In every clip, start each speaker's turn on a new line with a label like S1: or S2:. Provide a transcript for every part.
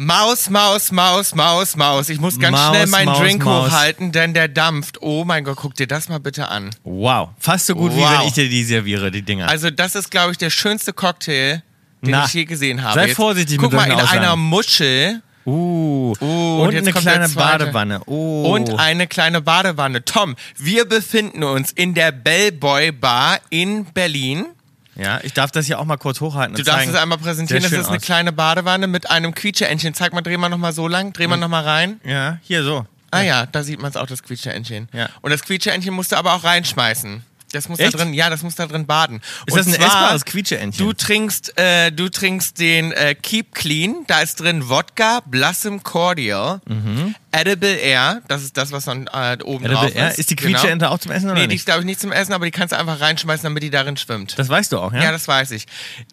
S1: Maus, Maus, Maus, Maus, Maus. Ich muss ganz
S2: Maus,
S1: schnell meinen
S2: Maus,
S1: Drink
S2: Maus.
S1: hochhalten, denn der dampft. Oh mein Gott, guck dir das mal bitte an.
S2: Wow. Fast so gut, wie
S1: Wow.
S2: wenn ich dir die serviere, die Dinger.
S1: Also das ist, glaube ich, der schönste Cocktail, den
S2: Na,
S1: ich je gesehen habe.
S2: sei
S1: Jetzt,
S2: vorsichtig
S1: Guck
S2: mit
S1: mal, in
S2: Aussagen.
S1: einer Muschel
S2: uh.
S1: Oh,
S2: und
S1: und jetzt
S2: eine kleine. Badewanne. Oh.
S1: und eine kleine Badewanne. Tom, wir befinden uns in der Bellboy Bar in Berlin.
S2: Ja, ich darf das hier auch mal kurz hochhalten.
S1: Du darfst
S2: zeigen.
S1: es einmal präsentieren.
S2: Sehr
S1: Das ist eine
S2: aus.
S1: kleine Badewanne mit einem Quietscheentchen. Zeig mal, dreh mal nochmal so lang. Dreh mal
S2: Hm.
S1: nochmal rein.
S2: Ja, hier so.
S1: Ah ja, da sieht man es auch, das Quietscheentchen.
S2: Ja.
S1: Und das Quietscheentchen musst du aber auch reinschmeißen. Das muss
S2: Echt?
S1: da drin, ja, das muss da drin baden.
S2: Ist
S1: Und
S2: das ein
S1: zwar,
S2: essbares Quietscheentchen?
S1: Du trinkst, äh, du trinkst den äh, Keep Clean. Da ist drin Wodka, Blossom Cordial, Edible Air. Das ist das, was dann äh, oben
S2: Edible
S1: drauf
S2: Air?
S1: ist.
S2: Ist die
S1: Genau.
S2: Quietscheente auch zum Essen oder
S1: Nee, die
S2: nicht?
S1: ist glaube ich nicht zum Essen, aber die kannst du einfach reinschmeißen, damit die darin schwimmt.
S2: Das weißt du auch, ja?
S1: Ja, das weiß ich.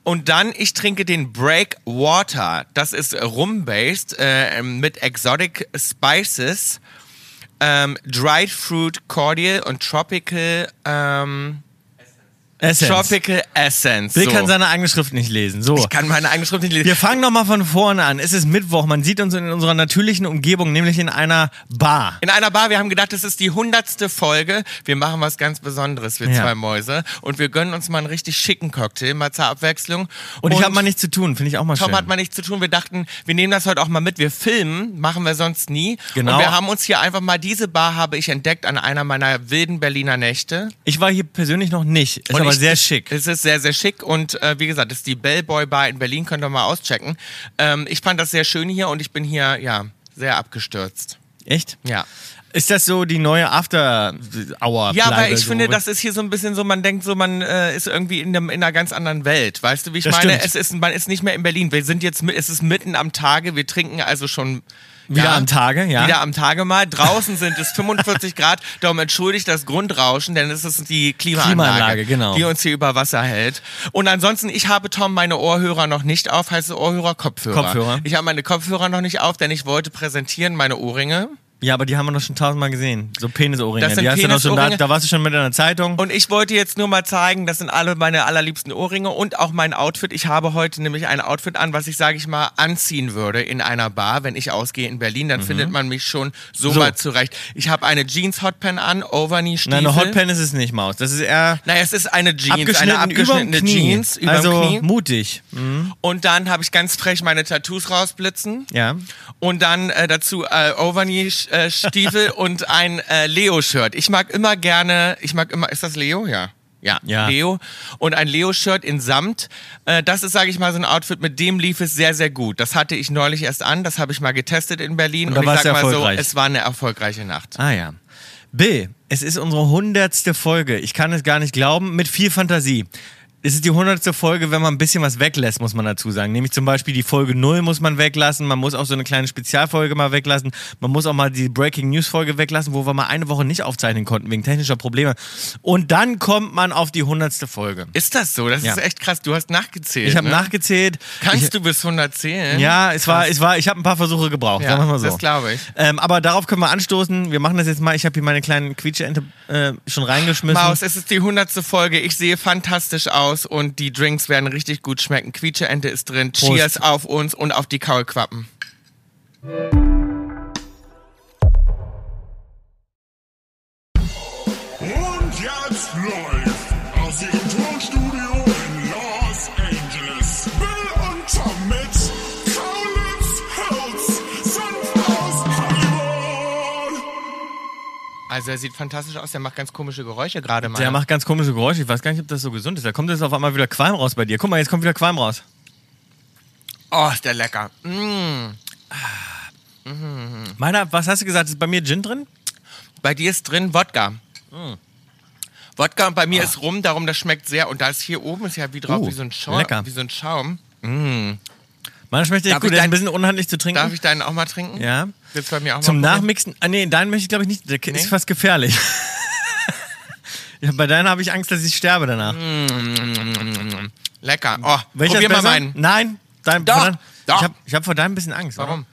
S1: Und dann, ich trinke den Break Water. Das ist rum-based äh, mit Exotic Spices, ähm, Dried Fruit Cordial und Tropical, ähm,
S2: Essence.
S1: Tropical Essence.
S2: Bill
S1: so.
S2: kann seine eigene Schrift nicht lesen. So.
S1: ich kann meine eigene Schrift nicht lesen.
S2: Wir fangen nochmal von vorne an. Es ist Mittwoch. Man sieht uns in unserer natürlichen Umgebung, nämlich in einer Bar.
S1: In einer Bar, wir haben gedacht, das ist die hundertste Folge. Wir machen was ganz Besonderes, wir
S2: Ja.
S1: zwei Mäuse. Und wir gönnen uns mal einen richtig schicken Cocktail, mal zur Abwechslung.
S2: Und, ich habe mal nichts zu tun. Finde ich auch mal
S1: Tom
S2: schön.
S1: hat mal nichts zu tun. Wir dachten, wir nehmen das heute auch mal mit. Wir filmen, machen wir sonst nie.
S2: Genau.
S1: Und wir haben uns hier einfach mal, diese Bar habe ich entdeckt an einer meiner wilden Berliner Nächte.
S2: ich war hier persönlich noch nicht. Ist
S1: Und
S2: aber sehr schick.
S1: Es ist sehr, sehr schick und äh, wie gesagt, das ist die Bellboy Bar in Berlin, könnt ihr mal auschecken. Ähm, ich fand das sehr schön hier und ich bin hier, ja, sehr abgestürzt.
S2: Echt?
S1: Ja.
S2: Ist das so die neue After Hour?
S1: Ja, weil ich
S2: so?
S1: finde, das ist hier so ein bisschen so, man denkt so, man äh, ist irgendwie in, einem, in einer ganz anderen Welt. Weißt du, wie ich
S2: Das
S1: meine?
S2: stimmt.
S1: Es ist, man ist nicht mehr in Berlin. Wir sind jetzt, es ist mitten am Tage. Wir trinken also schon
S2: Wieder
S1: ja,
S2: am Tage, ja.
S1: Wieder am Tage mal. Draußen sind es 45 Grad. Darum entschuldigt das Grundrauschen, denn es ist die Klimaanlage,
S2: Klimaanlage, genau.
S1: die uns hier über Wasser hält. Und ansonsten, ich habe Tom meine Ohrhörer noch nicht auf. Heißt es Ohrhörer, Kopfhörer.
S2: Kopfhörer.
S1: Ich habe meine Kopfhörer noch nicht auf, denn ich wollte präsentieren meine Ohrringe.
S2: Ja, aber die haben wir noch schon tausendmal gesehen. So Penisohrringe.
S1: Das sind
S2: Die hast du noch schon, da, da warst du schon mit in der Zeitung.
S1: Und ich wollte jetzt nur mal zeigen, das sind alle meine allerliebsten Ohrringe und auch mein Outfit. Ich habe heute nämlich ein Outfit an, was ich, sage ich mal, anziehen würde in einer Bar, wenn ich ausgehe in Berlin. Dann findet man mich schon so,
S2: Mhm. So.
S1: mal zurecht. Ich habe eine Jeans Hotpan an, Overknee-Stiefel.
S2: Nein, eine Hotpan ist es nicht, Maus. Das ist eher
S1: Naja, es ist eine Jeans,
S2: abgeschnitten,
S1: eine abgeschnittene
S2: überm.
S1: Jeans über
S2: also
S1: Knie.
S2: mutig.
S1: Und dann habe ich ganz frech meine Tattoos rausblitzen.
S2: Ja.
S1: Und dann äh, dazu äh, Overknee-Stiefel und ein äh, Leo-Shirt. Ich mag immer gerne, ich mag immer, ist das Leo? Ja. Ja,
S2: Ja.
S1: Leo. Und ein Leo-Shirt in Samt. Äh, das ist, sage ich mal, so ein Outfit, mit dem lief es sehr, sehr gut. Das hatte ich neulich erst an, das habe ich mal getestet in Berlin.
S2: Und
S1: Und, ich
S2: war's
S1: sag mal so, es war eine erfolgreiche Nacht.
S2: Ah ja. Bill, es ist unsere hundertste Folge. Ich kann es gar nicht glauben. Mit viel Fantasie. Es ist die hundertste Folge, wenn man ein bisschen was weglässt, muss man dazu sagen. Nämlich zum Beispiel die Folge 0 muss man weglassen. Man muss auch so eine kleine Spezialfolge mal weglassen. Man muss auch mal die Breaking News Folge weglassen, wo wir mal eine Woche nicht aufzeichnen konnten wegen technischer Probleme. Und dann kommt man auf die hundertste Folge.
S1: Ist das so? Das
S2: Ja.
S1: ist echt krass. Du hast nachgezählt.
S2: Ich habe
S1: ne?
S2: nachgezählt.
S1: Kannst
S2: ich,
S1: du bis 100 zählen?
S2: Ja, es war, es war, ich habe ein paar Versuche gebraucht,
S1: Ja,
S2: sagen wir mal so.
S1: das glaube ich.
S2: Ähm, aber darauf können wir anstoßen. Wir machen das jetzt mal. Ich habe hier meine kleinen Quietscheente äh, schon reingeschmissen.
S1: Maus, es ist die hundertste Folge. Ich sehe fantastisch aus und die Drinks werden richtig gut schmecken. Quietscheente ist drin.
S2: Prost.
S1: Cheers auf uns und auf die Kaulquappen. Also er sieht fantastisch aus. Der macht ganz komische Geräusche gerade mal.
S2: Der macht ganz komische Geräusche. Ich weiß gar nicht, ob das so gesund ist. Da kommt jetzt auf einmal wieder Qualm raus bei dir. Guck mal, jetzt kommt wieder Qualm raus.
S1: oh, ist der lecker. Mm.
S2: Meiner, was hast du gesagt? Ist bei mir Gin drin?
S1: Bei dir ist drin Wodka. Wodka und bei
S2: Ah.
S1: mir ist Rum, darum das schmeckt sehr. Und da ist hier oben ist ja wie drauf,
S2: Uh,
S1: wie so ein Schaum.
S2: lecker.
S1: Wie so ein Schaum.
S2: Meiner schmeckt
S1: Darf
S2: gut.
S1: ich
S2: Der ist ein bisschen unhandlich zu trinken.
S1: Darf ich deinen auch mal trinken?
S2: ja.
S1: Willst du bei mir auch
S2: Zum? Nachmixen. Ah, nee, deinen möchte ich glaube ich nicht. Der
S1: Nee?
S2: ist fast gefährlich. ja, bei deinen habe ich Angst, dass ich sterbe danach.
S1: Lecker. Oh,
S2: Welcher
S1: probier mal meinen.
S2: Nein. Dein,
S1: Doch,
S2: deinem-
S1: doch.
S2: Ich habe hab vor deinem ein bisschen Angst.
S1: Warum?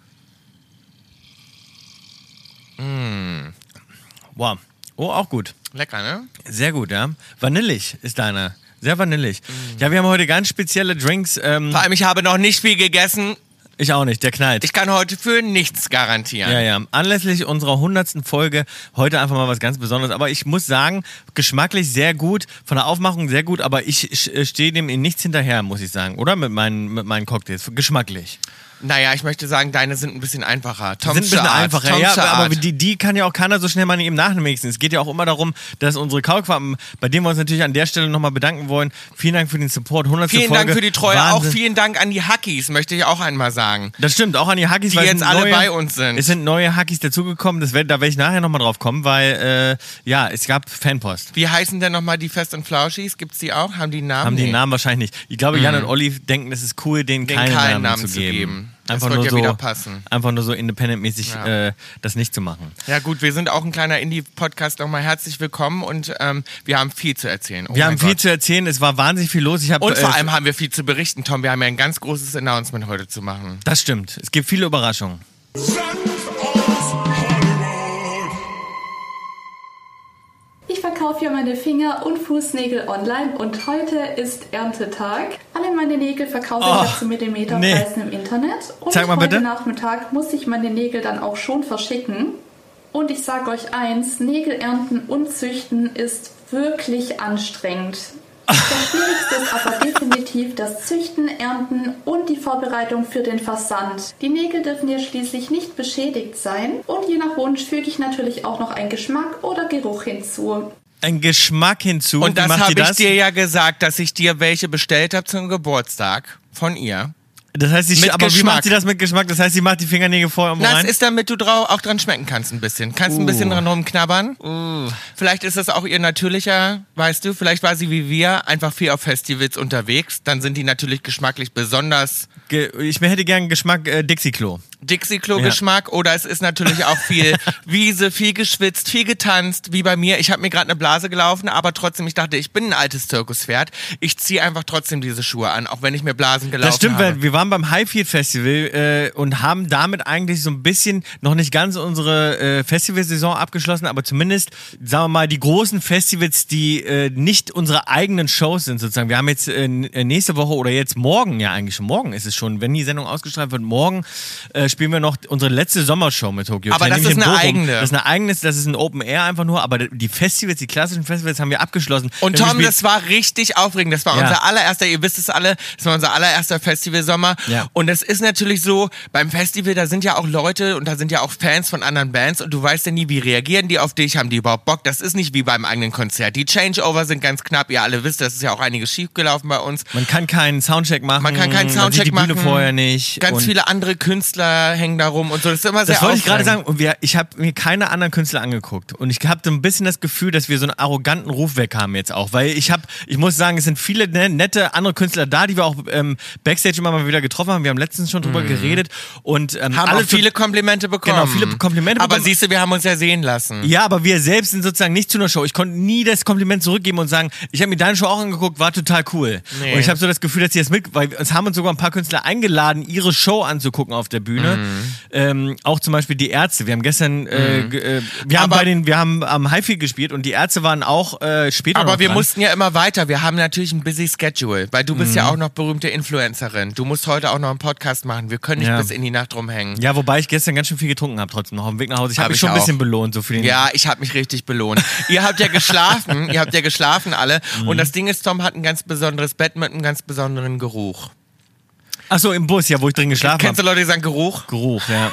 S2: Wow. Oh, auch gut.
S1: Lecker, ne?
S2: Sehr gut, ja. Vanillig ist deiner. Sehr vanillig. Ja, wir haben heute ganz spezielle Drinks. Ähm,
S1: Vor allem, ich habe noch nicht viel gegessen.
S2: Ich auch nicht, der knallt.
S1: Ich kann heute für nichts garantieren.
S2: ja, ja. Anlässlich unserer hundertsten Folge heute einfach mal was ganz Besonderes. Aber ich muss sagen, geschmacklich sehr gut, von der Aufmachung sehr gut, aber ich sch- stehe dem in nichts hinterher, muss ich sagen. Oder mit meinen, mit meinen Cocktails. Geschmacklich.
S1: Naja, ich möchte sagen, deine sind ein bisschen einfacher. Tom's
S2: sind ein bisschen
S1: Art,
S2: einfacher.
S1: Tom's
S2: Ja, aber
S1: Art.
S2: die, die kann ja auch keiner so schnell mal eben nachmixen. Es geht ja auch immer darum, dass unsere Kaulquappen, bei denen wir uns natürlich an der Stelle nochmal bedanken wollen. Vielen Dank für den Support. 100.
S1: Vielen
S2: Folge.
S1: Dank für die Treue.
S2: Wahnsinn.
S1: Auch vielen Dank an die Hackies, möchte ich auch einmal sagen.
S2: Das stimmt, auch an die Hackis,
S1: Die
S2: weil es
S1: jetzt alle
S2: neue,
S1: bei uns sind.
S2: Es sind neue Hackis dazugekommen, das werd, da werde ich nachher nochmal drauf kommen, weil äh, ja, es gab Fanpost.
S1: Wie heißen denn nochmal die Fest und Flauschis? Gibt's die auch? Haben die Namen?
S2: Haben die Namen wahrscheinlich nicht. Ich glaube, Jan und Olli denken, es ist cool, denen,
S1: Den
S2: keinen,
S1: keinen
S2: Namen,
S1: Namen
S2: zu
S1: zu
S2: geben.
S1: Das
S2: Einfach
S1: wird
S2: nur
S1: ja
S2: so,
S1: wieder passen.
S2: Einfach nur so independentmäßig
S1: Ja.
S2: äh, das nicht zu machen.
S1: Ja gut, wir sind auch ein kleiner Indie-Podcast. Nochmal herzlich willkommen und ähm, wir haben viel zu erzählen. Oh
S2: Wir haben viel
S1: Gott.
S2: zu erzählen, es war wahnsinnig viel los. Ich hab,
S1: Und vor
S2: äh,
S1: allem haben wir viel zu berichten, Tom. Wir haben ja ein ganz großes Announcement heute zu machen.
S2: Das stimmt. Es gibt viele Überraschungen.
S3: Senf aus
S4: Ich verkaufe ja meine Finger- und Fußnägel online und heute ist Erntetag. Alle meine Nägel verkaufe
S2: Oh,
S4: ich ja zu Millimeterpreisen im Internet. Und
S2: Zeig mal
S4: heute
S2: bitte.
S4: Nachmittag muss ich meine Nägel dann auch schon verschicken. Und ich sage euch eins, Nägel ernten und züchten ist wirklich anstrengend. Das Schwierigste ist aber definitiv das Züchten, Ernten und die Vorbereitung für den Versand. Die Nägel dürfen ja schließlich nicht beschädigt sein und je nach Wunsch füge ich natürlich auch noch einen Geschmack oder Geruch hinzu.
S2: Ein Geschmack hinzu.
S1: Und das habe ich
S2: das?
S1: dir ja gesagt, dass ich dir welche bestellt habe zum Geburtstag von ihr.
S2: Das heißt, sie, aber wie
S1: Geschmack.
S2: macht sie das mit Geschmack? Das heißt, sie macht die Fingernägel vorher
S1: Na,
S2: rein?
S1: es ist damit du drau auch dran schmecken kannst ein bisschen. Kannst ein bisschen dran rumknabbern. Vielleicht ist das auch ihr natürlicher, weißt du, vielleicht war sie wie wir einfach viel auf Festivals unterwegs. Dann sind die natürlich geschmacklich besonders
S2: Ge- ich hätte gern Geschmack äh, Dixie-Klo.
S1: Dixie-Klo-Geschmack oder es ist natürlich auch viel Wiese, viel geschwitzt, viel getanzt, wie bei mir. Ich habe mir gerade eine Blase gelaufen, aber trotzdem, ich dachte, ich bin ein altes Zirkuspferd. Ich ziehe einfach trotzdem diese Schuhe an, auch wenn ich mir Blasen gelaufen
S2: Das stimmt,
S1: habe.
S2: weil wir waren beim Highfield Festival äh, und haben damit eigentlich so ein bisschen noch nicht ganz unsere äh, Festivalsaison abgeschlossen, aber zumindest, sagen wir mal, die großen Festivals, die äh, nicht unsere eigenen Shows sind sozusagen. Wir haben jetzt äh, äh, nächste Woche oder jetzt morgen, ja eigentlich schon morgen ist es schon, wenn die Sendung ausgestrahlt wird, morgen äh, spielen wir noch unsere letzte Sommershow mit Tokyo.
S1: Aber das ist
S2: in
S1: eine
S2: Bochum.
S1: eigene.
S2: Das ist eine eigene, das ist ein Open Air einfach nur, aber die Festivals, die klassischen Festivals haben wir abgeschlossen.
S1: Und Tom, das war richtig aufregend. Das war
S2: Ja.
S1: unser allererster, ihr wisst es alle, das war unser allererster Festivalsommer.
S2: Ja.
S1: Und es ist natürlich so, beim Festival, da sind ja auch Leute und da sind ja auch Fans von anderen Bands und du weißt ja nie, wie reagieren die auf dich, haben die überhaupt Bock? Das ist nicht wie beim eigenen Konzert. Die Changeover sind ganz knapp, ihr alle wisst, das ist ja auch einiges schiefgelaufen bei uns.
S2: Man kann keinen Soundcheck machen.
S1: Man kann keinen
S2: man sieht
S1: Soundcheck
S2: die Bühne
S1: machen.
S2: vorher nicht.
S1: Ganz viele andere Künstler hängen da rum und so. Das ist immer sehr
S2: Das wollte ich gerade sagen. Und wir, ich habe mir keine anderen Künstler angeguckt. Und ich habe so ein bisschen das Gefühl, dass wir so einen arroganten Ruf weg haben jetzt auch. Weil ich habe, ich muss sagen, es sind viele ne, nette andere Künstler da, die wir auch ähm, Backstage immer mal wieder getroffen haben. Wir haben letztens schon drüber geredet. Und ähm,
S1: Mhm. Haben
S2: alle
S1: viele Komplimente bekommen.
S2: Genau, viele Komplimente
S1: Aber
S2: bekommen.
S1: siehst du, wir haben uns ja sehen lassen.
S2: Ja, aber wir selbst sind sozusagen nicht zu einer Show. Ich konnte nie das Kompliment zurückgeben und sagen, ich habe mir deine Show auch angeguckt, war total cool.
S1: Nee.
S2: Und ich habe so das Gefühl, dass sie das mit, weil es haben uns sogar ein paar Künstler eingeladen, ihre Show anzugucken auf der Bühne.
S1: Mhm.
S2: Ähm, auch zum Beispiel die Ärzte. Wir haben gestern, äh, ge- äh, wir haben
S1: Aber-
S2: bei den, wir haben am Highfield gespielt und die Ärzte waren auch äh, später
S1: Aber wir
S2: dran.
S1: mussten ja immer weiter. Wir haben natürlich ein busy Schedule, weil du bist
S2: Mhm.
S1: ja auch noch berühmte Influencerin. Du musst heute auch noch einen Podcast machen. Wir können nicht
S2: Ja.
S1: bis in die Nacht rumhängen.
S2: Ja, wobei ich gestern ganz schön viel getrunken habe, trotzdem noch auf dem Weg nach Hause. Ich habe
S1: Hab
S2: mich
S1: ich
S2: schon ein bisschen belohnt, so für den.
S1: Ja, ich habe mich richtig belohnt. ihr habt ja geschlafen, ihr habt ja geschlafen alle.
S2: Mhm.
S1: Und das Ding ist, Tom hat ein ganz besonderes Bett mit einem ganz besonderen Geruch.
S2: Ach so, im Bus, ja, wo ich drin geschlafen
S1: Kennst du
S2: habe.
S1: Leute, die sagen Geruch?
S2: Geruch, ja.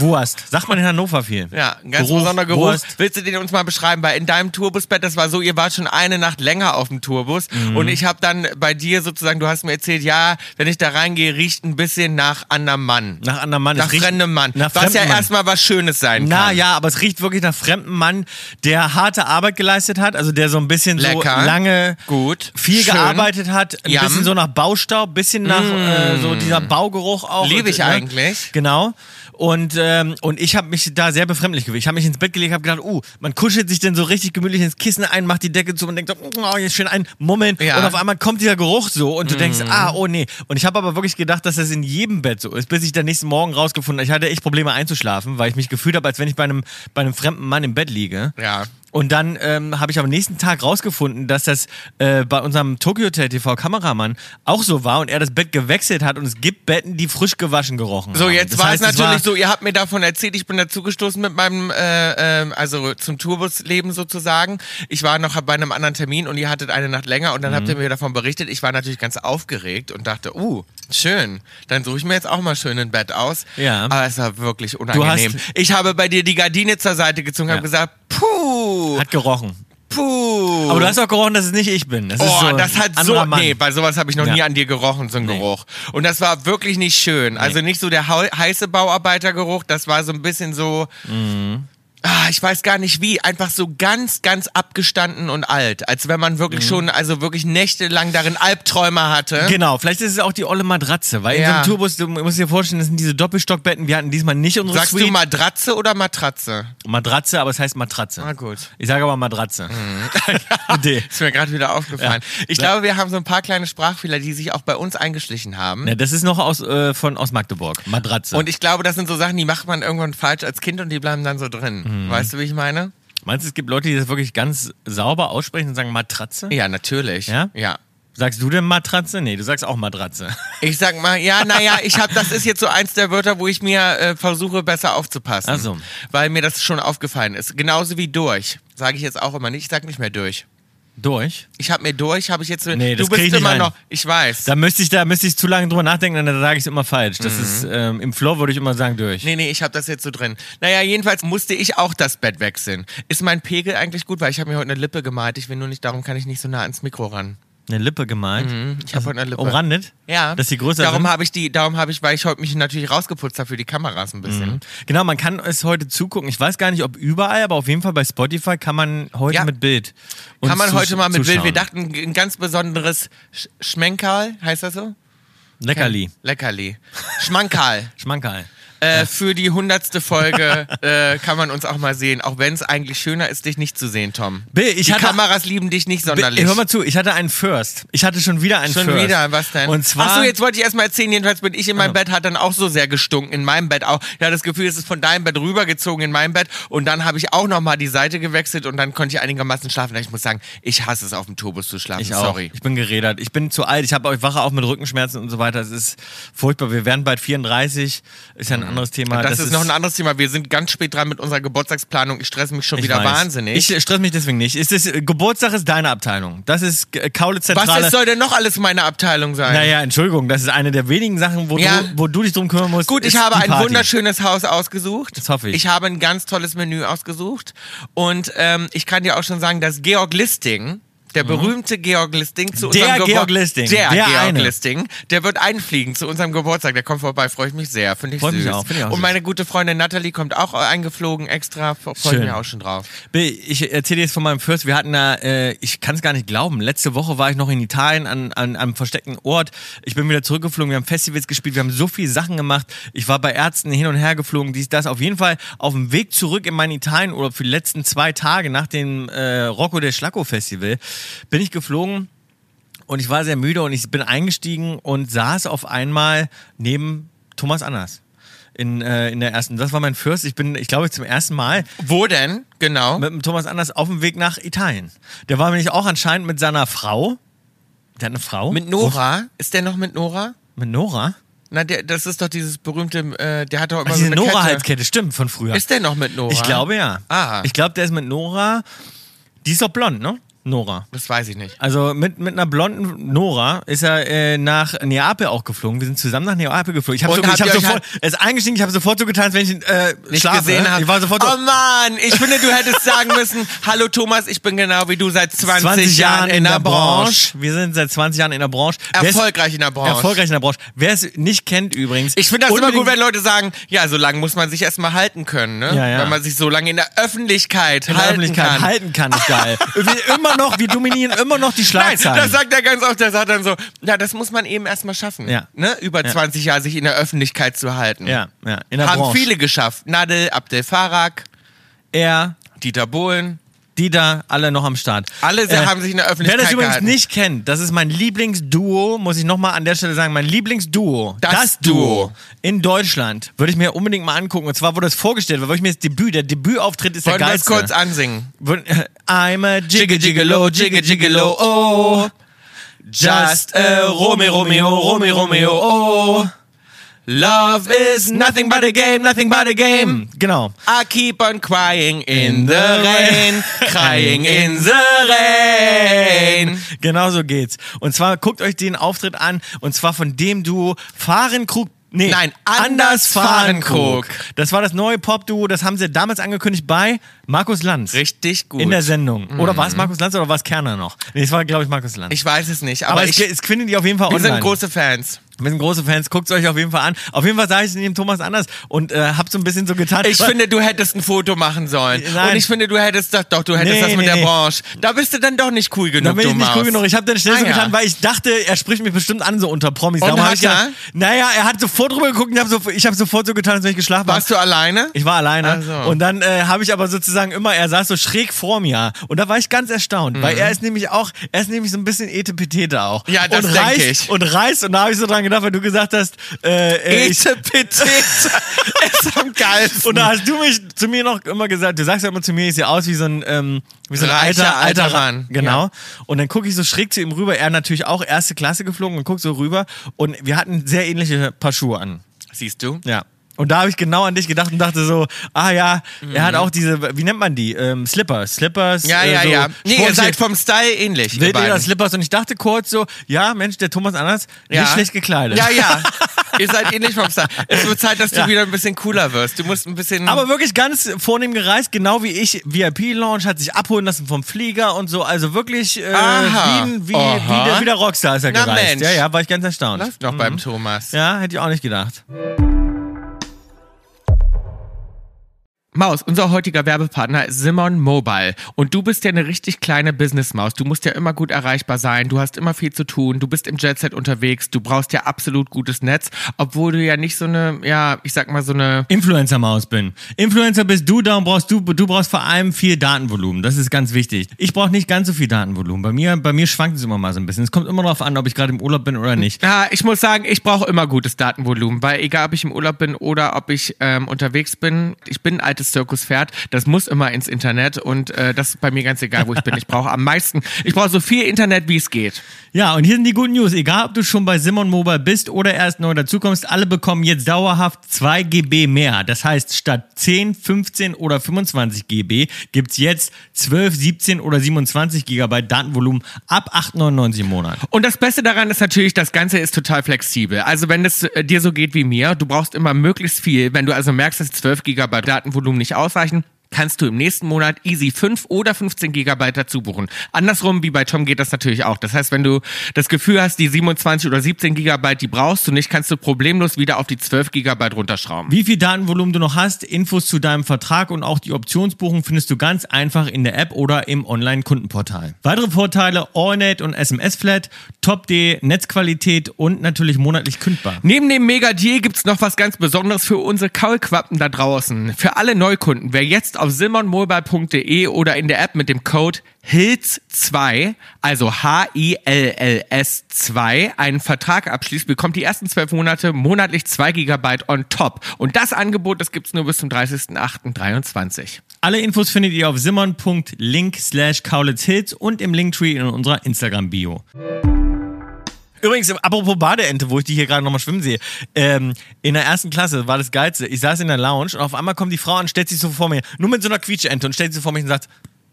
S2: Wurst. Sagt man in Hannover viel.
S1: Ja, ein ganz
S2: Geruch,
S1: besonderer Geruch.
S2: Wurst.
S1: Willst du den uns mal beschreiben? Weil in deinem Tourbusbett, das war so, ihr wart schon eine Nacht länger auf dem Tourbus
S2: Mhm.
S1: und ich habe dann bei dir sozusagen, du hast mir erzählt, ja, wenn ich da reingehe, riecht ein bisschen nach anderem Mann.
S2: Nach anderem Mann.
S1: Nach fremdem Mann.
S2: Nach
S1: was ja erstmal was Schönes sein
S2: Na
S1: kann.
S2: ja, aber es riecht wirklich nach fremdem Mann, der harte Arbeit geleistet hat, also der so ein bisschen
S1: Lecker.
S2: so lange
S1: Gut.
S2: viel
S1: Schön.
S2: gearbeitet hat, ein
S1: Yum.
S2: bisschen so nach Baustaub, bisschen nach äh, so dieser Baugeruch auch.
S1: Liebe
S2: Und,
S1: ich
S2: ne?
S1: eigentlich.
S2: Genau. Und, ähm, und ich habe mich da sehr befremdlich gefühlt. Ich habe mich ins Bett gelegt, habe gedacht, uh, man kuschelt sich dann so richtig gemütlich ins Kissen ein, macht die Decke zu und denkt so, oh, jetzt schön ein Mummeln.
S1: Ja.
S2: Und auf einmal kommt dieser Geruch so und du denkst, ah, oh nee. Und ich habe aber wirklich gedacht, dass das in jedem Bett so ist, bis ich dann nächsten Morgen rausgefunden habe, ich hatte echt Probleme einzuschlafen, weil ich mich gefühlt habe, als wenn ich bei einem, bei einem fremden Mann im Bett liege.
S1: Ja.
S2: Und dann ähm, habe ich am nächsten Tag rausgefunden, dass das äh, bei unserem Tokyo TV Kameramann auch so war und er das Bett gewechselt hat und es gibt Betten, die frisch gewaschen gerochen
S1: So,
S2: haben.
S1: jetzt
S2: Das
S1: war
S2: heißt,
S1: es natürlich
S2: war,
S1: so, ihr habt mir davon erzählt, ich bin dazugestoßen mit meinem, äh, äh, also zum Tourbusleben sozusagen. Ich war noch bei einem anderen Termin und ihr hattet eine Nacht länger und dann habt
S2: Mhm.
S1: ihr mir davon berichtet. Ich war natürlich ganz aufgeregt und dachte, uh, schön, dann suche ich mir jetzt auch mal schön ein Bett aus.
S2: Ja.
S1: Aber es war wirklich unangenehm.
S2: hast-
S1: ich habe bei dir die Gardine zur Seite gezogen,
S2: Ja.
S1: habe gesagt, puh,
S2: Hat gerochen.
S1: puh.
S2: Aber du hast auch gerochen, dass es nicht ich bin. Das
S1: Oh,
S2: ist so
S1: das hat so.
S2: Mann.
S1: Nee, bei sowas habe ich noch
S2: Ja.
S1: nie an dir gerochen, so ein
S2: Nee.
S1: Geruch. Und das war wirklich nicht schön. Also nicht so der heiße Bauarbeitergeruch, das war so ein bisschen so.
S2: Mhm.
S1: Ah, ich weiß gar nicht wie, einfach so ganz, ganz abgestanden und alt. Als wenn man wirklich
S2: Mhm.
S1: schon, also wirklich nächtelang darin Albträume hatte.
S2: Genau, vielleicht ist es auch die olle Matratze, weil in
S1: Ja.
S2: so einem Tourbus, du musst dir vorstellen, das sind diese Doppelstockbetten, wir hatten diesmal nicht unsere
S1: Sagst du
S2: Suite.
S1: Matratze oder Matratze?
S2: Matratze, aber es heißt Matratze.
S1: Na gut.
S2: Ich sage aber Matratze. D.
S1: Ist mir gerade wieder aufgefallen.
S2: Ja.
S1: Ich glaube, wir haben so ein paar kleine Sprachfehler, die sich auch bei uns eingeschlichen haben.
S2: Ja, das ist noch aus, äh, von, aus Magdeburg. Matratze.
S1: Und ich glaube, das sind so Sachen, die macht man irgendwann falsch als Kind und die bleiben dann so drin.
S2: Mhm.
S1: Weißt du, wie ich meine?
S2: Meinst du, es gibt Leute, die das wirklich ganz sauber aussprechen und sagen Matratze?
S1: Ja, natürlich.
S2: Ja?
S1: Ja.
S2: Sagst du denn Matratze? Nee, du sagst auch Matratze.
S1: Ich sag mal, ja, naja, ich habe, das ist jetzt so eins der Wörter, wo ich mir äh, versuche, besser aufzupassen.
S2: Ach so.
S1: Weil mir das schon aufgefallen ist. Genauso wie durch. Sage ich jetzt auch immer nicht. Ich sag nicht mehr durch.
S2: Durch?
S1: Ich habe mir durch, habe ich jetzt.
S2: Nee,
S1: du
S2: das krieg
S1: bist
S2: ich
S1: immer
S2: rein.
S1: noch. Ich weiß.
S2: Da müsste ich, da müsste ich zu lange drüber nachdenken, dann sage ich es immer falsch.
S1: Mhm.
S2: Das ist, ähm, im Flow würde ich immer sagen durch.
S1: Nee, nee, ich habe das jetzt so drin. Naja, jedenfalls musste ich auch das Bett wechseln. Ist mein Pegel eigentlich gut, weil ich habe mir heute eine Lippe gemalt. Ich will nur nicht, darum kann ich nicht so nah ans Mikro ran.
S2: Eine Lippe gemalt.
S1: Ich habe heute eine Lippe.
S2: Umrandet?
S1: Ja.
S2: Dass die größer
S1: Darum habe ich die, darum habe ich, weil ich heute mich natürlich rausgeputzt habe für die Kameras ein bisschen.
S2: Genau, man kann es heute zugucken. Ich weiß gar nicht, ob überall, aber auf jeden Fall bei Spotify kann man heute
S1: Ja.
S2: mit Bild. uns
S1: Kann man heute mal mit Bild. Wir
S2: zuschauen.
S1: dachten, ein ganz besonderes Sch Schmenkerl, heißt das so?
S2: Leckerli.
S1: Leckerli. Schmankerl.
S2: Schmankerl.
S1: Äh, Für die hundertste Folge äh, kann man uns auch mal sehen, auch wenn es eigentlich schöner ist, dich nicht zu sehen, Tom.
S2: Bill, ich
S1: die
S2: hatte-
S1: Kameras lieben dich nicht sonderlich.
S2: Hör mal zu, ich hatte einen First. Ich hatte schon wieder einen
S1: Schon
S2: First.
S1: wieder, was denn?
S2: Und zwar.
S1: Achso, jetzt wollte ich erstmal erzählen, jedenfalls bin ich in meinem Bett, hat dann auch so sehr gestunken, in meinem Bett auch. Ich hatte das Gefühl, es ist von deinem Bett rübergezogen in mein Bett und dann habe ich auch nochmal die Seite gewechselt und dann konnte ich einigermaßen schlafen. Ich muss sagen, ich hasse es, auf dem Turbus zu schlafen,
S2: Ich auch.
S1: sorry.
S2: Ich bin gerädert. Ich bin zu alt. Ich habe ich wache auch mit Rückenschmerzen und so weiter. Es ist furchtbar. Wir werden bald 34. Ist ja ein anderes Thema.
S1: Das, ist noch ein anderes Thema. Wir sind ganz spät dran mit unserer Geburtstagsplanung. Ich stresse mich schon wieder
S2: weiß.
S1: wahnsinnig.
S2: Ich stress mich deswegen nicht. Ist das, Geburtstag ist deine Abteilung. Das ist äh,
S1: Was
S2: Zentrale.
S1: ist, soll denn noch alles meine Abteilung sein?
S2: naja, Entschuldigung, das ist eine der wenigen Sachen, wo,
S1: Ja.
S2: du, wo du dich drum kümmern musst.
S1: Gut, ich
S2: ist
S1: habe ein wunderschönes Haus ausgesucht.
S2: Das hoffe ich.
S1: Ich habe ein ganz tolles Menü ausgesucht. Und ähm, ich kann dir auch schon sagen, dass Georg Listing, der berühmte Georg Listing zu
S2: Mhm. Der
S1: unserem Gebur-
S2: Georg Listing.
S1: Der,
S2: Der
S1: Georg
S2: eine.
S1: Listing, der wird einfliegen zu unserem Geburtstag. Der kommt vorbei, freue ich mich sehr. Finde ich
S2: Freut
S1: süß.
S2: mich auch, finde ich auch
S1: Und meine gute Freundin Natalie kommt auch eingeflogen extra. Freue ich mich auch schon drauf.
S2: Bill, ich erzähle jetzt von meinem First. Wir hatten da, äh, ich kann es gar nicht glauben, letzte Woche war ich noch in Italien an, an einem versteckten Ort. Ich bin wieder zurückgeflogen, wir haben Festivals gespielt, wir haben so viele Sachen gemacht. Ich war bei Ärzten hin und her geflogen, dies, das. Auf jeden Fall auf dem Weg zurück in meinen Italienurlaub für die letzten zwei Tage nach dem äh, Rocco del Schlacco Festival bin ich geflogen und ich war sehr müde und ich bin eingestiegen und saß auf einmal neben Thomas Anders. In, äh, in der ersten, das war mein First. Ich bin, ich glaube, zum ersten Mal
S1: Wo denn? Genau.
S2: mit dem Thomas Anders auf dem Weg nach Italien. Der war nämlich auch anscheinend mit seiner Frau. Der hat eine Frau.
S1: Mit Nora? Ist der noch mit Nora?
S2: Mit Nora?
S1: Na, der, das ist doch dieses berühmte, äh, der hat doch immer
S2: Ach,
S1: so eine Kette.
S2: Nora-Halskette, stimmt, von früher.
S1: Ist der noch mit Nora?
S2: ich glaube ja.
S1: Ah.
S2: Ich glaube, der ist mit Nora. Die ist doch blond, ne? Nora.
S1: Das weiß ich nicht.
S2: Also mit, mit einer blonden Nora ist er äh, nach Neapel auch geflogen. Wir sind zusammen nach Neapel geflogen. Ich habe so, hab sofort, er ist eingestiegen, ich habe sofort so getan, als wenn ich ihn äh,
S1: nicht
S2: schlafe.
S1: gesehen habe.
S2: Ich war sofort so,
S1: oh Mann, ich finde, du hättest sagen müssen, hallo Thomas, ich bin genau wie du seit 20,
S2: 20
S1: Jahren in der Branche.
S2: Wir sind seit 20 Jahren in der Branche. Es-
S1: Erfolgreich in der Branche.
S2: Erfolgreich in der Branche. Wer es nicht kennt übrigens.
S1: Ich finde das immer gut, wenn Leute sagen, ja, so lange muss man sich erstmal halten können, ne?
S2: Ja, ja.
S1: Wenn man sich so lange in der Öffentlichkeit
S2: in der
S1: halten
S2: Öffentlichkeit
S1: kann.
S2: halten kann, ist geil. immer noch, wir dominieren immer noch die
S1: Nein,
S2: Schlagzeilen.
S1: das sagt er ganz oft, der sagt dann so, ja, das muss man eben erstmal schaffen.
S2: Ja.
S1: Ne? Über
S2: Ja.
S1: 20 Jahre sich in der Öffentlichkeit zu halten.
S2: ja, ja, in der
S1: Haben
S2: Branche.
S1: viele geschafft. Nadel, Abdel Farag,
S2: Er,
S1: Dieter Bohlen.
S2: Die da alle noch am Start. Äh,
S1: Alle haben sich in der Öffentlichkeit
S2: Wer das übrigens
S1: gehalten.
S2: nicht kennt, das ist mein Lieblingsduo, muss ich nochmal an der Stelle sagen, mein Lieblingsduo.
S1: Das Duo.
S2: in Deutschland würde ich mir unbedingt mal angucken. Und zwar wurde es vorgestellt, weil ich mir das Debüt, der Debütauftritt ist
S1: Wollen
S2: der
S1: wir das
S2: geilste.
S1: kurz ansingen?
S2: I'm a jigga jiggalo, jigga jiggalo, oh. Just a Romeo, Romeo, Romeo, Romeo, oh. Love is nothing but a game, nothing but a game. Genau.
S1: I keep on crying in the rain, crying in the rain.
S2: Genau so geht's. Und zwar guckt euch den Auftritt an und zwar von dem Duo Fahrenkrug. Nee,
S1: Nein, Anders Fahrenkrug.
S2: Das war das neue Pop-Duo, das haben sie damals angekündigt bei Markus Lanz.
S1: Richtig gut.
S2: In der Sendung. Oder war es Markus Lanz oder war es Kerner noch? Nee, es war, glaube ich, Markus Lanz.
S1: ich weiß es nicht, aber,
S2: aber es,
S1: ich,
S2: es findet ihr auf jeden Fall
S1: wir
S2: online.
S1: sind große Fans.
S2: Wir sind große Fans, guckt euch auf jeden Fall an. Auf jeden Fall sage ich es neben Thomas anders und äh, hab so ein bisschen so getan.
S1: Ich finde, du hättest ein Foto machen sollen.
S2: Nein.
S1: Und ich finde, du hättest das doch, du hättest
S2: Nee,
S1: das mit
S2: nee,
S1: der
S2: nee.
S1: Branche. Da bist du dann doch nicht cool genug,
S2: Da bin ich
S1: du
S2: nicht cool genug. Ich habe dann schnell
S1: Ah,
S2: so
S1: ja.
S2: getan, weil ich dachte, er spricht mich bestimmt an so unter Promis.
S1: Und
S2: Darum
S1: hat
S2: ich gedacht? Naja, er hat sofort drüber geguckt und ich habe so, ich hab sofort so getan, als wenn ich geschlafen
S1: Warst
S2: habe.
S1: du alleine?
S2: Ich war alleine
S1: Ach so.
S2: und dann äh, habe ich aber sozusagen immer, er saß so schräg vor mir und da war ich ganz erstaunt, weil er ist nämlich auch, er ist nämlich so ein bisschen etepetete auch.
S1: Mhm. Ja, das
S2: und
S1: denk
S2: reißt,
S1: ich.
S2: Und reißt und da habe ich so dran gedacht, weil du gesagt hast, äh, äh,
S1: Etepetete ist am geilsten.
S2: und da hast du mich zu mir noch immer gesagt, du sagst ja immer zu mir, ich sehe aus wie so ein, ähm, wie so ein
S1: Reicher,
S2: alter,
S1: alter Mann.
S2: Genau.
S1: Ja.
S2: Und dann gucke ich so schräg zu ihm rüber. Er natürlich auch erste Klasse geflogen und guck so rüber. Und wir hatten sehr ähnliche Paar Schuhe an.
S1: Siehst du?
S2: Ja. Und da habe ich genau an dich gedacht und dachte so, ah ja, er hat auch diese, wie nennt man die? Ähm, Slippers. Slippers.
S1: Mhm. Ja,
S2: äh,
S1: ja,
S2: so
S1: ja. Nee, ihr seid vom Style ähnlich. beiden.
S2: Slippers. Und ich dachte kurz so, ja, Mensch, der Thomas Anders,
S1: Ja.
S2: nicht schlecht gekleidet.
S1: Ja, ja. ihr seid ähnlich vom Style. Es wird Zeit, dass du
S2: Ja.
S1: wieder ein bisschen cooler wirst. Du musst ein bisschen.
S2: Aber wirklich ganz vornehm gereist, genau wie ich. VIP-Lounge hat sich abholen lassen vom Flieger und so. Also wirklich äh,
S1: Aha.
S2: wie, wie, wie, der, wie der Rockstar ist er
S1: Na,
S2: gereist.
S1: Mensch.
S2: Ja, ja, war ich ganz erstaunt.
S1: läuft noch beim Thomas.
S2: Ja, hätte ich auch nicht gedacht.
S1: Maus, unser heutiger Werbepartner ist Simon Mobile. Und du bist ja eine richtig kleine Businessmaus. Du musst ja immer gut erreichbar sein. Du hast immer viel zu tun. Du bist im Jetset unterwegs. Du brauchst ja absolut gutes Netz. Obwohl du ja nicht so eine, ja, ich sag mal so eine,
S2: Influencer-Maus bin. Influencer bist du, darum brauchst du, du brauchst vor allem viel Datenvolumen. Das ist ganz wichtig. Ich brauche nicht ganz so viel Datenvolumen. Bei mir, bei mir schwankt es immer mal so ein bisschen. Es kommt immer darauf an, ob ich gerade im Urlaub bin oder nicht.
S1: ja, ich muss sagen, ich brauche immer gutes Datenvolumen, weil egal ob ich im Urlaub bin oder ob ich ähm, unterwegs bin, ich bin ein altes Zirkuspferd, das muss immer ins Internet und äh, das ist bei mir ganz egal, wo ich bin. Ich brauche am meisten, ich brauche so viel Internet, wie es geht.
S2: Ja, und hier sind die guten News. Egal, ob du schon bei Simon Mobile bist oder erst neu dazukommst, alle bekommen jetzt dauerhaft 2 GB mehr. Das heißt, statt 10, 15 oder 25 GB gibt's jetzt 12, 17 oder 27 Gigabyte Datenvolumen ab 8,99 im Monat.
S1: Und das Beste daran ist natürlich, das Ganze ist total flexibel. Also wenn es äh, dir so geht wie mir, du brauchst immer möglichst viel. Wenn du also merkst, dass 12 Gigabyte Datenvolumen nicht ausreichen, kannst du im nächsten Monat easy 5 oder 15 Gigabyte dazu buchen. Andersrum wie bei Tom geht das natürlich auch. Das heißt, wenn du das Gefühl hast, die 27 oder 17 Gigabyte, die brauchst du nicht, kannst du problemlos wieder auf die 12 Gigabyte runterschrauben.
S2: Wie viel Datenvolumen du noch hast, Infos zu deinem Vertrag und auch die Optionsbuchung findest du ganz einfach in der App oder im Online-Kundenportal. Weitere Vorteile, AllNet und SMS-Flat, Top-D, Netzqualität und natürlich monatlich kündbar.
S1: Neben dem Mega Deal gibt's noch was ganz Besonderes für unsere Kaulquappen da draußen. Für alle Neukunden, wer jetzt auf simonmobile.de oder in der App mit dem Code HILS2, also H-I-L-L-S 2, einen Vertrag abschließt, bekommt die ersten zwölf Monate monatlich 2 Gigabyte on top. Und das Angebot, das gibt's nur bis zum 30.08.23.
S2: Alle Infos findet ihr auf simon.link slash kaulitzhits und im Linktree in unserer Instagram-Bio. Übrigens, apropos Badeente, wo ich die hier gerade nochmal schwimmen sehe. Ähm, in der ersten Klasse war das Geilste. Ich saß in der Lounge und auf einmal kommt die Frau und stellt sich so vor mir, nur mit so einer Quietscheente und stellt sich so vor mich und sagt,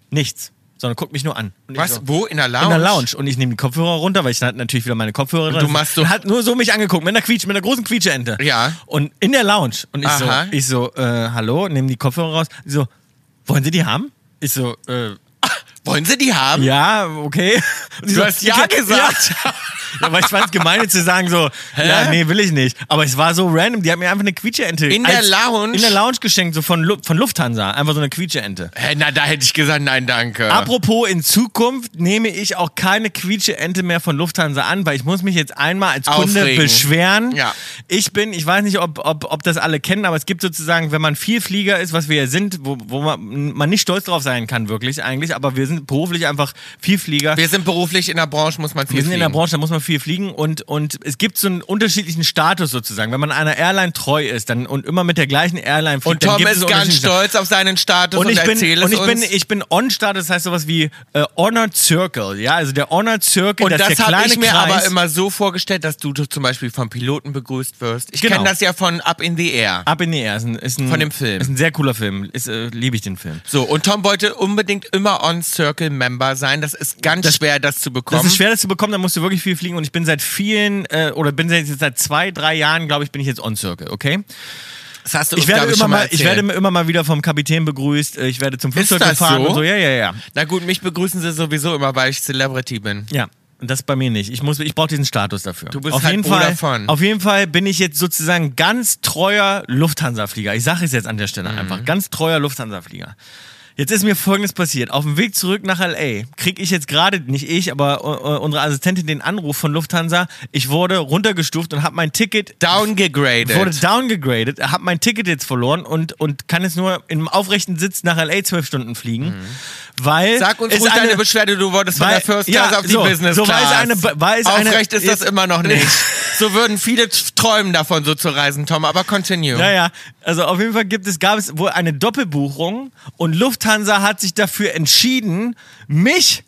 S2: nichts, sondern guckt mich nur an.
S1: Was?
S2: So,
S1: Wo? In der Lounge?
S2: in der Lounge. Und ich nehme die Kopfhörer runter, weil ich hatte natürlich wieder meine Kopfhörer drin.
S1: du machst so-
S2: Und hat nur so mich angeguckt, mit einer Quietsch, mit einer großen Quietscheente.
S1: Ja.
S2: Und in der Lounge. Und ich so,
S1: Aha.
S2: ich so, äh, hallo, nehme die Kopfhörer raus. Ich so, wollen Sie die haben? Ich so, äh,
S1: Wollen sie die haben?
S2: ja, okay. Und
S1: Du
S2: so,
S1: hast ja gesagt.
S2: Ja. Ja, weil ich fand es gemein zu sagen so, ja, nee, will ich nicht. Aber es war so random, die hat mir einfach eine Quietscheente
S1: In der Lounge?
S2: In der Lounge geschenkt, so von, Lu von Lufthansa. Einfach so eine Quietscheente.
S1: Hä, na, da hätte ich gesagt, nein, danke.
S2: Apropos, in Zukunft nehme ich auch keine Quietscheente mehr von Lufthansa an, weil ich muss mich jetzt einmal als Kunde
S1: Aufregen.
S2: beschweren.
S1: Ja.
S2: Ich bin, ich weiß nicht, ob, ob, ob das alle kennen, aber es gibt sozusagen, wenn man Vielflieger ist, was wir ja sind, wo, wo man, man nicht stolz drauf sein kann, wirklich eigentlich, aber wir sind beruflich einfach Vielflieger.
S1: Wir sind beruflich in der Branche, muss man viel
S2: Wir sind in der
S1: fliegen.
S2: Branche, da muss man viel fliegen und, und es gibt so einen unterschiedlichen Status sozusagen. Wenn man einer Airline treu ist dann, und immer mit der gleichen Airline fliegt,
S1: Und
S2: dann
S1: Tom
S2: gibt
S1: ist ganz stolz auf seinen Status und,
S2: und ich bin,
S1: erzähle es
S2: und ich bin, ich bin On-Status, das heißt sowas wie äh, Honored Circle, ja, also der Honored Circle,
S1: und
S2: das,
S1: das habe ich mir
S2: Kreis.
S1: aber immer so vorgestellt, dass du zum Beispiel vom Piloten begrüßt wirst. Ich
S2: Genau.
S1: kenne das ja von Up in the Air.
S2: Ab in die Air ist ein, ist ein,
S1: Von dem Film.
S2: Ist ein sehr cooler Film. Ist, äh, liebe ich den Film.
S1: So, und Tom wollte unbedingt immer On-Circle-Member sein. Das ist ganz schwer, das zu bekommen.
S2: Das ist schwer, das zu bekommen, da musst du wirklich viel fliegen und ich bin seit vielen, äh, oder bin seit, seit zwei, drei Jahren, glaube ich, bin ich jetzt on Circle, okay?
S1: Das hast du
S2: Ich
S1: uns,
S2: werde,
S1: glaub
S2: immer
S1: mal
S2: ich werde immer mal wieder vom Kapitän begrüßt, äh, ich werde zum Flugzeug
S1: das
S2: gefahren
S1: so?
S2: und so, ja, ja, ja.
S1: Na gut, mich begrüßen sie sowieso immer, weil ich Celebrity bin.
S2: Ja. Und das bei mir nicht. Ich muss, ich brauche diesen Status dafür.
S1: Du bist
S2: auf
S1: halt
S2: jeden
S1: Bruder
S2: Fall,
S1: von.
S2: Auf jeden Fall bin ich jetzt sozusagen ganz treuer Lufthansa-Flieger. Ich sage es jetzt an der Stelle
S1: Mhm.
S2: einfach. Ganz treuer Lufthansa-Flieger. Jetzt ist mir Folgendes passiert. Auf dem Weg zurück nach L.A. kriege ich jetzt gerade, nicht ich, aber äh, unsere Assistentin den Anruf von Lufthansa. Ich wurde runtergestuft und habe mein Ticket
S1: Downgegradet.
S2: wurde downgegradet, habe mein Ticket jetzt verloren und, und kann jetzt nur im aufrechten Sitz nach L.A. zwölf Stunden fliegen, weil.
S1: Sag uns ruhig
S2: eine-
S1: deine Beschwerde, du wolltest von
S2: weil-
S1: der First
S2: ja,
S1: Class auf die
S2: so,
S1: Business
S2: so,
S1: Class.
S2: es eine- es eine-
S1: Aufrecht ist das immer noch nicht. so würden viele träumen davon, so zu reisen, Tom, aber continue.
S2: Ja, ja. Also auf jeden Fall gibt es, gab es wohl eine Doppelbuchung und Lufthansa hat sich dafür entschieden, mich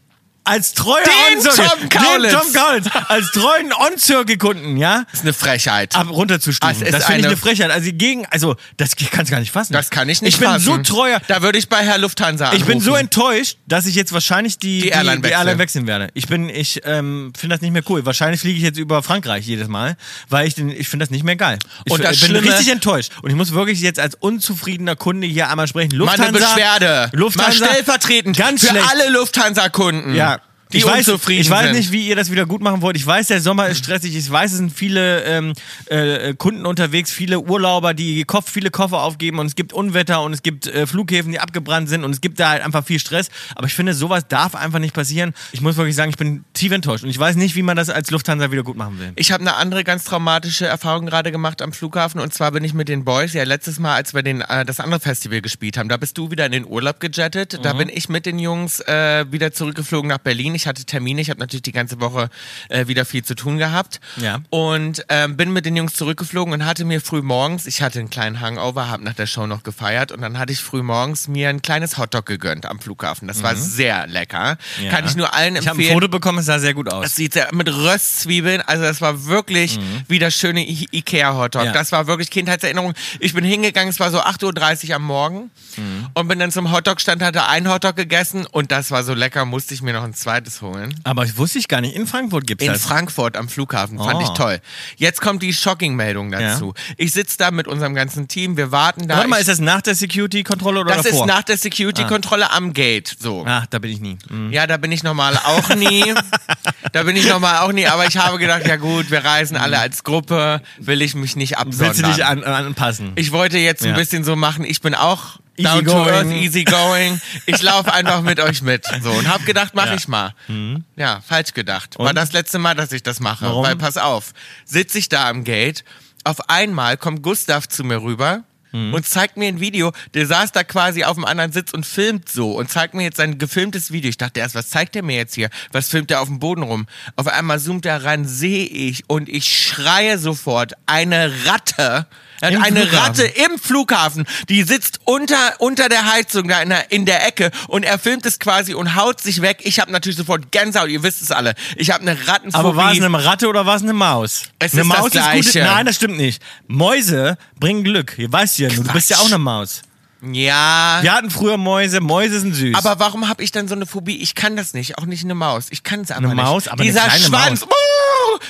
S2: als treuer On-Circle-
S1: Tom Kaulitz.
S2: den Tom Kaulitz, als treuen On-Circle-Kunden, ja,
S1: Das ist eine Frechheit.
S2: ab runterzustufen.
S1: Das ist
S2: das finde ich
S1: eine-
S2: Frechheit. Also gegen, also das kannst du gar nicht fassen.
S1: das kann ich nicht
S2: Ich bin
S1: fassen.
S2: so treuer.
S1: Da würde ich bei Herr Lufthansa anrufen.
S2: Ich bin so enttäuscht, dass ich jetzt wahrscheinlich die,
S1: Die Airline
S2: die
S1: wechseln.
S2: Airline wechseln werde. Ich bin, ich ähm, finde das nicht mehr cool. Wahrscheinlich fliege ich jetzt über Frankreich jedes Mal, weil ich den, ich finde das nicht mehr geil. Ich
S1: Und das
S2: ich bin richtig enttäuscht. Und ich muss wirklich jetzt als unzufriedener Kunde hier einmal sprechen. Lufthansa,
S1: Meine Beschwerde.
S2: Lufthansa,
S1: Mal stellvertretend
S2: ganz
S1: für
S2: schlecht.
S1: alle Lufthansa-Kunden.
S2: Ja.
S1: Die
S2: ich weiß, ich weiß nicht, wie ihr das wieder gut machen wollt. Ich weiß, der Sommer ist stressig. Ich weiß, es sind viele ähm, äh, Kunden unterwegs, viele Urlauber, die Kopf, viele Koffer aufgeben und es gibt Unwetter und es gibt äh, Flughäfen, die abgebrannt sind und es gibt da halt einfach viel Stress. Aber ich finde, sowas darf einfach nicht passieren. Ich muss wirklich sagen, ich bin tief enttäuscht und ich weiß nicht, wie man das als Lufthansa wieder gut machen will.
S1: Ich habe eine andere ganz traumatische Erfahrung gerade gemacht am Flughafen und zwar bin ich mit den Boys, ja letztes Mal, als wir den, äh, das andere Festival gespielt haben, da bist du wieder in den Urlaub gejettet, da bin ich mit den Jungs äh, wieder zurückgeflogen nach Berlin. Ich hatte Termine, ich habe natürlich die ganze Woche äh, wieder viel zu tun gehabt
S2: Ja.
S1: und ähm, bin mit den Jungs zurückgeflogen und hatte mir früh morgens, ich hatte einen kleinen Hangover, habe nach der Show noch gefeiert und dann hatte ich früh morgens mir ein kleines Hotdog gegönnt am Flughafen. Das war sehr lecker.
S2: Ja.
S1: Kann ich nur allen
S2: Ich habe
S1: empfehlen.
S2: ein Foto bekommen, es sah sehr gut aus.
S1: Das sieht sehr, mit Röstzwiebeln, also das war wirklich wie das schöne I Ikea-Hotdog.
S2: Mhm. Ja.
S1: Das war wirklich Kindheitserinnerung. Ich bin hingegangen, es war so 8.30 Uhr am Morgen
S2: Mhm.
S1: und bin dann zum Hotdog-Stand, hatte ein Hotdog gegessen und das war so lecker, musste ich mir noch ein zweites holen.
S2: Aber ich wusste ich gar nicht. In Frankfurt gibt es
S1: In
S2: das.
S1: Frankfurt am Flughafen, fand
S2: Oh.
S1: ich toll. Jetzt kommt die Shocking-Meldung dazu. Ich sitze da mit unserem ganzen Team, wir warten da.
S2: Warte mal,
S1: ich,
S2: ist das nach der Security-Kontrolle oder
S1: das
S2: davor?
S1: ist nach der Security-Kontrolle am Gate, so.
S2: Ach, da bin ich nie. Mhm.
S1: Ja, da bin ich normal auch nie. da bin ich normal auch nie, aber ich habe gedacht, ja gut, wir reisen alle als Gruppe, will ich mich nicht absondern.
S2: Willst du dich an, anpassen?
S1: ich wollte jetzt ein
S2: Ja.
S1: bisschen so machen, ich bin auch
S2: Easy
S1: down to
S2: going.
S1: earth, easy going. Ich laufe einfach mit euch mit. So und hab gedacht, mach ich mal. Ja, falsch gedacht. War
S2: Mhm. Und?
S1: das letzte Mal, dass ich das mache.
S2: Warum?
S1: Weil pass auf, sitze ich da am Gate, auf einmal kommt Gustav zu mir rüber.
S2: Mhm.
S1: Und zeigt mir ein Video, der saß da quasi auf dem anderen Sitz und filmt so und zeigt mir jetzt sein gefilmtes Video. Ich dachte erst, was zeigt er mir jetzt hier? Was filmt er auf dem Boden rum? Auf einmal zoomt er ran, sehe ich und ich schreie sofort, eine Ratte. Er hat
S2: Im
S1: eine
S2: Flughafen.
S1: Ratte im Flughafen, die sitzt unter, unter der Heizung da in der, in der Ecke und er filmt es quasi und haut sich weg. Ich habe natürlich sofort Gänsehaut, ihr wisst es alle. Ich habe eine Rattenphobie.
S2: Aber war es eine Ratte oder war es eine Maus?
S1: Es
S2: eine
S1: ist das
S2: Maus
S1: Gleiche.
S2: Nein, das stimmt nicht. Mäuse bringen Glück. Ihr weißt ja, nur, du bist ja auch eine Maus.
S1: ja.
S2: Wir hatten früher Mäuse. Mäuse sind süß.
S1: Aber warum habe ich dann so eine Phobie? Ich kann das nicht, auch nicht eine Maus. Ich kann es aber
S2: Eine
S1: nicht.
S2: Maus, aber eine
S1: Dieser
S2: kleine
S1: Schwanz.
S2: Maus.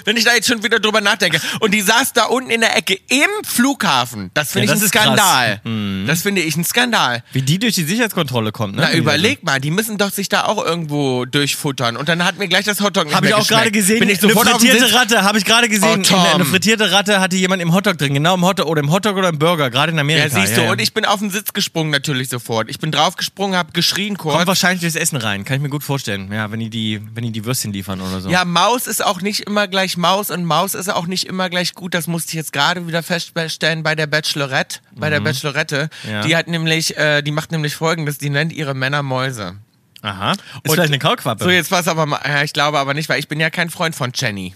S1: Wenn ich da jetzt schon wieder drüber nachdenke. Und die saß da unten in der Ecke im Flughafen. Das finde
S2: Ja,
S1: ich
S2: das
S1: ein. Skandal. Das finde ich ein Skandal.
S2: Wie die durch die Sicherheitskontrolle kommt, ne?
S1: Na, überleg mal, die müssen doch sich da auch irgendwo durchfuttern. Und dann hat mir gleich das Hotdog
S2: Habe ich auch gerade gesehen,
S1: Bin ich
S2: eine
S1: sofort
S2: frittierte Ratte, habe ich gerade gesehen.
S1: Oh,
S2: eine, eine frittierte Ratte hatte jemand im Hotdog drin, genau im Hotdog oder im Hotdog oder im Burger, gerade in Amerika.
S1: Ja, siehst du,
S2: ja.
S1: und ich bin auf den Sitz gesprungen natürlich sofort. Ich bin draufgesprungen, hab geschrien kurz.
S2: Kommt wahrscheinlich durchs Essen rein, kann ich mir gut vorstellen. Ja, wenn die, die, wenn die die Würstchen liefern oder so.
S1: Ja, Maus ist auch nicht immer gleich Maus und Maus ist auch nicht immer gleich gut. Das musste ich jetzt gerade wieder feststellen bei der Bachelorette, bei der Bachelorette.
S2: Mhm. Ja.
S1: Die hat nämlich, äh, die macht nämlich folgendes, die nennt ihre Männer Mäuse.
S2: Aha. Ist
S1: Und-
S2: vielleicht eine Kaulquappe.
S1: So, jetzt pass aber mal, ja, ich glaube aber nicht, weil ich bin ja kein Freund von Jenny.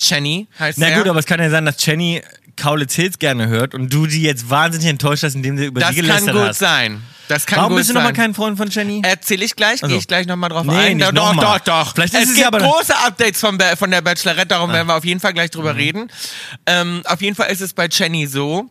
S1: Jenny heißt
S2: Na gut, aber es kann ja sein, dass Jenny Kaulitz Hills gerne hört und du die jetzt wahnsinnig enttäuscht hast, indem du über
S1: das
S2: sie
S1: kann
S2: gelästert
S1: gut
S2: hast.
S1: sein. Das kann
S2: Warum
S1: gut
S2: bist du nochmal kein Freund von Jenny?
S1: Erzähl ich gleich,
S2: Also.
S1: gehe ich gleich nochmal drauf
S2: Nee,
S1: ein. doch,
S2: nochmal.
S1: doch, doch.
S2: Vielleicht ist
S1: es
S2: es
S1: gibt große Updates von, der- von der Bachelorette, darum werden wir auf jeden Fall gleich drüber
S2: Mhm.
S1: reden. Ähm, auf jeden Fall ist es bei Jenny so,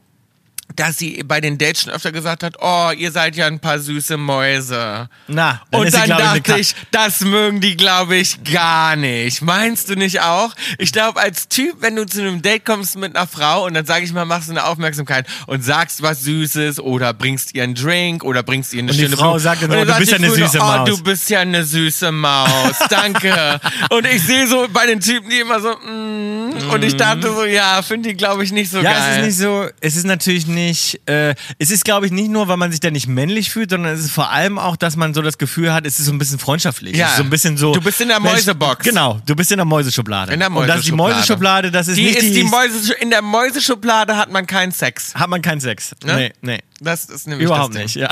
S1: dass sie bei den Dates schon öfter gesagt hat, oh, ihr seid ja ein paar süße Mäuse.
S2: Na, dann
S1: Und
S2: sie,
S1: dann
S2: eine
S1: dachte
S2: Ka-
S1: ich, das mögen die, glaube ich, gar nicht. Meinst du nicht auch? Ich glaube, als Typ, wenn du zu einem Date kommst mit einer Frau und dann sage ich mal, machst du eine Aufmerksamkeit und sagst was Süßes oder bringst ihr einen Drink oder bringst ihr eine
S2: Und die
S1: schöne
S2: Frau
S1: Blume.
S2: sagt dann
S1: Und
S2: so, du bist
S1: die
S2: ja eine
S1: Frau,
S2: süße
S1: oh,
S2: Maus.
S1: du bist ja eine süße Maus. Danke. und ich sehe so bei den Typen, die immer so, mm, und ich dachte so, ja, finde die, glaube ich, nicht so
S2: Ja,
S1: geil.
S2: es ist nicht so, es ist natürlich nicht, äh, es ist glaube ich nicht nur, weil man sich da nicht männlich fühlt, sondern es ist vor allem auch, dass man so das Gefühl hat, es ist so ein bisschen freundschaftlich.
S1: Ja.
S2: So ein bisschen so.
S1: Du bist in der
S2: Mensch,
S1: Mäusebox.
S2: Genau, du bist in der Mäuseschublade.
S1: in der
S2: Und das ist die Mäuseschublade, das ist
S1: die
S2: nicht
S1: ist
S2: die,
S1: die Mäuse, in der Mäuseschublade hat man keinen Sex.
S2: hat man keinen Sex.
S1: Ne?
S2: Nee, nee.
S1: Das ist nämlich
S2: Überhaupt
S1: das
S2: nicht, ja.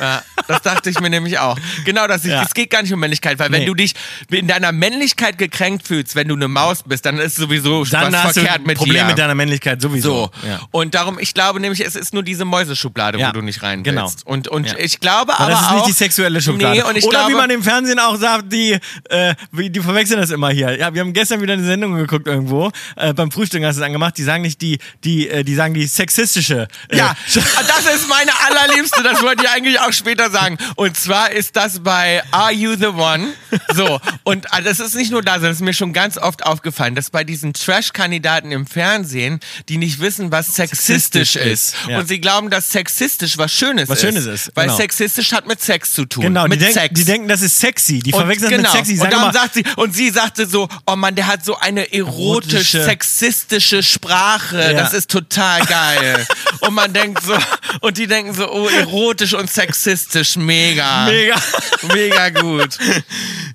S1: Ja, das dachte ich mir nämlich auch. Genau, das
S2: Ja.
S1: es geht gar nicht um Männlichkeit, weil wenn
S2: Nee.
S1: du dich in deiner Männlichkeit gekränkt fühlst, wenn du eine Maus bist, dann ist sowieso
S2: Dann
S1: was verkehrt mit
S2: Probleme
S1: dir.
S2: mit deiner Männlichkeit sowieso.
S1: so.
S2: Ja.
S1: Und darum, ich glaube nämlich, es ist nur diese Mäuseschublade, wo du nicht rein
S2: genau.
S1: willst. Und, und
S2: Ja.
S1: ich glaube
S2: Aber
S1: aber
S2: das ist
S1: auch,
S2: nicht die sexuelle Schublade.
S1: Nee, und ich
S2: Oder
S1: glaube,
S2: wie man im Fernsehen auch sagt, die, äh, die verwechseln das immer hier. Ja, wir haben gestern wieder eine Sendung geguckt irgendwo. Äh, beim Frühstück hast du es angemacht. Die sagen nicht die, die, äh, die sagen die sexistische. Äh,
S1: Ja, das ist meine allerliebste, das wollte ich eigentlich auch später sagen. Und zwar ist das bei Are You the One? So, und äh, das ist nicht nur da, sondern es ist mir schon ganz oft aufgefallen, dass bei diesen Trash-Kandidaten im Fernsehen, die nicht wissen, was sexistisch,
S2: Sexistisch
S1: ist.
S2: ist, ja.
S1: Und sie glauben, dass sexistisch was Schönes
S2: Was
S1: ist.
S2: Schönes ist,
S1: Weil
S2: genau.
S1: sexistisch hat mit Sex zu tun.
S2: Genau, die,
S1: mit
S2: denk,
S1: Sex.
S2: die denken, das ist sexy. Die verwechseln das
S1: genau.
S2: mit sexy. Die
S1: und dann sagt sie, und sie sagte so, oh Mann, der hat so eine erotisch
S2: Erotische-
S1: sexistische Sprache.
S2: Ja.
S1: Das ist total geil. und man denkt so, und die denken so, oh, erotisch und sexistisch, mega.
S2: mega.
S1: Mega gut.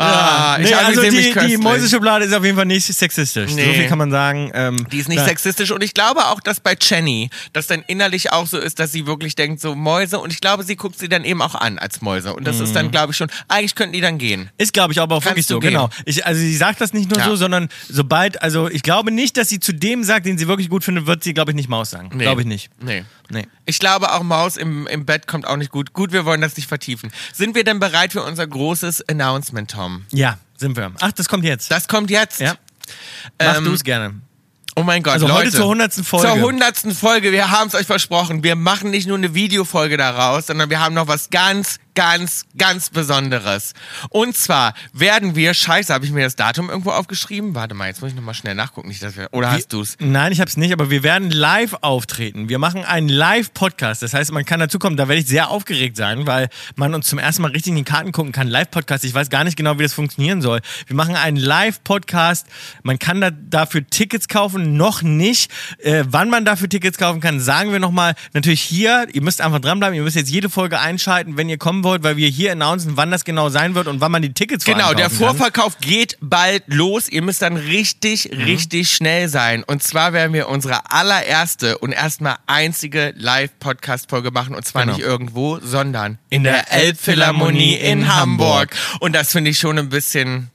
S1: Ah, ich
S2: nee, also die, die. Mäuseschublade ist auf jeden Fall nicht sexistisch.
S1: Nee.
S2: So viel kann man sagen. Ähm,
S1: Die ist nicht
S2: da-
S1: sexistisch und ich glaube auch, dass bei Jenny das dann innerlich auch so ist, dass sie wirklich denkt, so Mäuse und ich glaube, sie guckt sie dann eben auch an als Mäuse und das ist
S2: Mhm.
S1: dann, glaube ich, schon, eigentlich könnten die dann gehen.
S2: Ist, glaube ich, aber auch
S1: Kannst
S2: wirklich so,
S1: gehen.
S2: genau. Ich, also sie sagt das nicht nur
S1: Ja.
S2: so, sondern sobald, also ich glaube nicht, dass sie zu dem sagt, den sie wirklich gut findet, wird sie, glaube ich, nicht Maus sagen.
S1: Nee.
S2: Glaube ich nicht.
S1: Nee.
S2: Nee.
S1: Ich glaube auch Maus im, im Bett kommt auch nicht gut. Gut, wir wollen das nicht vertiefen. Sind wir denn bereit für unser großes Announcement, Tom?
S2: Ja, sind wir. Ach, das kommt jetzt.
S1: Das kommt jetzt.
S2: ja. Mach
S1: Ähm,
S2: du es gerne.
S1: Oh mein Gott,
S2: Also
S1: Leute.
S2: heute zur 100. Folge.
S1: Zur 100. Folge. Wir haben es euch versprochen. Wir machen nicht nur eine Videofolge daraus, sondern wir haben noch was ganz, ganz, ganz Besonderes. Und zwar werden wir, scheiße, habe ich mir das Datum irgendwo aufgeschrieben? Warte mal, jetzt muss ich nochmal schnell nachgucken. Nicht, dass wir, oder hast du's?
S2: Nein, ich habe es nicht, aber wir werden live auftreten. Wir machen einen Live-Podcast. Das heißt, man kann dazukommen. Da werde ich sehr aufgeregt sein, weil man uns zum ersten Mal richtig in die Karten gucken kann. Live-Podcast. Ich weiß gar nicht genau, wie das funktionieren soll. Wir machen einen Live-Podcast. Man kann da, dafür Tickets kaufen, noch nicht. Äh, wann man dafür Tickets kaufen kann, sagen wir nochmal. Natürlich hier. Ihr müsst einfach dranbleiben. Ihr müsst jetzt jede Folge einschalten, wenn ihr kommen wollt, weil wir hier announcen, wann das genau sein wird und wann man die Tickets vor
S1: Genau, der
S2: kaufen kann.
S1: Vorverkauf geht bald los. Ihr müsst dann richtig,
S2: Mhm.
S1: richtig schnell sein. Und zwar werden wir unsere allererste und erstmal einzige Live-Podcast-Folge machen. Und zwar
S2: Genau.
S1: nicht irgendwo, sondern in der Elbphilharmonie in Hamburg. Und das finde ich schon ein bisschen,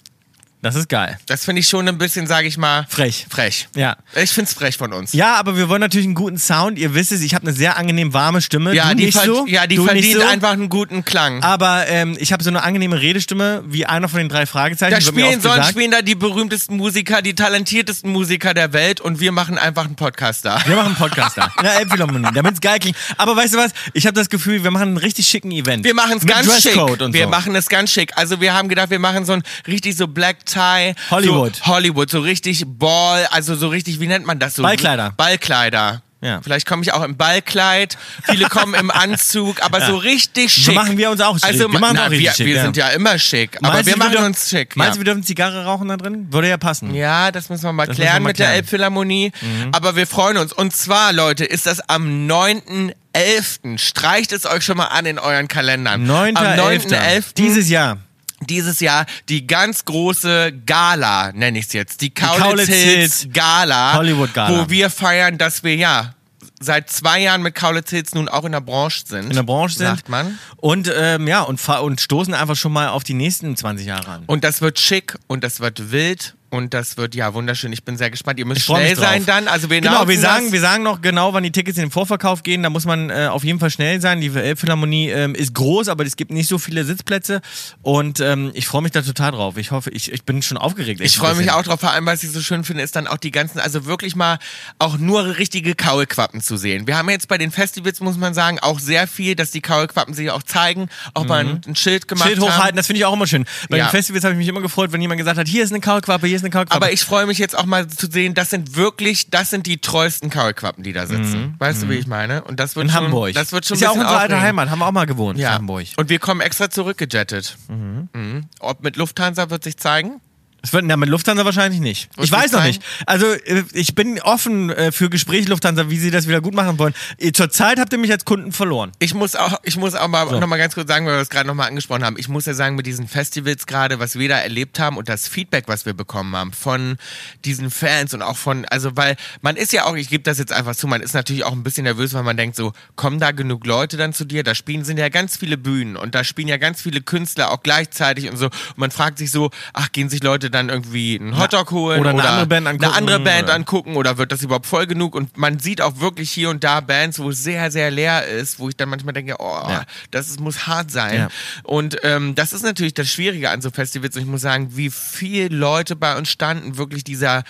S2: Das ist geil.
S1: das finde ich schon ein bisschen, sage ich mal,
S2: Frech.
S1: frech.
S2: Ja.
S1: Ich finde es frech von uns.
S2: Ja, aber wir wollen natürlich einen guten Sound. Ihr wisst es, ich habe eine sehr angenehm warme Stimme.
S1: Ja,
S2: du
S1: die,
S2: nicht
S1: verd-
S2: so.
S1: ja, die verdient
S2: so.
S1: einfach einen guten Klang.
S2: Aber ähm, ich habe so eine angenehme Redestimme wie einer von den drei Fragezeichen.
S1: da spielen, sonst spielen da die berühmtesten Musiker, die talentiertesten Musiker der Welt und wir machen einfach einen Podcast da.
S2: Wir machen einen Podcast da. Der Elbphilharmonie, damit es geil klingt. Aber weißt du was? Ich habe das Gefühl, wir machen einen richtig schicken Event.
S1: Wir machen es ganz schick.
S2: Dresscode Und
S1: wir
S2: so.
S1: machen es ganz schick. Also wir haben gedacht, wir machen so ein richtig so Black Tie.
S2: Hollywood.
S1: So Hollywood, so richtig Ball, also so richtig, wie nennt man das so?
S2: Ballkleider.
S1: Ballkleider.
S2: Ja.
S1: Vielleicht komme ich auch im Ballkleid. Viele kommen im Anzug, aber so richtig schick.
S2: So machen wir uns auch schick.
S1: Also,
S2: Wir
S1: na, wir,
S2: schick,
S1: wir
S2: ja.
S1: sind ja immer schick, aber
S2: Meinst
S1: wir machen
S2: dürfen-
S1: uns schick.
S2: Meinst
S1: ja.
S2: du, wir dürfen Zigarre rauchen da drin? Würde ja passen.
S1: Ja, das müssen wir mal
S2: Das
S1: klären
S2: wir mal
S1: mit der
S2: klären. Mhm.
S1: Elbphilharmonie. Aber wir freuen uns. Und zwar, Leute, ist das am 9.11. Streicht es euch schon mal an in euren Kalendern. Am
S2: 9.11.
S1: 9.11.
S2: Dieses Jahr.
S1: Dieses Jahr die ganz große Gala, nenne ich es jetzt. Die Kaulitz,
S2: Kaulitz
S1: Hills Gala.
S2: Hollywood Gala.
S1: Wo wir feiern, dass wir ja seit zwei Jahren mit Kaulitz Hills nun auch in der Branche sind.
S2: In der Branche sind.
S1: Sagt man.
S2: Und ähm, ja, und, und stoßen einfach schon mal auf die nächsten 20 Jahre an.
S1: Und das wird schick und das wird wild und das wird ja wunderschön. Ich bin sehr gespannt. Ihr müsst schnell sein dann. Also wir
S2: Genau, wir sagen,
S1: das.
S2: wir sagen noch genau, wann die Tickets in den Vorverkauf gehen. Da muss man äh, auf jeden Fall schnell sein. Die Elbphilharmonie ähm, ist groß, aber es gibt nicht so viele Sitzplätze. Und ähm, ich freue mich da total drauf. Ich hoffe, ich, ich bin schon aufgeregt.
S1: Ich freue mich auch drauf, vor allem, was ich so schön finde, ist dann auch die ganzen, also wirklich mal auch nur richtige Kaulquappen zu sehen. Wir haben jetzt bei den Festivals, muss man sagen, auch sehr viel, dass die Kaulquappen sich auch zeigen, auch mal ein, ein Schild gemacht
S2: Schild
S1: haben.
S2: hochhalten, das finde ich auch immer schön. Bei
S1: Ja.
S2: den Festivals habe ich mich immer gefreut, wenn jemand gesagt hat, hier ist eine Kaulquappe, hier ist eine Kaulquappe.
S1: Aber ich freue mich jetzt auch mal zu sehen, das sind wirklich, das sind die treuesten Kaulquappen, die da sitzen. Weißt du, wie ich meine? Und das wird
S2: Mhm. in
S1: schon,
S2: Hamburg.
S1: Das wird schon
S2: ist ja auch unsere alte. Heimat, haben wir auch mal gewohnt,
S1: Ja.
S2: Hamburg.
S1: Und wir kommen extra zurückgejettet. Mhm. Ob mit Lufthansa wird sich zeigen.
S2: Es wird, na, mit Lufthansa wahrscheinlich nicht.
S1: Was
S2: ich weiß noch nicht. Also, äh, ich bin offen äh, für Gespräche Lufthansa, wie sie das wieder gut machen wollen. Äh, Zurzeit habt ihr mich als Kunden verloren.
S1: Ich muss auch, ich muss auch mal
S2: So.
S1: noch mal ganz kurz sagen, weil wir es gerade noch mal angesprochen haben. Ich muss ja sagen, mit diesen Festivals gerade, was wir da erlebt haben und das Feedback, was wir bekommen haben von diesen Fans und auch von, also weil man ist ja auch, ich gebe das jetzt einfach zu, man ist natürlich auch ein bisschen nervös, weil man denkt so, kommen da genug Leute dann zu dir? Da spielen sind ja ganz viele Bühnen und da spielen ja ganz viele Künstler auch gleichzeitig und so. Und man fragt sich so, ach, gehen sich Leute dann irgendwie einen Hotdog holen
S2: oder eine andere Band angucken,
S1: eine andere Band
S2: oder-
S1: angucken oder wird das überhaupt voll genug? Und man sieht auch wirklich hier und da Bands, wo es sehr, sehr leer ist, wo ich dann manchmal denke, oh,
S2: Ja.
S1: das ist, muss hart sein.
S2: Ja.
S1: Und ähm, das ist natürlich das Schwierige an so Festivals. Und ich muss sagen, wie viele Leute bei uns standen, wirklich dieser,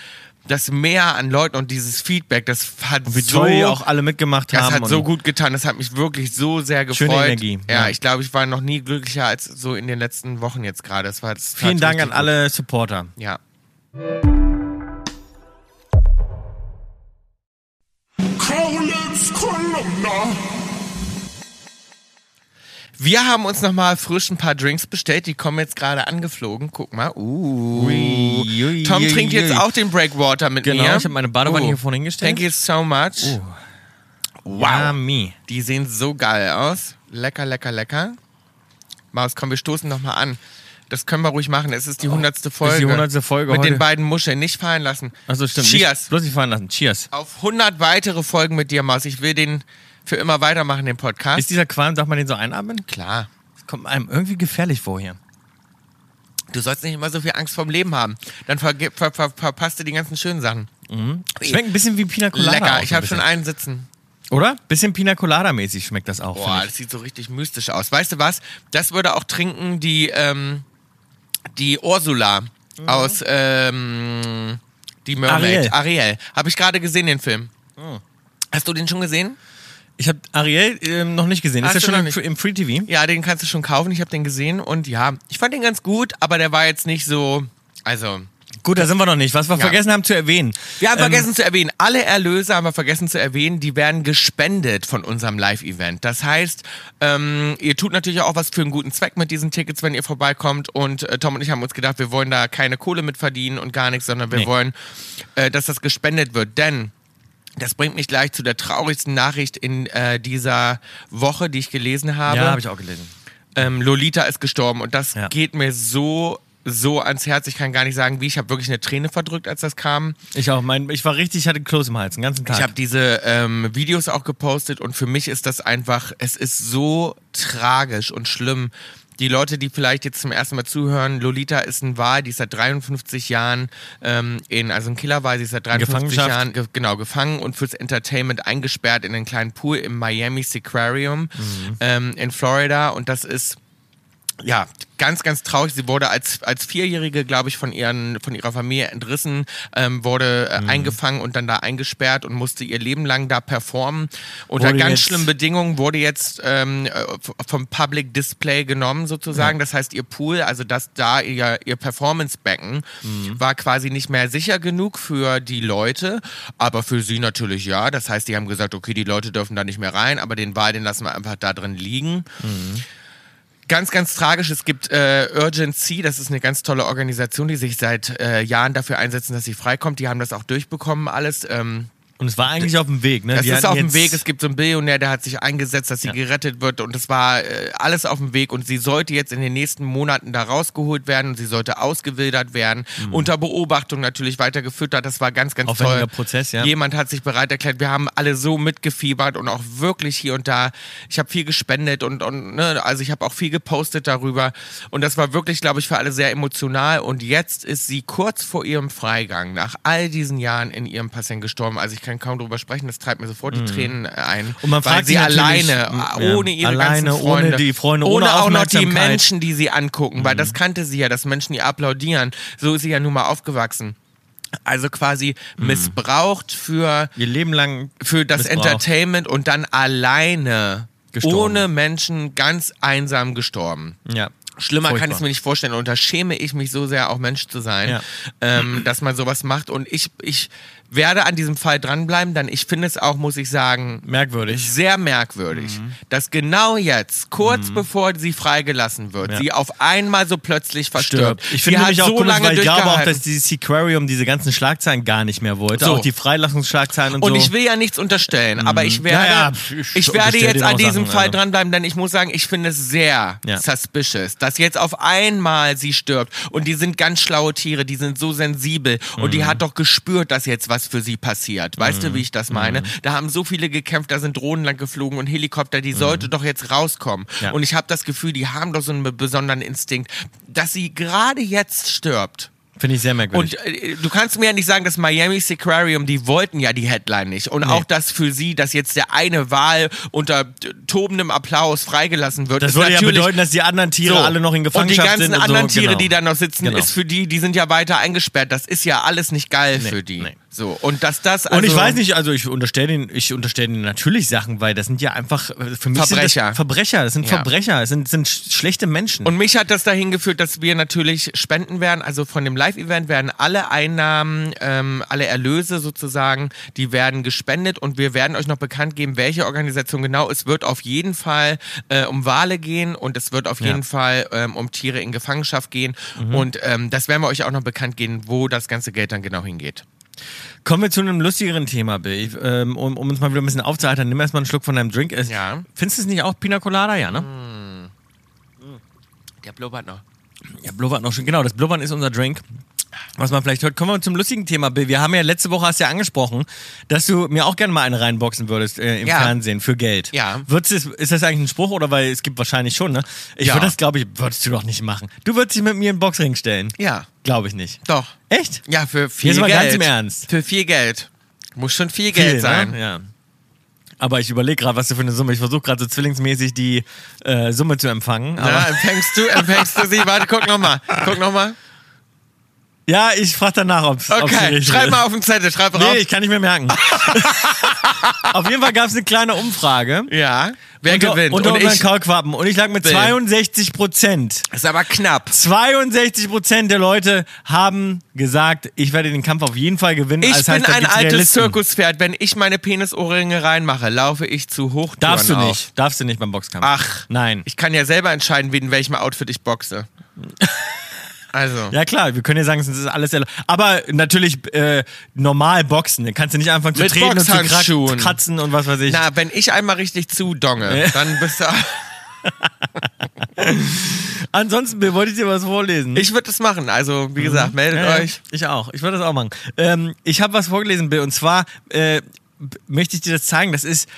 S1: das Mehr an Leuten und dieses Feedback, das hat
S2: Wie
S1: so,
S2: toll ihr auch alle mitgemacht
S1: das
S2: haben.
S1: hat so
S2: und-
S1: gut getan. Das hat mich wirklich so sehr gefreut.
S2: Schöne Energie,
S1: Ja,
S2: ja.
S1: ich glaube, ich war noch nie glücklicher als so in den letzten Wochen jetzt gerade. Das war das
S2: Vielen Dank an
S1: gut.
S2: alle Supporter.
S1: Ja.
S3: Kaulitz Kolumna.
S1: Wir haben uns nochmal frisch ein paar Drinks bestellt, die kommen jetzt gerade angeflogen. Guck mal. Uh.
S2: Ui, ui,
S1: Tom
S2: ui,
S1: trinkt jetzt auch den Breakwater mit
S2: Genau,
S1: mir.
S2: ich habe meine Badewanne hier vorne hingestellt.
S1: Thank you so much.
S2: Wow. Yummy.
S1: Die sehen so geil aus. Lecker, lecker, lecker. Maus, komm, wir stoßen nochmal an. Das können wir ruhig machen. Es ist die hundertste Folge.
S2: die 100. Folge
S1: Mit
S2: heute.
S1: den beiden Muscheln. Nicht fallen lassen.
S2: Also stimmt.
S1: Cheers.
S2: Nicht, bloß nicht fallen lassen. Cheers.
S1: Auf 100 weitere Folgen mit dir, Maus. Ich will den für immer weitermachen, den Podcast.
S2: Ist dieser Qualm, darf man den so einatmen?
S1: Klar.
S2: Das kommt einem irgendwie gefährlich vor hier.
S1: Du sollst nicht immer so viel Angst vorm Leben haben. Dann verge- ver ver verpasst du die ganzen schönen Sachen.
S2: Schmeckt ein bisschen wie Pina Colada.
S1: Lecker, ich habe schon einen sitzen.
S2: Oder? Bisschen Pina Colada mäßig schmeckt das auch.
S1: Boah, das sieht so richtig mystisch aus. Weißt du was? Das würde auch trinken die, ähm, die Ursula aus ähm, die Mermaid.
S2: Ariel.
S1: Ariel. Habe ich gerade gesehen, den Film. Hast du den schon gesehen?
S2: Ich habe Ariel ähm, noch nicht gesehen. Ist
S1: Hast
S2: der
S1: du
S2: schon im, im Free TV?
S1: Ja, den kannst du schon kaufen. Ich habe den gesehen und ja, ich fand den ganz gut, aber der war jetzt nicht so. Also,
S2: Gut, da sind wir noch nicht. Was wir
S1: Ja.
S2: vergessen haben zu erwähnen.
S1: Wir haben
S2: Ähm,
S1: vergessen zu erwähnen, alle Erlöse haben wir vergessen zu erwähnen, die werden gespendet von unserem Live-Event. Das heißt, ähm, ihr tut natürlich auch was für einen guten Zweck mit diesen Tickets, wenn ihr vorbeikommt. Und äh, Tom und ich haben uns gedacht, wir wollen da keine Kohle mit verdienen und gar nichts, sondern wir
S2: Nee.
S1: wollen, äh, dass das gespendet wird. Denn das bringt mich gleich zu der traurigsten Nachricht in äh, dieser Woche, die ich gelesen habe.
S2: Ja, habe ich auch gelesen.
S1: ähm, Lolita ist gestorben und das
S2: Ja.
S1: geht mir so so ans Herz. Ich kann gar nicht sagen, wie. Ich habe wirklich eine Träne verdrückt, als das kam.
S2: Ich auch. Mein, ich war richtig, ich hatte Kloß im Hals den ganzen Tag.
S1: Ich habe diese ähm, Videos auch gepostet und für mich ist das einfach, es ist so tragisch und schlimm. Die Leute, die vielleicht jetzt zum ersten Mal zuhören, Lolita ist ein Wal, die ist seit 53 Jahren ähm, in, also ein Killerwal, sie ist seit 53
S2: Gefangenschaft.
S1: Jahren ge genau gefangen und fürs Entertainment eingesperrt in einen kleinen Pool im Miami Seaquarium ähm, in Florida und das ist ja, ganz, ganz traurig. Sie wurde als, als Vierjährige, glaube ich, von, ihren, von ihrer Familie entrissen, ähm, wurde äh,
S2: Mhm.
S1: eingefangen und dann da eingesperrt und musste ihr Leben lang da performen. Unter
S2: Wurde
S1: ganz
S2: jetzt-
S1: schlimmen Bedingungen wurde jetzt ähm, äh, vom Public Display genommen, sozusagen. Das heißt, ihr Pool, also das da, ihr, ihr Performance-Becken,
S2: Mhm.
S1: war quasi nicht mehr sicher genug für die Leute, aber für sie natürlich ja. Das heißt, die haben gesagt, okay, die Leute dürfen da nicht mehr rein, aber den Wal, den lassen wir einfach da drin liegen. Ganz, ganz tragisch. Es gibt äh, Urgency, das ist eine ganz tolle Organisation, die sich seit äh, Jahren dafür einsetzen, dass sie freikommt. Die haben das auch durchbekommen, alles. Ähm,
S2: Und es war eigentlich auf dem Weg, ne? Die
S1: ist
S2: hatten
S1: auf dem
S2: jetzt-
S1: Weg. Es gibt so einen Billionär, der hat sich eingesetzt, dass sie
S2: Ja.
S1: gerettet wird und es war äh, alles auf dem Weg und sie sollte jetzt in den nächsten Monaten da rausgeholt werden und sie sollte ausgewildert werden, unter Beobachtung natürlich weiter gefüttert. Das war ganz, ganz
S2: Mhm. Aufwendiger
S1: toll.
S2: Prozess, ja.
S1: Jemand hat sich bereit erklärt. Wir haben alle so mitgefiebert und auch wirklich hier und da. Ich habe viel gespendet und, und ne, also ich habe auch viel gepostet darüber und das war wirklich, glaube ich, für alle sehr emotional. Und jetzt ist sie kurz vor ihrem Freigang nach all diesen Jahren in ihrem Patient gestorben. Also ich kann kaum drüber sprechen. Das treibt mir sofort die Tränen ein.
S2: Mhm. Und man fragt
S1: sie alleine, ohne ihre
S2: alleine,
S1: ganzen Freunde,
S2: ohne die Freunde, ohne
S1: auch noch die.
S2: Mhm.
S1: Menschen, die sie angucken, weil das kannte sie ja, dass Menschen ihr applaudieren. So ist sie ja nun mal aufgewachsen. Also quasi
S2: Mhm.
S1: missbraucht für,
S2: Ihr Leben lang
S1: für das
S2: missbraucht.
S1: Entertainment und dann alleine,
S2: Gestorben.
S1: ohne Menschen, ganz einsam gestorben.
S2: Ja.
S1: Schlimmer kann ich
S2: Furchtbar.
S1: es mir nicht vorstellen. Und da schäme ich mich so sehr, auch Mensch zu sein,
S2: Ja.
S1: ähm, dass man sowas macht. Und ich, ich werde an diesem Fall dranbleiben, denn ich finde es auch, muss ich sagen,
S2: Merkwürdig.
S1: sehr merkwürdig, dass genau jetzt, kurz bevor sie freigelassen wird,
S2: Mhm. Ja.
S1: sie auf einmal so plötzlich verstirbt.
S2: Ich
S1: sie
S2: finde nämlich auch
S1: so
S2: komisch, weil ich glaube auch, dass dieses Seaquarium diese ganzen Schlagzeilen gar nicht mehr wollte.
S1: So.
S2: Auch die Freilassungsschlagzeilen und,
S1: Und
S2: so.
S1: ich will ja nichts unterstellen, aber ich werde,
S2: Ja, ja, ich
S1: ich werde jetzt an diesem
S2: Sachen,
S1: Fall
S2: also.
S1: dranbleiben, denn ich muss sagen, ich finde es sehr suspicious, dass jetzt auf einmal sie stirbt. Und die sind ganz schlaue Tiere, die sind so sensibel und
S2: Mhm.
S1: die hat doch gespürt, dass jetzt was für sie passiert. Weißt du, wie ich das meine?
S2: Mhm.
S1: Da haben so viele gekämpft, da sind Drohnen lang geflogen und Helikopter, die sollte doch jetzt rauskommen.
S2: Mhm. Ja.
S1: Und ich habe das Gefühl, die haben doch so einen besonderen Instinkt, dass sie gerade jetzt stirbt.
S2: Finde ich sehr merkwürdig.
S1: Und äh, du kannst mir ja nicht sagen, das Miami Seaquarium, die wollten ja die Headline nicht. Und auch das für sie, dass jetzt der eine Wal unter tobendem Applaus freigelassen wird.
S2: das würde ja bedeuten, dass die anderen Tiere
S1: so.
S2: alle noch in
S1: Und die
S2: Gefangenschaft
S1: ganzen
S2: sind. und
S1: anderen
S2: so.
S1: Tiere,
S2: genau.
S1: die da noch sitzen,
S2: Genau.
S1: ist für die, die sind ja weiter eingesperrt. Das ist ja alles nicht geil
S2: Nee,
S1: für die.
S2: nee.
S1: So. Und dass das also
S2: Und ich weiß nicht, also ich unterstelle denen, ich unterstelle denen natürlich Sachen, weil das sind ja einfach für mich Sind
S1: Verbrecher.
S2: das Verbrecher, das sind
S1: Ja.
S2: Verbrecher, das sind, sind sch- schlechte Menschen.
S1: Und mich hat das dahin geführt, dass wir natürlich spenden werden. Also von dem Live-Event werden alle Einnahmen, ähm, alle Erlöse sozusagen, die werden gespendet und wir werden euch noch bekannt geben, welche Organisation genau. Es wird auf jeden Fall äh, um Wale gehen und es wird auf
S2: Ja. Mhm.
S1: jeden Fall ähm, um Tiere in Gefangenschaft gehen. Und ähm, das werden wir euch auch noch bekannt geben, wo das ganze Geld dann genau hingeht.
S2: Kommen wir zu einem lustigeren Thema, Bill. Ähm, um, um uns mal wieder ein bisschen aufzuhalten, nimm erstmal einen Schluck von deinem Drink. Es-
S1: Ja.
S2: Findest du es nicht auch Pina Colada, ja, ne?
S1: Der blubbert noch.
S2: Ja, blubbert noch schon. Genau, das Blubbern ist unser Drink. Was man vielleicht hört. Kommen wir zum lustigen Thema, Bill. Wir haben ja letzte Woche hast du ja angesprochen, dass du mir auch gerne mal eine reinboxen würdest äh, im
S1: Ja.
S2: Fernsehen für Geld.
S1: Ja.
S2: Würdest du, ist das eigentlich ein Spruch oder weil es gibt wahrscheinlich schon, ne? Ich
S1: Ja.
S2: würde das, glaube ich, würdest du doch nicht machen. Du würdest dich mit mir in den Boxring stellen.
S1: Ja,
S2: Glaube ich nicht.
S1: doch.
S2: Echt?
S1: Ja, für viel
S2: Jetzt mal
S1: Geld.
S2: ganz im Ernst.
S1: Für viel Geld. Muss schon viel Geld
S2: Viel,
S1: sein.
S2: Ne? Ja. Aber ich überlege gerade, was du für eine Summe. Ich versuche gerade so zwillingsmäßig die äh, Summe zu empfangen. Aber,
S1: Na, empfängst du, empfängst du sie? Warte, guck nochmal. Guck nochmal.
S2: Ja, ich frage danach, ob es
S1: Okay, schreib mal auf den Zettel, schreib drauf.
S2: Nee, ich kann nicht mehr merken. auf jeden Fall gab es eine kleine Umfrage.
S1: ja, wer
S2: unter,
S1: gewinnt?
S2: Unter
S1: Und
S2: unseren
S1: ich,
S2: Kaulquappen. Und ich lag mit
S1: Bill.
S2: 62 Prozent.
S1: ist aber knapp.
S2: 62 Prozent der Leute haben gesagt, ich werde den Kampf auf jeden Fall gewinnen.
S1: Ich
S2: Das
S1: bin
S2: heißt,
S1: ein altes. Zirkuspferd. Wenn ich meine Penisohrringe reinmache, laufe ich zu Hochtouren
S2: Darfst du
S1: auf.
S2: nicht. Darfst du nicht beim Boxkampf.
S1: Ach.
S2: Nein.
S1: Ich kann ja selber entscheiden, in welchem Outfit ich boxe. Also.
S2: Ja klar, wir können ja sagen, es ist alles erlaubt. Aber natürlich äh, normal boxen. Dann kannst du nicht anfangen zu
S1: Mit
S2: treten und zu krat- kratzen und was weiß ich.
S1: Na, wenn ich einmal richtig zudonge, dann bist du.
S2: Ansonsten Bill, wollte ich dir was vorlesen.
S1: Ich würde das machen. Also, wie gesagt, meldet
S2: Ja, ja,
S1: euch.
S2: Ich auch. Ich würde das auch machen. Ähm, ich habe was vorgelesen, Bill, und zwar äh, möchte ich dir das zeigen. Das ist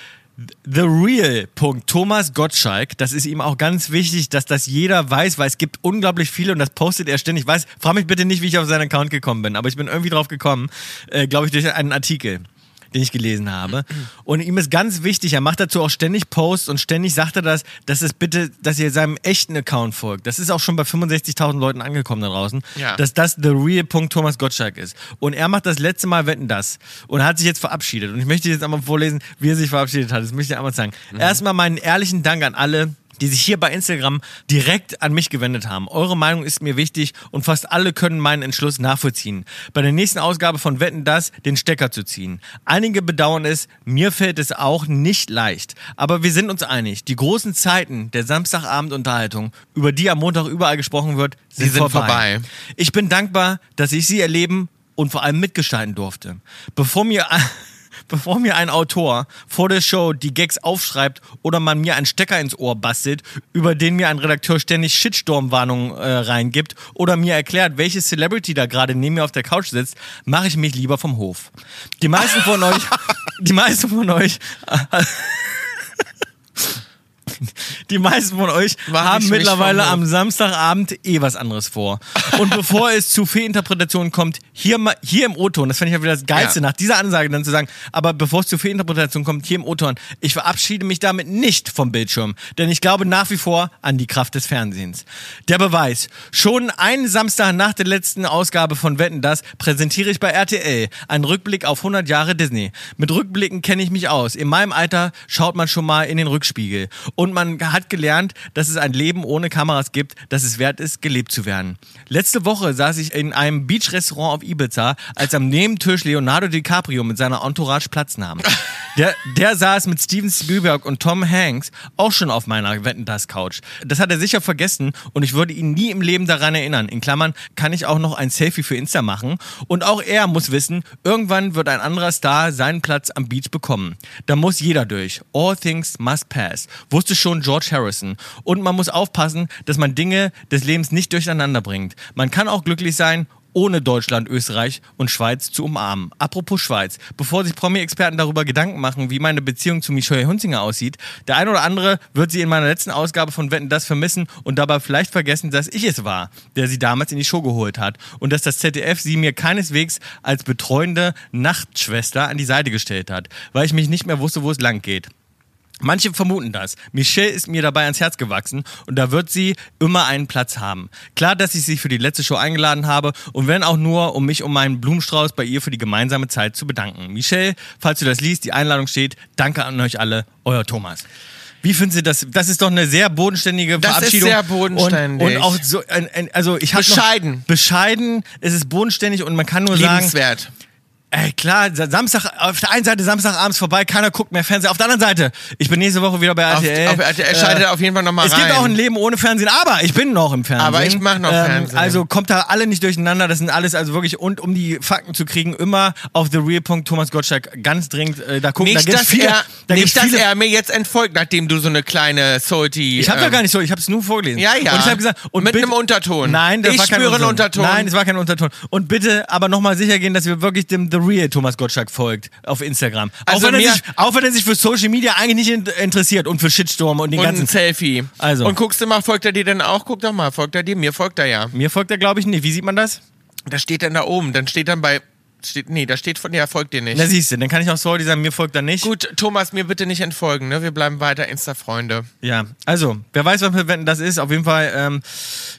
S2: The Real. Thomas Gottschalk. Das ist ihm auch ganz wichtig, dass das jeder weiß, weil es gibt unglaublich viele und das postet er ständig. Weiß, frag mich bitte nicht, wie ich auf seinen Account gekommen bin, aber ich bin irgendwie drauf gekommen, äh, glaube ich, durch einen Artikel. Den ich gelesen habe. Und ihm ist ganz wichtig, er macht dazu auch ständig Posts und ständig sagt er das, dass es bitte, dass ihr seinem echten Account folgt. Das ist auch schon bei 65.000 Leuten angekommen da draußen,
S1: Ja.
S2: dass das the real Punkt Thomas Gottschalk ist. Und er macht das letzte Mal Wetten das und hat sich jetzt verabschiedet. Und ich möchte jetzt einmal vorlesen, wie er sich verabschiedet hat. Das möchte ich einmal sagen. Erstmal meinen ehrlichen Dank an alle, die sich hier bei Instagram direkt an mich gewendet haben. Eure Meinung ist mir wichtig und fast alle können meinen Entschluss nachvollziehen. Bei der nächsten Ausgabe von Wetten das den Stecker zu ziehen. Einige bedauern es, mir fällt es auch nicht leicht. Aber wir sind uns einig, die großen Zeiten der Samstagabendunterhaltung, über die am Montag überall gesprochen wird, sind,
S1: sind vorbei.
S2: Ich bin dankbar, dass ich sie erleben und vor allem mitgestalten durfte. Bevor mir, bevor mir ein Autor vor der Show die Gags aufschreibt oder man mir einen Stecker ins Ohr bastelt, über den mir ein Redakteur ständig Shitstorm-Warnungen äh, reingibt oder mir erklärt, welche Celebrity da gerade neben mir auf der Couch sitzt, mache ich mich lieber vom Hof. Die meisten von euch, die meisten von euch Die meisten von euch
S1: Mach
S2: haben mittlerweile am Samstagabend eh was anderes vor. Und bevor es zu Fehlinterpretationen kommt, hier, hier im O-Ton, das fand ich ja wieder das Geilste,
S1: Ja.
S2: nach dieser Ansage dann zu sagen, aber bevor es zu Fehlinterpretationen kommt, hier im O-Ton, ich verabschiede mich damit nicht vom Bildschirm, denn ich glaube nach wie vor an die Kraft des Fernsehens. Der Beweis, schon einen Samstag nach der letzten Ausgabe von Wetten, das präsentiere ich bei RTL einen Rückblick auf 100 Jahre Disney. Mit Rückblicken kenne ich mich aus. In meinem Alter schaut man schon mal in den Rückspiegel. Und man hat gelernt, dass es ein Leben ohne Kameras gibt, dass es wert ist, gelebt zu werden. Letzte Woche saß ich in einem Beach-Restaurant auf Ibiza, als am Nebentisch Leonardo DiCaprio mit seiner Entourage Platz nahm. Der, der saß mit Steven Spielberg und Tom Hanks auch schon auf meiner Wetten das Couch. Das hat er sicher vergessen und ich würde ihn nie im Leben daran erinnern. In Klammern kann ich auch noch ein Selfie für Insta machen. Und auch er muss wissen, irgendwann wird ein anderer Star seinen Platz am Beach bekommen. Da muss jeder durch. All things must pass. Wusste schon George Harrison. Und man muss aufpassen, dass man Dinge des Lebens nicht durcheinander bringt. Man kann auch glücklich sein ohne Deutschland, Österreich und Schweiz zu umarmen. Apropos Schweiz, bevor sich Promi-Experten darüber Gedanken machen, wie meine Beziehung zu Michelle Hunzinger aussieht, der ein oder andere wird sie in meiner letzten Ausgabe von Wetten das vermissen und dabei vielleicht vergessen, dass ich es war, der sie damals in die Show geholt hat und dass das ZDF sie mir keineswegs als betreuende Nachtschwester an die Seite gestellt hat, weil ich mich nicht mehr wusste, wo es lang geht. Manche vermuten das. Michelle ist mir dabei ans Herz gewachsen und da wird sie immer einen Platz haben. Klar, dass ich sie für die letzte Show eingeladen habe und wenn auch nur, um mich um meinen Blumenstrauß bei ihr für die gemeinsame Zeit zu bedanken. Michelle, falls du das liest, die Einladung steht. Danke an euch alle, euer Thomas. Wie finden Sie das? Das ist doch eine sehr bodenständige
S1: Das ist
S2: Verabschiedung.
S1: sehr bodenständig.
S2: Und, und auch so, ein, ein, also ich habe
S1: Bescheiden.
S2: Noch, bescheiden. Es ist bodenständig und man kann nur sagen,
S1: Liebenswert.
S2: Ey, klar, Sa- Samstag, auf der einen Seite Samstagabends vorbei, keiner guckt mehr Fernsehen. Auf der anderen Seite, ich bin nächste Woche wieder bei
S1: Auf,
S2: RTL.
S1: auf RTL schaltet auf jeden Fall nochmal
S2: es
S1: rein.
S2: gibt auch ein Leben ohne Fernsehen, aber ich bin noch im Fernsehen.
S1: Aber ich mach noch Fernsehen.
S2: Also kommt da alle nicht durcheinander. Das sind alles also wirklich und um die Fakten zu kriegen, immer auf The Real. Thomas Gottschalk ganz dringend äh, da gucken. da
S1: Nicht,
S2: gibt's
S1: dass,
S2: viele,
S1: er,
S2: da
S1: nicht dass
S2: viele,
S1: er mir jetzt entfolgt, nachdem du so eine kleine Salty...
S2: Ich habe da
S1: ähm,
S2: gar nicht so, ich habe es nur vorgelesen.
S1: Ja, ja.
S2: Und ich habe gesagt, und
S1: Mit
S2: bitte,
S1: einem Unterton.
S2: Nein, das
S1: Ich
S2: war kein
S1: spüre einen Unterton.
S2: Nein, es war kein Unterton. Und bitte aber nochmal sicher gehen, dass wir wirklich dem The Real Thomas Gottschalk folgt auf Instagram.
S1: Also
S2: auch, wenn er sich, auch wenn er sich für Social Media eigentlich nicht in- interessiert und für Shitstorm und den
S1: und
S2: ganzen.
S1: ein Selfie.
S2: Also.
S1: Und guckst du mal, folgt er dir denn auch? Guck doch mal, folgt er dir? Mir folgt er ja.
S2: Mir folgt er, glaube ich, nicht. Wie sieht man das?
S1: Da steht dann da oben. Dann steht dann bei... Steht, nee, da steht von dir, folgt dir nicht.
S2: Na siehst du, dann kann ich auch Salty sagen, mir folgt er nicht.
S1: Gut, Thomas, mir bitte nicht entfolgen, ne? Wir bleiben weiter Insta-Freunde.
S2: Ja, also, wer weiß, was wir wetten, das ist. Auf jeden Fall, ähm,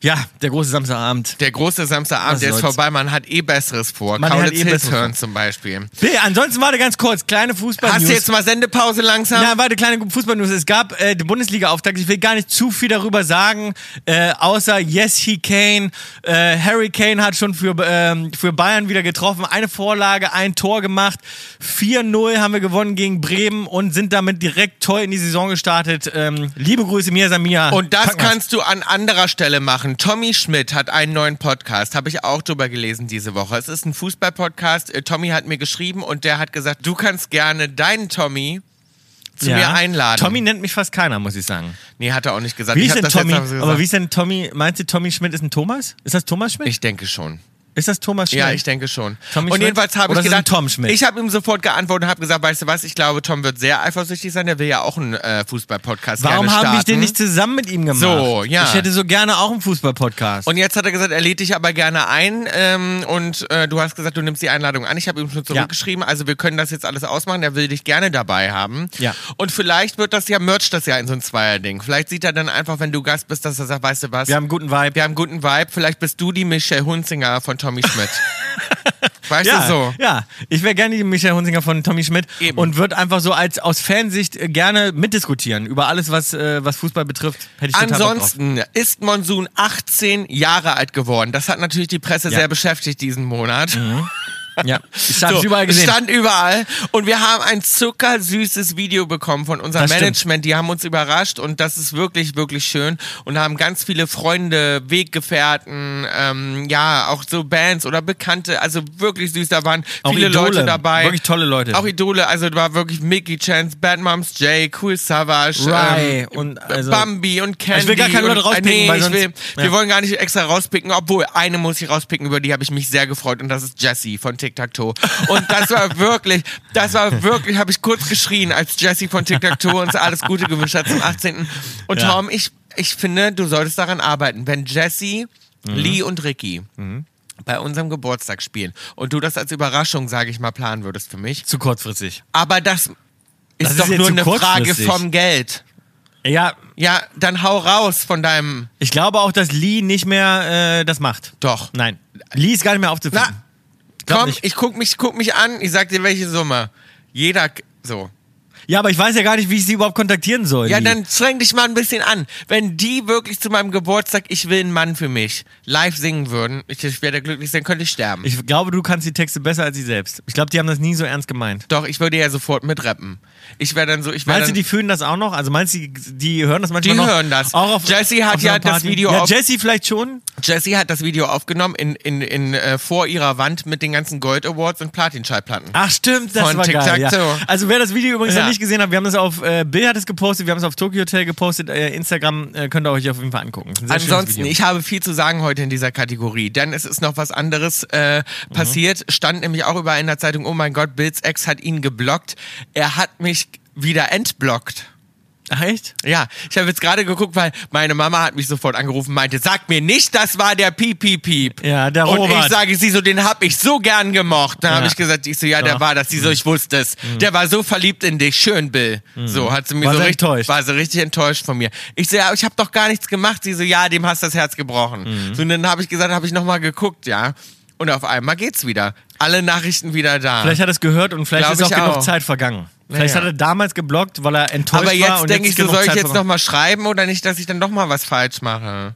S2: ja, der große Samstagabend.
S1: Der große Samstagabend,
S2: Was
S1: der ist vorbei. Man hat eh Besseres vor.
S2: Man hat
S1: Kaulitz
S2: eh
S1: Hills
S2: Besseres
S1: hören
S2: vor.
S1: zum Beispiel.
S2: Nee, ansonsten warte ganz kurz, kleine Fußball
S1: Hast du jetzt mal Sendepause langsam?
S2: Ja, warte, kleine Fußballnews. Es gab äh, die Bundesliga-Auftakt. Ich will gar nicht zu viel darüber sagen, äh, außer Yes, he Kane. Äh, Harry Kane hat schon für, ähm, für Bayern wieder getroffen. Eine Vorlage, ein Tor gemacht. 4-0 haben wir gewonnen gegen Bremen und sind damit direkt toll in die Saison gestartet. Ähm, liebe Grüße, Mia Samia.
S1: Und das kannst du an anderer Stelle machen. Tommy Schmidt hat einen neuen Podcast, habe ich auch drüber gelesen diese Woche. Es ist ein Fußball-Podcast. Äh, Tommy hat mir geschrieben und der hat gesagt, du kannst gerne deinen Tommy zu
S2: ja.
S1: mir einladen.
S2: Tommy nennt mich fast keiner, muss ich sagen.
S1: Nee, hat er auch nicht gesagt.
S2: Wie
S1: ich
S2: ist denn Tommy?
S1: Aber
S2: wie ist denn Tommy? Meinst du, Tommy Schmidt ist ein Thomas? Ist das Thomas Schmidt?
S1: ich denke schon.
S2: Ist das Thomas Schmidt?
S1: Ja, ich denke schon.
S2: Tommy
S1: und jedenfalls habe ich gedacht,
S2: Tom Schmidt?
S1: ich habe ihm sofort geantwortet und habe gesagt, weißt du was, ich glaube, Tom wird sehr eifersüchtig sein, der will ja auch einen äh, Fußball-Podcast
S2: Warum
S1: starten.
S2: wir den nicht zusammen mit ihm gemacht?
S1: So, ja.
S2: Ich hätte so gerne auch einen Fußball-Podcast.
S1: Und jetzt hat er gesagt, er lädt dich aber gerne ein ähm, und äh, du hast gesagt, du nimmst die Einladung an. Ich habe ihm schon zurückgeschrieben, also wir können das jetzt alles ausmachen, er will dich gerne dabei haben.
S2: Ja.
S1: Und vielleicht wird das ja, merch das ja in so ein Zweierding. Vielleicht sieht er dann einfach, wenn du Gast bist, dass er sagt, weißt du was,
S2: wir haben einen guten Vibe.
S1: wir haben einen guten Vibe, vielleicht bist du die Michelle Hunzinger von Tommy Schmidt. weißt
S2: ja,
S1: du so?
S2: ja, ich wäre gerne die Michael Hunzinger von Tommy Schmidt
S1: Eben.
S2: und würde einfach so als aus Fansicht äh, gerne mitdiskutieren über alles, was, äh, was Fußball betrifft.
S1: Ansonsten ist Monsun 18 Jahre alt geworden. Das hat natürlich die Presse
S2: Ja.
S1: sehr beschäftigt diesen Monat.
S2: Ja, ich habe
S1: So,
S2: überall gesehen.
S1: Stand überall. Und wir haben ein zuckersüßes Video bekommen von unserem
S2: Das stimmt.
S1: Management. Die haben uns überrascht und das ist wirklich, wirklich schön. Und haben ganz viele Freunde, Weggefährten, ähm, ja, auch so Bands oder Bekannte. Also wirklich süß. Da waren
S2: Auch
S1: viele
S2: Idole.
S1: Leute dabei.
S2: Wirklich tolle Leute.
S1: Auch Idole. Also da war wirklich Mickey Chance, Bad Moms J, Cool Savage,
S2: Rai
S1: ähm,
S2: und also-
S1: Bambi und Candy.
S2: Ich will gar keine Leute rauspicken,
S1: Nee,
S2: weil
S1: ich
S2: sonst-
S1: will, wir
S2: ja.
S1: wollen gar nicht extra rauspicken, obwohl eine muss ich rauspicken, über die habe ich mich sehr gefreut und das ist Jessie von Tic Tac Toe. Und das war wirklich, das war wirklich, habe ich kurz geschrien, als Jessie von Tic Tac Toe uns alles Gute gewünscht hat zum 18. Und
S2: Ja.
S1: Tom, ich, ich finde, du solltest daran arbeiten, wenn Jessie,
S2: Mhm.
S1: Lee und Ricky bei unserem Geburtstag spielen und du das als Überraschung, sage ich mal, planen würdest für mich.
S2: Zu kurzfristig.
S1: Aber das ist
S2: Das ist
S1: doch
S2: jetzt
S1: nur eine Frage vom Geld.
S2: Ja,
S1: Ja, dann hau raus von deinem.
S2: ich glaube auch, dass Lee nicht mehr äh, das macht.
S1: Doch.
S2: Nein, Lee ist gar nicht mehr aufzufinden.
S1: Na, komm,
S2: nicht.
S1: ich guck mich, guck mich an, ich sag dir welche Summe. Jeder so.
S2: Ja, aber ich weiß ja gar nicht, wie ich sie überhaupt kontaktieren soll.
S1: Ja, dann streng dich mal ein bisschen an. Wenn die wirklich zu meinem Geburtstag Ich will einen Mann für mich live singen würden, ich, ich werde glücklich sein, könnte ich sterben.
S2: Ich glaube, du kannst die Texte besser als sie selbst. Ich glaube, die haben das nie so ernst gemeint.
S1: Doch, ich würde ja sofort mitrappen. Ich wäre dann so, ich wäre
S2: Meinst du, die fühlen das auch noch? Also meinst du, die, die hören das manchmal
S1: Die
S2: noch?
S1: hören das.
S2: Auch auf,
S1: Jessie hat
S2: auf
S1: ja das? Video
S2: Ja, Jessie vielleicht schon.
S1: Jessie hat das Video aufgenommen in, in, in, äh, vor ihrer Wand mit den ganzen Gold Awards und Platin-Schallplatten.
S2: Ach stimmt, das
S1: Von
S2: war geil. Ja. Also wer das Video übrigens
S1: Ja.
S2: noch nicht gesehen hat, wir haben das auf äh, Bill hat es gepostet, wir haben es auf Tokyo Hotel gepostet, äh, Instagram äh, könnt ihr euch auf jeden Fall angucken.
S1: Ansonsten, ich habe viel zu sagen heute in dieser Kategorie, denn es ist noch was anderes äh,
S2: Mhm.
S1: passiert. Stand nämlich auch überall in der Zeitung, oh mein Gott, Bills Ex hat ihn geblockt. Er hat mich wieder entblockt.
S2: Ach, echt?
S1: Ja, ich habe jetzt gerade geguckt, weil meine Mama hat mich sofort angerufen, meinte, sag mir nicht, das war der Piep, Piep, Piep.
S2: Ja, der
S1: Und
S2: Robert.
S1: ich sage, sie so, den hab ich so gern gemocht. Dann
S2: Ja.
S1: habe ich gesagt, ich so, ja, der
S2: Doch.
S1: war das. Sie so, ich wusste es. Der war so verliebt in dich. Schön, Bill. So, hat sie mir
S2: War
S1: so richtig,
S2: enttäuscht?
S1: war sie richtig enttäuscht von mir. Ich so, ja, ich habe doch gar nichts gemacht. Sie so, ja, dem hast das Herz gebrochen. So, und dann habe ich gesagt, habe ich nochmal geguckt, ja. Und auf einmal geht's wieder. Alle Nachrichten wieder da.
S2: Vielleicht hat es gehört und vielleicht
S1: Glaub
S2: ist auch genug
S1: auch.
S2: Zeit vergangen. Vielleicht
S1: Ja,
S2: hat er damals geblockt, weil er enttäuscht
S1: Aber
S2: war.
S1: jetzt
S2: und
S1: denke ich so, soll ich jetzt nochmal schreiben oder nicht, dass ich dann doch mal was falsch mache?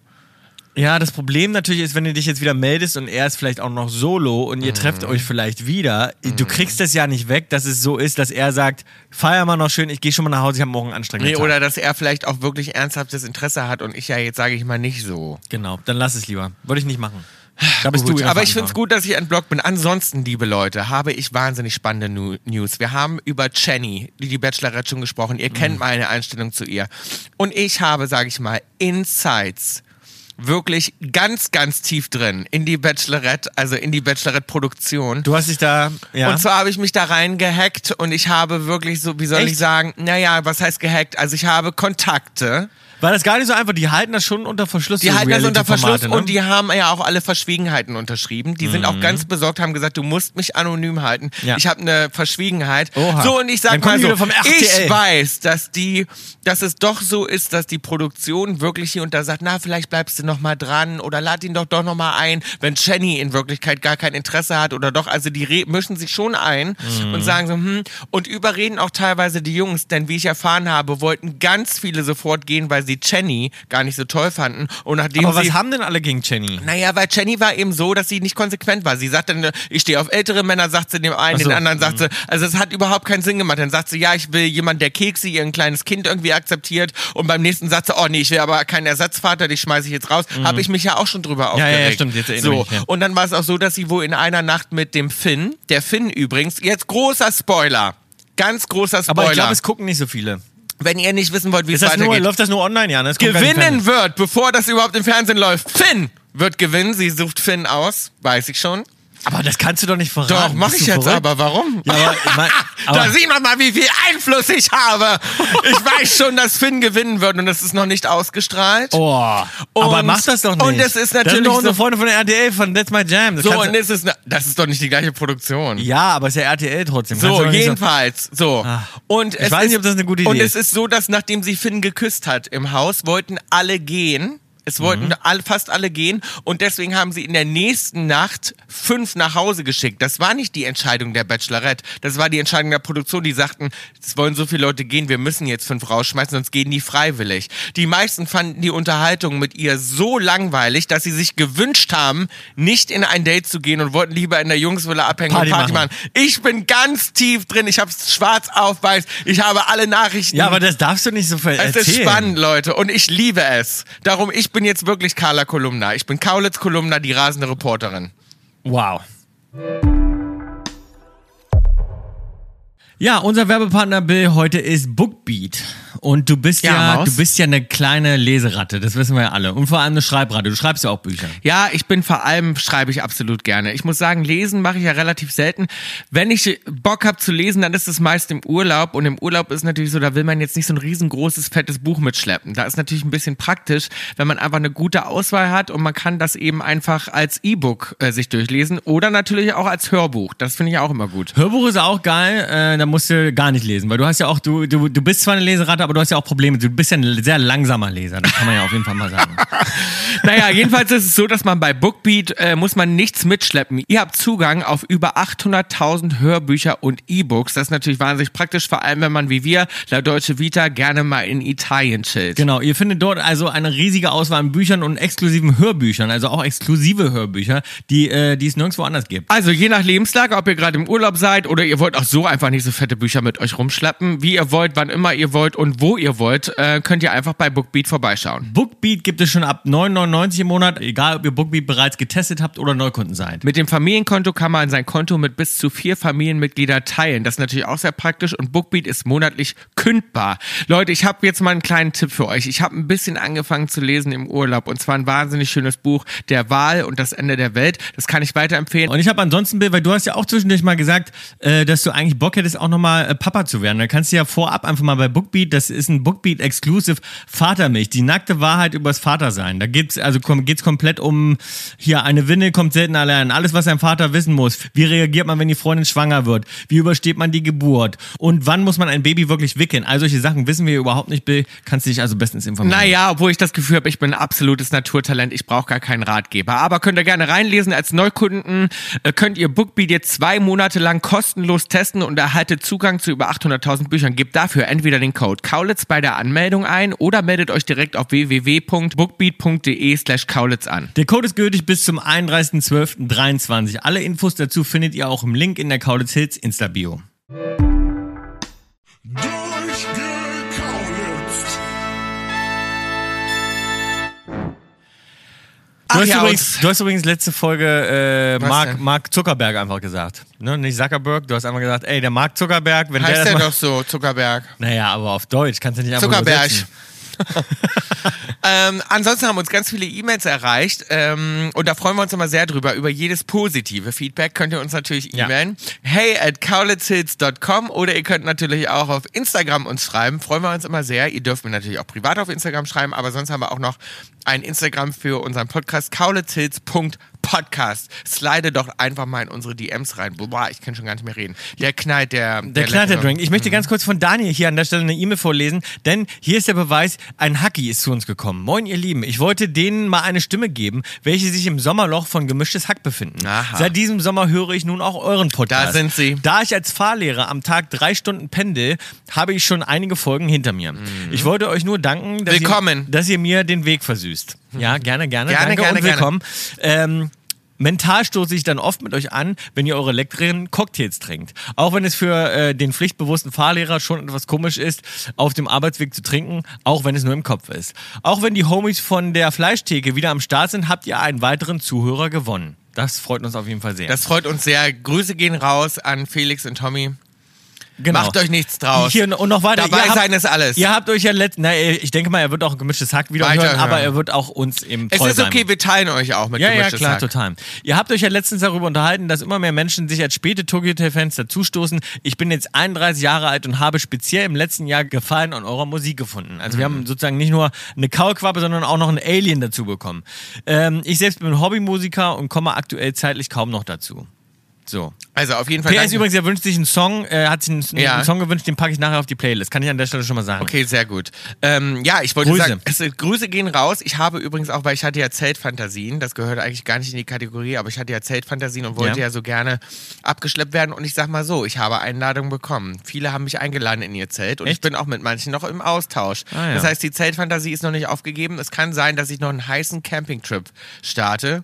S2: Ja, das Problem natürlich ist, wenn du dich jetzt wieder meldest und er ist vielleicht auch noch solo und ihr
S1: Mhm.
S2: trefft euch vielleicht wieder, du kriegst das ja nicht weg, dass es so ist, dass er sagt, feier mal noch schön, ich gehe schon mal nach Hause, ich habe morgen einen anstrengenden
S1: Nee,
S2: Tag.
S1: oder dass er vielleicht auch wirklich ernsthaftes Interesse hat und ich ja jetzt sage ich mal nicht so.
S2: Genau, dann lass es lieber. Würde ich nicht machen. Da bist
S1: Gut,
S2: du
S1: aber ich finde es gut, dass ich entblockt bin. Ansonsten, liebe Leute, habe ich wahnsinnig spannende News. Wir haben über Jenny, die Bachelorette schon gesprochen. Ihr
S2: Mhm.
S1: kennt meine Einstellung zu ihr. Und ich habe, sage ich mal, Insights wirklich ganz, ganz tief drin in die Bachelorette, also in die Bachelorette-Produktion.
S2: Du hast dich da, ja.
S1: Und zwar habe ich mich da rein gehackt und ich habe wirklich so, wie soll
S2: Echt?
S1: ich sagen, naja, was heißt gehackt? Also ich habe Kontakte.
S2: War das gar nicht so einfach, die halten das schon unter Verschluss.
S1: Die halten das unter Verschluss
S2: ne?
S1: und die haben ja auch alle Verschwiegenheiten unterschrieben. Die sind auch ganz besorgt, haben gesagt, du musst mich anonym halten.
S2: Mhm. Ja.
S1: Ich habe eine Verschwiegenheit.
S2: Oha.
S1: So, und ich sag mal so, ich weiß, dass die, dass es doch so ist, dass die Produktion wirklich hier und da sagt, na, vielleicht bleibst du noch mal dran oder lad ihn doch doch noch mal ein, wenn Jenny in Wirklichkeit gar kein Interesse hat oder doch, also die mischen sich schon ein
S2: Mhm.
S1: und sagen so, hm, und überreden auch teilweise die Jungs, denn wie ich erfahren habe, wollten ganz viele sofort gehen, weil sie Jenny gar nicht so toll fanden und nachdem
S2: Aber
S1: sie
S2: was haben denn alle gegen Jenny?
S1: naja, weil Jenny war eben so, dass sie nicht konsequent war. Sie sagt dann, ich stehe auf ältere Männer, sagt sie dem einen,
S2: so.
S1: den anderen sagt sie, also es hat überhaupt keinen Sinn gemacht. Dann sagt sie, ja, ich will jemanden, der Kekse, ihr ein kleines Kind irgendwie akzeptiert. Und beim nächsten sagt sie, oh nee, ich will aber keinen Ersatzvater, die schmeiße ich jetzt raus. Habe ich mich ja auch schon drüber
S2: Mhm. Ja, ja,
S1: aufgeregt.
S2: ja, stimmt, jetzt erinnere
S1: so.
S2: ich mich, ja.
S1: Und dann war es auch so, dass sie wohl in einer Nacht mit dem Finn, der Finn übrigens, jetzt großer Spoiler, ganz großer Spoiler.
S2: Aber ich glaube, es gucken nicht so viele.
S1: Wenn ihr nicht wissen wollt, wie es
S2: Ist nur,
S1: weitergeht
S2: läuft das nur online, ja? ne? Es
S1: gewinnen wird, bevor das überhaupt im Fernsehen läuft. Finn! wird gewinnen. Sie sucht Finn aus, weiß ich schon.
S2: Aber das kannst du doch nicht verraten.
S1: Doch, mach ich jetzt
S2: verrückt?
S1: aber. Warum?
S2: Ja, aber, mein,
S1: da
S2: aber
S1: sieht man mal, wie viel Einfluss ich habe. Ich weiß schon, dass Finn gewinnen wird und das ist noch nicht ausgestrahlt.
S2: Oh, aber
S1: Und-
S2: mach das doch nicht.
S1: und es ist
S2: Das sind
S1: natürlich
S2: doch unsere
S1: so-
S2: Freunde von der RTL, von That's My Jam. Das
S1: So, und es ist, das ist doch nicht die gleiche Produktion.
S2: ja, aber es ist ja RTL trotzdem.
S1: So, jedenfalls. So.
S2: Ah.
S1: Und
S2: Ich
S1: es
S2: weiß
S1: ist,
S2: nicht, ob das eine gute
S1: Und
S2: Idee
S1: es ist so, dass nachdem sie Finn geküsst hat im Haus, wollten alle gehen. Es wollten
S2: Mhm.
S1: alle, fast alle gehen und deswegen haben sie in der nächsten Nacht fünf nach Hause geschickt. Das war nicht die Entscheidung der Bachelorette, das war die Entscheidung der Produktion. Die sagten, es wollen so viele Leute gehen, wir müssen jetzt fünf rausschmeißen, sonst gehen die freiwillig. Die meisten fanden die Unterhaltung mit ihr so langweilig, dass sie sich gewünscht haben, nicht in ein Date zu gehen und wollten lieber in der Jungsvilla abhängen
S2: Party
S1: und Party
S2: machen.
S1: machen. Ich bin ganz tief drin. Ich habe schwarz auf weiß. Ich habe alle Nachrichten.
S2: Ja, aber das darfst du nicht so ver
S1: es
S2: erzählen.
S1: ist spannend, Leute. Und ich liebe es. Darum, ich bin jetzt wirklich Carla Kolumna. Ich bin Kaulitz Kolumna, die rasende Reporterin.
S2: Wow. Ja, unser Werbepartner Bill heute ist Bookbeat. Und du bist
S1: Ja,
S2: ja, du bist ja eine kleine Leseratte, das wissen wir ja alle. Und vor allem eine Schreibratte. Du schreibst ja auch Bücher.
S1: Ja, ich bin vor allem, schreibe ich absolut gerne. Ich muss sagen, lesen mache ich ja relativ selten. Wenn ich Bock habe zu lesen, dann ist es meist im Urlaub. Und im Urlaub ist natürlich so, da will man jetzt nicht so ein riesengroßes, fettes Buch mitschleppen. Da ist natürlich ein bisschen praktisch, wenn man einfach eine gute Auswahl hat und man kann das eben einfach als E-Book äh, sich durchlesen oder natürlich auch als Hörbuch. Das finde ich auch immer gut.
S2: Hörbuch ist auch geil, äh, da musst du gar nicht lesen, weil du hast ja auch, du, du, du bist zwar eine Leseratte, aber du hast ja auch Probleme. Du bist ja ein sehr langsamer Leser, das kann man ja auf jeden Fall mal sagen.
S1: Naja, jedenfalls ist es so, dass man bei Bookbeat äh, muss man nichts mitschleppen. Ihr habt Zugang auf über 800.000 Hörbücher und E-Books. Das ist natürlich wahnsinnig praktisch, vor allem wenn man wie wir, La Deutsche Vita, gerne mal in Italien chillt.
S2: Genau, ihr findet dort also eine riesige Auswahl an Büchern und exklusiven Hörbüchern, also auch exklusive Hörbücher, die, äh, die es nirgendwo anders gibt.
S1: Also je nach Lebenslage, ob ihr gerade im Urlaub seid oder ihr wollt auch so einfach nicht so fette Bücher mit euch rumschleppen, wie ihr wollt, wann immer ihr wollt und wo ihr wollt, äh, könnt ihr einfach bei Bookbeat vorbeischauen.
S2: Bookbeat gibt es schon ab 9,99 im Monat, egal ob ihr Bookbeat bereits getestet habt oder Neukunden seid.
S1: Mit dem Familienkonto kann man sein Konto mit bis zu vier Familienmitglieder teilen. Das ist natürlich auch sehr praktisch und Bookbeat ist monatlich kündbar. Leute, ich habe jetzt mal einen kleinen Tipp für euch. Ich habe ein bisschen angefangen zu lesen im Urlaub und zwar ein wahnsinnig schönes Buch, Der Wahl und das Ende der Welt. Das kann ich weiterempfehlen.
S2: Und ich habe ansonsten, Bill, weil du hast ja auch zwischendurch mal gesagt, äh, dass du eigentlich Bock hättest, auch nochmal äh, Papa zu werden. Da kannst du ja vorab einfach mal bei Bookbeat, das ist ein Bookbeat-Exclusive Vatermilch, die nackte Wahrheit übers Vatersein. Da geht's also kom geht's komplett um, hier, eine Windel kommt selten allein. Alles, was ein Vater wissen muss. Wie reagiert man, wenn die Freundin schwanger wird? Wie übersteht man die Geburt? Und wann muss man ein Baby wirklich wickeln? All solche Sachen wissen wir überhaupt nicht, Bill. Kannst du dich also bestens informieren.
S1: Naja, obwohl ich das Gefühl habe, ich bin ein absolutes Naturtalent, ich brauche gar keinen Ratgeber. Aber könnt ihr gerne reinlesen. Als Neukunden äh, könnt ihr Bookbeat jetzt zwei Monate lang kostenlos testen und erhaltet Zugang zu über 800.000 Büchern. Gebt dafür entweder den Code Kaulitz bei der Anmeldung ein oder meldet euch direkt auf www.bookbeat.de slash Kaulitz an.
S2: Der Code ist gültig bis zum 31.12.23. Alle Infos dazu findet ihr auch im Link in der Kaulitz Hills Insta-Bio. Du hast,
S1: ja,
S2: übrigens, du hast übrigens letzte Folge äh, Mark? Mark Zuckerberg einfach gesagt. Ne? Nicht Zuckerberg, du hast einfach gesagt, ey, der Mark Zuckerberg, wenn der
S1: Heißt
S2: das
S1: der doch so, Zuckerberg.
S2: Naja, aber auf Deutsch kannst du nicht einfach
S1: Zuckerberg.
S2: übersetzen.
S1: ähm, ansonsten haben uns ganz viele E-Mails erreicht ähm, und da freuen wir uns immer sehr drüber. Über jedes positive Feedback könnt ihr uns natürlich
S2: Ja.
S1: e-mailen. Hey at kaulitzhills.com oder ihr könnt natürlich auch auf Instagram uns schreiben. Freuen wir uns immer sehr. Ihr dürft mir natürlich auch privat auf Instagram schreiben, aber sonst haben wir auch noch ein Instagram für unseren Podcast kaulitzhills.podcast. Slide doch einfach mal in unsere DMs rein. Boah, ich kann schon gar nicht mehr reden. Der knallt der.
S2: Der knallt der. Drink. Ich möchte ganz kurz von Daniel hier an der Stelle eine E-Mail vorlesen, denn hier ist der Beweis, ein Hacki ist zu uns gekommen. Moin, ihr Lieben. Ich wollte denen mal eine Stimme geben, welche sich im Sommerloch von Gemischtes Hack befinden.
S1: Aha.
S2: Seit diesem Sommer höre ich nun auch euren Podcast.
S1: Da sind sie.
S2: Da ich als Fahrlehrer am Tag drei Stunden pendel, habe ich schon einige Folgen hinter mir. Ich wollte euch nur danken, dass,
S1: Mhm. Willkommen.
S2: Ihr, dass ihr mir den Weg versüßt. Ja, gerne, gerne.
S1: Gerne,
S2: danke
S1: gerne,
S2: und willkommen. Ähm, Mental stoße ich dann oft mit euch an, wenn ihr eure leckeren Cocktails trinkt. Auch wenn es für äh, den pflichtbewussten Fahrlehrer schon etwas komisch ist, auf dem Arbeitsweg zu trinken, auch wenn es nur im Kopf ist. Auch wenn die Homies von der Fleischtheke wieder am Start sind, habt ihr einen weiteren Zuhörer gewonnen. Das freut uns auf jeden Fall sehr.
S1: Das freut uns sehr. Grüße gehen raus an Felix und Tommy.
S2: Genau.
S1: Macht euch nichts draus.
S2: Hier, und noch weiter.
S1: Dabei
S2: habt,
S1: sein ist alles.
S2: Ihr habt euch ja letzt, na, ich denke mal, er wird auch ein gemischtes Hack wieder hören, aber er wird auch uns eben
S1: es
S2: treu
S1: ist
S2: sein.
S1: okay, wir teilen euch auch mit
S2: Ja, ja,
S1: gemischtes
S2: klar,
S1: Hack.
S2: total. Ihr habt euch ja letztens darüber unterhalten, dass immer mehr Menschen sich als späte Tokyo Hotel Fans dazustoßen. Ich bin jetzt 31 Jahre alt und habe speziell im letzten Jahr Gefallen an eurer Musik gefunden. Also wir
S1: Mhm.
S2: haben sozusagen nicht nur eine Kaulquappe, sondern auch noch ein Alien dazu bekommen. Ähm, ich selbst bin Hobbymusiker und komme aktuell zeitlich kaum noch dazu. So.
S1: Also auf jeden Fall.
S2: PS übrigens, er wünscht sich einen Song, er hat sich einen,
S1: Ja.
S2: einen Song gewünscht, den packe ich nachher auf die Playlist. Kann ich an der Stelle schon mal sagen.
S1: Okay, sehr gut. Ähm, ja, ich wollte
S2: Grüße.
S1: sagen, es, Grüße gehen raus. Ich habe übrigens auch, weil ich hatte ja Zeltfantasien, das gehört eigentlich gar nicht in die Kategorie, aber ich hatte ja Zeltfantasien und wollte
S2: Ja.
S1: ja, so gerne abgeschleppt werden. Und ich sag mal so, ich habe Einladungen bekommen. Viele haben mich eingeladen in ihr Zelt und ich
S2: Echt?
S1: bin auch mit manchen noch im Austausch.
S2: Ah, ja.
S1: Das heißt, die Zeltfantasie ist noch nicht aufgegeben. Es kann sein, dass ich noch einen heißen Campingtrip starte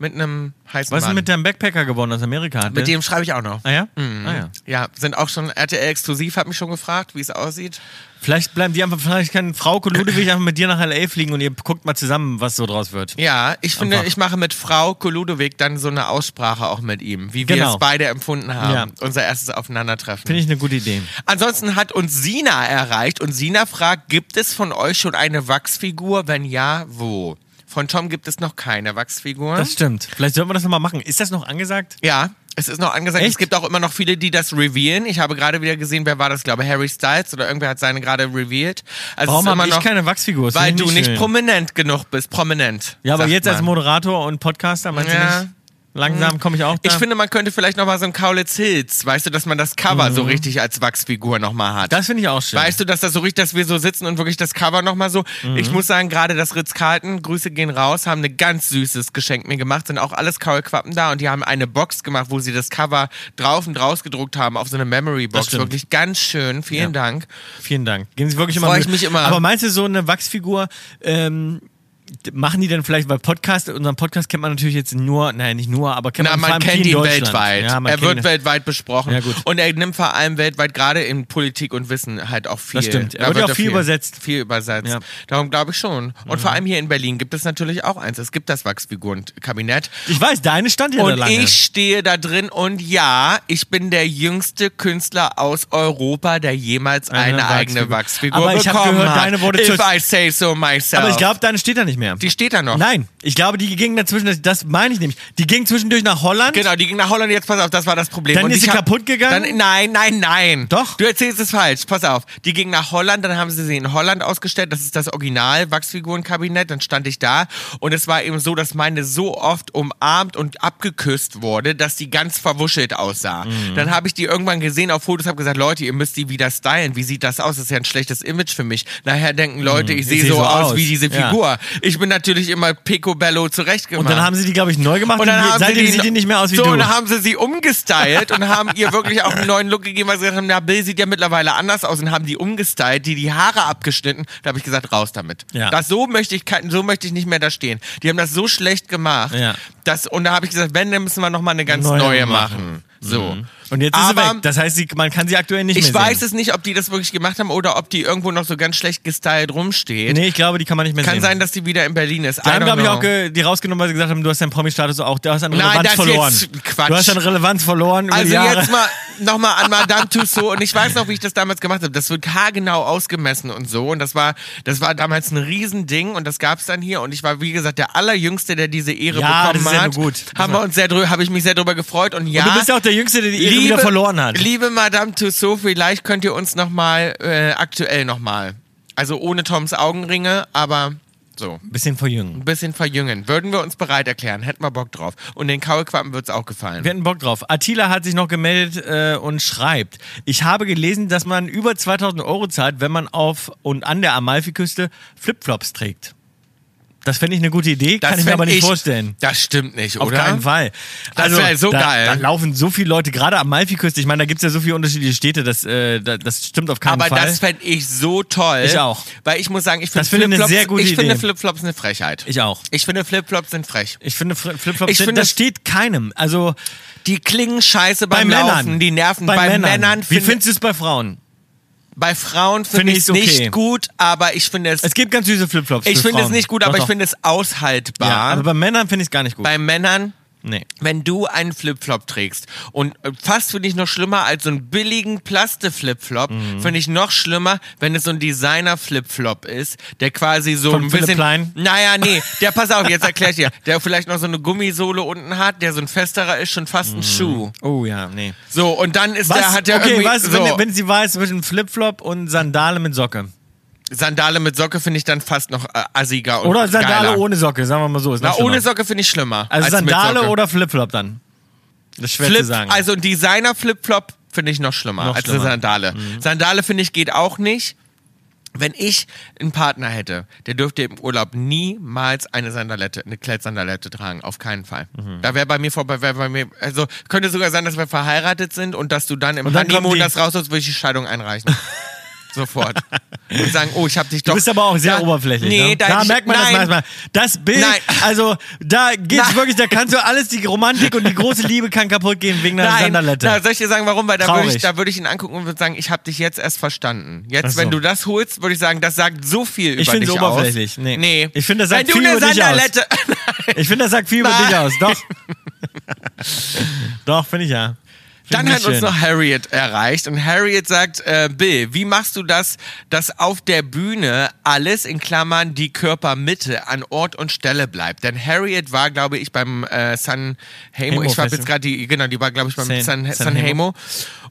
S1: mit einem heißen
S2: Was ist
S1: Mann.
S2: mit deinem Backpacker geworden aus Amerika? Hat
S1: mit dem schreibe ich auch noch.
S2: Ah ja?
S1: Mhm.
S2: Ah ja.
S1: Ja, sind auch schon RTL exklusiv, hat mich schon gefragt, wie es aussieht.
S2: Vielleicht bleiben die einfach, vielleicht kann Frau Ludwig einfach mit dir nach L.A. fliegen und ihr guckt mal zusammen, was so draus wird.
S1: Ja, ich finde,
S2: Einfach.
S1: ich mache mit Frau Koludowig dann so eine Aussprache auch mit ihm, wie wir
S2: Genau.
S1: es beide empfunden haben.
S2: Ja.
S1: Unser erstes Aufeinandertreffen.
S2: Finde ich eine gute Idee.
S1: Ansonsten hat uns Sina erreicht und Sina fragt, gibt es von euch schon eine Wachsfigur? Wenn ja, wo? Von Tom gibt es noch keine Wachsfigur.
S2: Das stimmt. Vielleicht sollten wir das nochmal machen. Ist das noch angesagt?
S1: ja, es ist noch angesagt.
S2: Echt?
S1: Es gibt auch immer noch viele, die das revealen. Ich habe gerade wieder gesehen, wer war das? Ich glaube, Harry Styles oder irgendwer hat seine gerade revealed. Also
S2: Warum habe ich
S1: noch,
S2: keine Wachsfigur?
S1: Weil
S2: finde
S1: du
S2: ich
S1: nicht
S2: schön.
S1: prominent genug bist. Prominent.
S2: Ja, aber jetzt als
S1: man.
S2: Moderator und Podcaster, meinst
S1: Ja.
S2: du nicht? Langsam komme ich auch da.
S1: Ich finde, man könnte vielleicht nochmal so ein Kaulitz Hills, weißt du, dass man das Cover
S2: Mhm.
S1: so richtig als Wachsfigur nochmal hat.
S2: das finde ich auch schön.
S1: Weißt du, dass das so richtig, dass wir so sitzen und wirklich das Cover nochmal so.
S2: Mhm.
S1: Ich muss sagen, gerade das Ritz-Carlton, Grüße gehen raus, haben ein ganz süßes Geschenk mir gemacht, sind auch alles Kaulquappen da und die haben eine Box gemacht, wo sie das Cover drauf und raus gedruckt haben auf so eine Memory-Box. Wirklich ganz schön. Vielen
S2: Ja.
S1: Dank.
S2: Vielen Dank. Geben Sie wirklich immer
S1: Freu
S2: Mühe.
S1: ich mich immer.
S2: Aber meinst du, so eine Wachsfigur, ähm, machen die denn vielleicht, weil Podcast, unseren Podcast kennt man natürlich jetzt nur, nein, nicht nur, aber kennt
S1: Na,
S2: man,
S1: man kennt ihn
S2: Deutschland.
S1: weltweit.
S2: Ja,
S1: er wird
S2: ihn.
S1: weltweit besprochen.
S2: Ja.
S1: Und er nimmt vor allem weltweit, gerade in Politik und Wissen, halt auch viel.
S2: Das stimmt. Er
S1: Da
S2: wird ja auch viel übersetzt.
S1: Viel übersetzt.
S2: Ja. Mhm.
S1: Darum glaube ich schon. Und vor allem hier in Berlin gibt es natürlich auch eins. Es gibt das Wachsfigurenkabinett.
S2: Ich weiß, deine stand ja da
S1: Und
S2: lange.
S1: ich stehe da drin und ja, ich bin der jüngste Künstler aus Europa, der jemals eine,
S2: Eine
S1: eigene
S2: Wachsfigur.
S1: Wachsfigur
S2: Aber ich
S1: bekommen
S2: gehört,
S1: hat.
S2: deine wurde
S1: If I say so myself.
S2: aber ich glaube, deine steht da nicht mehr.
S1: die steht da noch.
S2: Nein, ich glaube, die ging dazwischen, das, das meine ich nämlich. Die ging zwischendurch nach Holland.
S1: Genau, die ging nach Holland, jetzt pass auf, das war das Problem.
S2: Dann
S1: und
S2: ist sie
S1: hab-
S2: kaputt gegangen?
S1: Dann, nein, nein, nein.
S2: Doch.
S1: Du erzählst es falsch, pass auf. Die ging nach Holland, dann haben sie sie in Holland ausgestellt, das ist das Original Wachsfigurenkabinett, dann stand ich da und es war eben so, dass meine so oft umarmt und abgeküsst wurde, dass die ganz verwuschelt aussah.
S2: Mhm.
S1: Dann habe ich die irgendwann gesehen auf Fotos, habe gesagt, Leute, ihr müsst die wieder stylen. Wie sieht das aus? Das ist ja ein schlechtes Image für mich. Nachher denken Leute, ich
S2: ich
S1: sehe
S2: seh
S1: so,
S2: Mhm. so
S1: aus wie diese
S2: Ja.
S1: Ich bin natürlich immer picobello zurechtgemacht.
S2: und dann haben sie die, glaube ich, neu gemacht
S1: Und dann haben
S2: seitdem
S1: sie
S2: sieht die nicht mehr aus wie
S1: so,
S2: du.
S1: und dann haben sie sie umgestylt und haben ihr wirklich auch einen neuen Look gegeben, weil sie gesagt haben, na, Bill sieht ja mittlerweile anders aus und haben die umgestylt, die die Haare abgeschnitten. Da habe ich gesagt, raus damit.
S2: Ja.
S1: Das so möchte ich so möchte ich nicht mehr da stehen. Die haben das so schlecht gemacht.
S2: Ja.
S1: Das, und da habe ich gesagt, wenn, dann müssen wir noch mal eine ganz
S2: Neue
S1: neue,
S2: machen.
S1: machen. So.
S2: Und jetzt ist
S1: Aber-
S2: sie weg. Das heißt, sie, man kann sie aktuell nicht
S1: Ich
S2: mehr
S1: weiß
S2: sehen.
S1: es nicht, ob die das wirklich gemacht haben oder ob die irgendwo noch so ganz schlecht gestylt rumsteht.
S2: Nee, ich glaube, die kann man nicht mehr
S1: Kann
S2: sehen.
S1: sein, dass die wieder in Berlin ist.
S2: Die haben, glaube ich, auch die rausgenommen, weil sie gesagt haben, du hast deinen Promi-Status auch, du hast an
S1: Nein,
S2: Relevanz
S1: das ist
S2: verloren.
S1: jetzt Quatsch.
S2: Du hast an Relevanz verloren
S1: Also jetzt mal nochmal an Madame Tussaud und ich weiß noch, wie ich das damals gemacht habe. Das wird haargenau ausgemessen und so und das war, das war damals ein Riesending und das gab's dann hier und ich war, wie gesagt, der allerjüngste, der diese Ehre
S2: Ja,
S1: bekommen
S2: das ist ja
S1: hat.
S2: nur gut.
S1: Haben wir uns sehr drüber, habe ich mich sehr drüber gefreut und ja.
S2: Und du bist ja auch der Jüngste, der die Ehre wieder verloren hat.
S1: Liebe Madame Tussaud, vielleicht könnt ihr uns nochmal, äh, aktuell nochmal, also ohne Toms Augenringe, aber so.
S2: Bisschen verjüngen.
S1: Ein bisschen verjüngen. Würden wir uns bereit erklären, hätten wir Bock drauf. Und den Kaulquappen wird's auch gefallen.
S2: Wir hätten Bock drauf. Attila hat sich noch gemeldet äh, und schreibt: Ich habe gelesen, dass man über 2000 Euro zahlt, wenn man auf und an der Amalfiküste Flipflops trägt. Das fände ich eine gute Idee, kann ich mir aber nicht
S1: ich-
S2: vorstellen.
S1: Das stimmt nicht,
S2: Auf
S1: oder?
S2: keinen Fall. Also,
S1: Das wär so
S2: da,
S1: geil.
S2: Da laufen so viele Leute, gerade am Amalfiküste. Ich meine, da gibt es ja so viele unterschiedliche Städte, das, äh, da- das stimmt auf keinen
S1: Aber
S2: Fall.
S1: das fände ich so toll.
S2: Ich auch.
S1: Weil ich muss sagen, ich finde
S2: Das finde ich eine
S1: ich finde. Flipflops eine Frechheit.
S2: ich auch.
S1: Ich finde Flipflops sind frech.
S2: Ich finde Flipflops,
S1: Ich
S2: sind,
S1: finde-
S2: das steht keinem. Also
S1: Die klingen scheiße
S2: bei
S1: beim
S2: Männern.
S1: Laufen, die nerven
S2: bei,
S1: bei,
S2: Männern.
S1: Männern.
S2: Wie
S1: finde-
S2: findest du es bei Frauen?
S1: Bei Frauen
S2: Finde
S1: finde ich es
S2: okay.
S1: nicht gut, aber ich finde es,
S2: Es gibt ganz süße Flipflops.
S1: ich finde es nicht gut,
S2: Doch,
S1: aber ich
S2: doch.
S1: finde es aushaltbar.
S2: Ja, aber bei Männern finde ich es gar nicht gut.
S1: bei Männern
S2: Nee.
S1: wenn du einen Flipflop trägst und äh, fast finde ich noch schlimmer als so einen billigen Plaste-Flipflop,
S2: Mhm.
S1: finde ich noch schlimmer, wenn es so ein Designer-Flipflop ist, der quasi so
S2: Von
S1: ein
S2: Philipp
S1: bisschen,
S2: Plein?
S1: naja, nee, der, pass auf, jetzt erklär ich dir, der vielleicht noch so eine Gummisohle unten hat, der so ein festerer ist, schon fast ein Schuh.
S2: Oh ja, nee.
S1: So, und dann ist
S2: Was?
S1: der, hat der
S2: okay,
S1: irgendwie,
S2: was,
S1: so,
S2: wenn, wenn sie weiß zwischen Flipflop und Sandale mit Socke?
S1: Sandale mit Socke finde ich dann fast noch äh, assiger
S2: Oder Sandale
S1: geiler.
S2: ohne Socke, sagen wir mal so. Ist
S1: Na, ohne Socke finde ich schlimmer.
S2: Also
S1: als
S2: Sandale oder Flipflop dann? Das ist schwer
S1: Flip,
S2: zu sagen.
S1: also ein Designer-Flipflop finde ich noch schlimmer
S2: Noch
S1: als
S2: schlimmer. Mhm.
S1: eine Sandale. Sandale finde ich geht auch nicht. Wenn ich einen Partner hätte, der dürfte im Urlaub niemals eine Sandalette, eine Klettsandalette tragen, auf keinen Fall.
S2: Mhm.
S1: Da wäre bei mir vorbei, wäre bei mir, also könnte sogar sein, dass wir verheiratet sind und dass du dann im
S2: Und dann
S1: Honeymoon das raus würde ich die Scheidung einreichen. Sofort. Und sagen, oh, ich habe dich doch.
S2: Du bist aber auch sehr
S1: da,
S2: oberflächlich.
S1: Nee,
S2: ne?
S1: da, ich-
S2: merkt man
S1: nein,
S2: das manchmal. Das Bild,
S1: Nein.
S2: also da geht's
S1: Nein.
S2: wirklich, da kannst du alles, die Romantik und die große Liebe kann kaputt gehen wegen einer
S1: Nein,
S2: Sandalette.
S1: na, soll ich dir sagen, warum? Weil da würde ich, da würde ich ihn angucken und würde sagen, ich habe dich jetzt erst verstanden. Jetzt,
S2: so.
S1: wenn du das holst, würde ich sagen, das sagt so viel
S2: Ich
S1: über
S2: find's
S1: dich
S2: oberflächlich.
S1: aus.
S2: Nee.
S1: nee.
S2: Ich finde, das sagt viel über dich aus. Ich finde, das sagt viel über dich aus. Doch. Doch, finde ich ja.
S1: Dann hat uns noch Harriet erreicht und Harriet sagt, äh, Bill, wie machst du das, dass auf der Bühne alles in Klammern die Körpermitte an Ort und Stelle bleibt? Denn Harriet war, glaube ich, beim äh, San Hamo ich war jetzt gerade die, genau, die war, glaube ich, beim
S2: San-
S1: San, San.
S2: Hamo.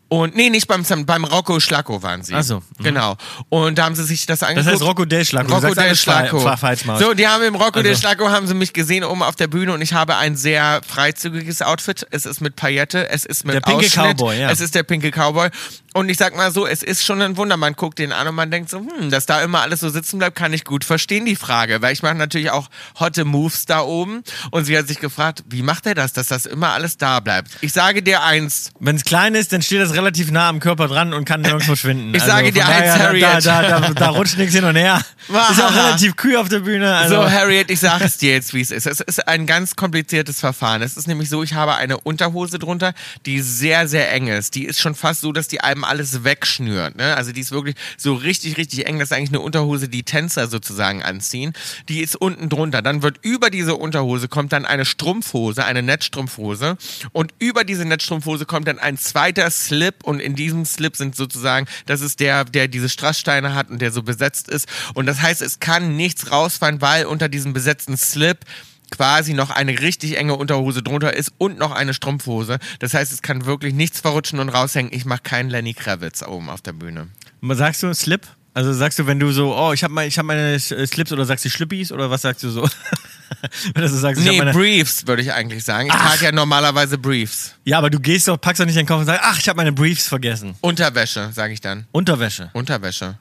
S1: Und nee, nicht beim San, beim Rocco Schlacco waren sie.
S2: Ach so, mhm.
S1: Genau. Und da haben sie sich das angeguckt.
S2: heißt Rocco del Schlacco. Du
S1: Rocco del Schlacco.
S2: falsch, Maus.
S1: So, die haben im Rocco del
S2: Also.
S1: Schlacco haben sie mich gesehen oben auf der Bühne und ich habe ein sehr freizügiges Outfit. Es ist mit Paillette, es ist mit
S2: Der pinke Cowboy, ja.
S1: es ist der pinke Cowboy. Und ich sag mal so, es ist schon ein Wunder. Man guckt den an und man denkt so, hm, dass da immer alles so sitzen bleibt, kann ich gut verstehen, die Frage. Weil ich mache natürlich auch hotte Moves da oben. Und sie hat sich gefragt, wie macht er das, dass das immer alles da bleibt? Ich sage dir eins,
S2: Wenn es klein ist, dann steht das relativ nah am Körper dran und kann nirgendwo schwinden.
S1: Ich sage
S2: von
S1: dir eins, Harriet.
S2: Da, da, da, da rutscht nichts hin und her. Ist auch relativ kühl auf der Bühne. Also.
S1: So, Harriet, ich sage es dir jetzt, wie es ist. Es ist ein ganz kompliziertes Verfahren. Es ist nämlich so, ich habe eine Unterhose drunter, die sehr, sehr eng ist. Die ist schon fast so, dass die einem alles wegschnürt. Ne? Also die ist wirklich so richtig, richtig eng. Das ist eigentlich eine Unterhose, die Tänzer sozusagen anziehen. Die ist unten drunter. Dann wird über diese Unterhose kommt dann eine Strumpfhose, eine Netzstrumpfhose. Und über diese Netzstrumpfhose kommt dann ein zweiter Slip. Und in diesem Slip sind sozusagen, das ist der, der diese Strasssteine hat und der so besetzt ist. Und das heißt, es kann nichts rausfallen, weil unter diesem besetzten Slip quasi noch eine richtig enge Unterhose drunter ist und noch eine Strumpfhose. Das heißt, es kann wirklich nichts verrutschen und raushängen. Ich mache keinen Lenny Kravitz oben auf der Bühne.
S2: Sagst du Slip? Also sagst du, wenn du so, oh, ich habe mein, ich hab meine äh, Slips oder sagst du Schlippis oder was sagst du so? wenn du so sagst,
S1: Nee, Briefs würde ich eigentlich sagen. Ich trage ja normalerweise Briefs.
S2: ja, aber du gehst doch, packst doch nicht den Kopf und sagst, ach, ich habe meine Briefs vergessen.
S1: Unterwäsche, sage ich dann.
S2: Unterwäsche.
S1: Unterwäsche.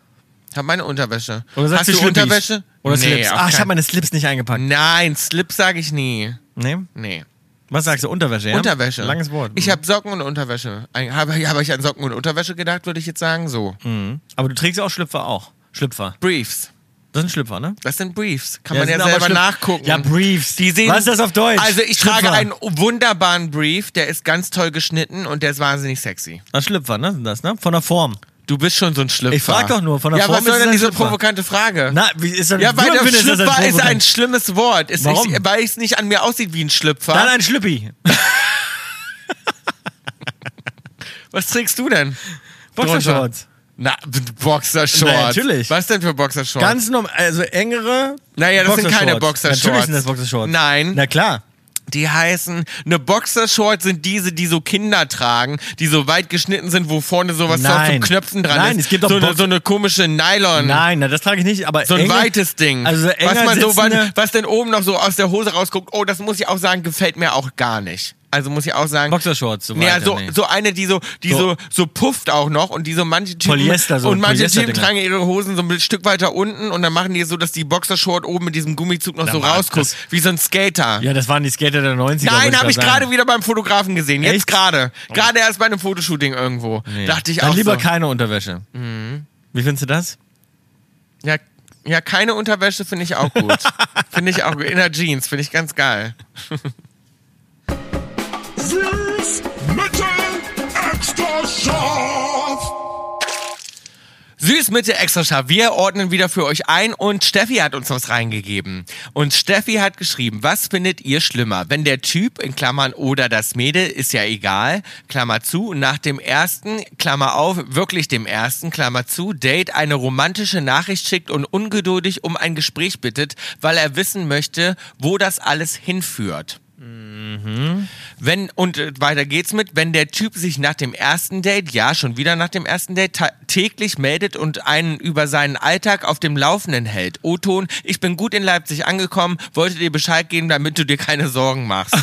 S1: Ich habe meine Unterwäsche.
S2: Oder sagst
S1: Hast
S2: du Schlippis?
S1: Unterwäsche?
S2: Oder
S1: nee,
S2: Slips. Ach, ich habe meine Slips nicht eingepackt.
S1: Nein, Slip sage ich nie.
S2: Nee?
S1: Nee.
S2: Was sagst du? Unterwäsche, ja?
S1: Unterwäsche.
S2: Langes Wort.
S1: Ich habe Socken und Unterwäsche. Ein- Habe habe ich an Socken und Unterwäsche gedacht, würde ich jetzt sagen, so.
S2: Mhm. Aber du trägst ja auch Schlüpfer auch. Schlüpfer.
S1: Briefs.
S2: Das sind Schlüpfer, ne?
S1: Das sind Briefs. Kann
S2: Ja,
S1: man ja
S2: sind aber
S1: selber
S2: Schlüpf-
S1: nachgucken.
S2: Ja, Briefs.
S1: Die sehen,
S2: Was ist das auf Deutsch?
S1: Also ich
S2: Schlüpfer.
S1: trage einen wunderbaren Brief, der ist ganz toll geschnitten und der ist wahnsinnig sexy.
S2: Das Schlüpfer, ne? Sind das, ne? Von der Form.
S1: Du bist schon so ein Schlüpfer.
S2: Ich frag doch nur, von der
S1: ja,
S2: Form
S1: was soll
S2: ist
S1: denn
S2: ein
S1: diese
S2: Schlüpfer.
S1: provokante Frage?
S2: Na, wie ist das?
S1: ja, weil der Schlüpfer ist ein
S2: provokant.
S1: schlimmes Wort. Ist
S2: Warum?
S1: Nicht, weil es nicht an mir aussieht wie ein Schlüpfer.
S2: Dann ein Schlüppi.
S1: Was trägst du denn?
S2: Boxershorts.
S1: Na, Boxershorts.
S2: Na, natürlich.
S1: Was denn für Boxershorts?
S2: Ganz normal, also engere.
S1: Naja, das sind keine Boxershorts.
S2: Natürlich sind das Boxershorts.
S1: Nein.
S2: Na klar.
S1: Die heißen, eine Boxershort sind diese, die so Kinder tragen, die so weit geschnitten sind, wo vorne sowas so
S2: Nein.
S1: zum Knöpfen dran
S2: Nein,
S1: ist.
S2: es gibt auch
S1: so, eine,
S2: Box-
S1: so eine komische Nylon.
S2: Nein, na, das trage ich nicht, aber.
S1: So ein
S2: enge,
S1: weites Ding.
S2: Also so enger
S1: was man so,
S2: sitzende-
S1: was, was denn oben noch so aus der Hose rausguckt. Oh, das muss ich auch sagen, gefällt mir auch gar nicht. Also muss ich auch sagen.
S2: Boxershorts, so
S1: Ja,
S2: weiter,
S1: so,
S2: nee.
S1: so eine, die so, die so,
S2: So.
S1: so pufft auch noch und die so manche Typen.
S2: Polyester, so
S1: und manche Typen tragen ihre Hosen so ein Stück weiter unten und dann machen die so, dass die Boxershort oben mit diesem Gummizug noch
S2: Na,
S1: so rausguckt. Wie so ein Skater.
S2: Ja, das waren die Skater der 90er.
S1: Nein, habe ich gerade wieder beim Fotografen gesehen. Jetzt gerade. Gerade erst bei einem Fotoshooting irgendwo.
S2: Nee.
S1: Dachte ich
S2: Dann
S1: auch
S2: lieber
S1: so.
S2: keine Unterwäsche. Wie findest du das?
S1: Ja, ja, keine Unterwäsche finde ich auch gut. finde ich auch gut. In der Jeans finde ich ganz geil.
S3: Süß, mittel, extra scharf.
S1: Süß, Mitte, extra scharf. Wir ordnen wieder für euch ein und Steffi hat uns was reingegeben. Und Steffi hat geschrieben, was findet ihr schlimmer? Wenn der Typ, in Klammern oder das Mädel, ist ja egal, Klammer zu, nach dem ersten, Klammer auf, wirklich dem ersten, Klammer zu, Date eine romantische Nachricht schickt und ungeduldig um ein Gespräch bittet, weil er wissen möchte, wo das alles hinführt. Wenn, und äh, weiter geht's mit, wenn der Typ sich nach dem ersten Date, ja, schon wieder nach dem ersten Date, täglich meldet und einen über seinen Alltag auf dem Laufenden hält. O-Ton, ich bin gut in Leipzig angekommen, wollte dir Bescheid geben, damit du dir keine Sorgen machst.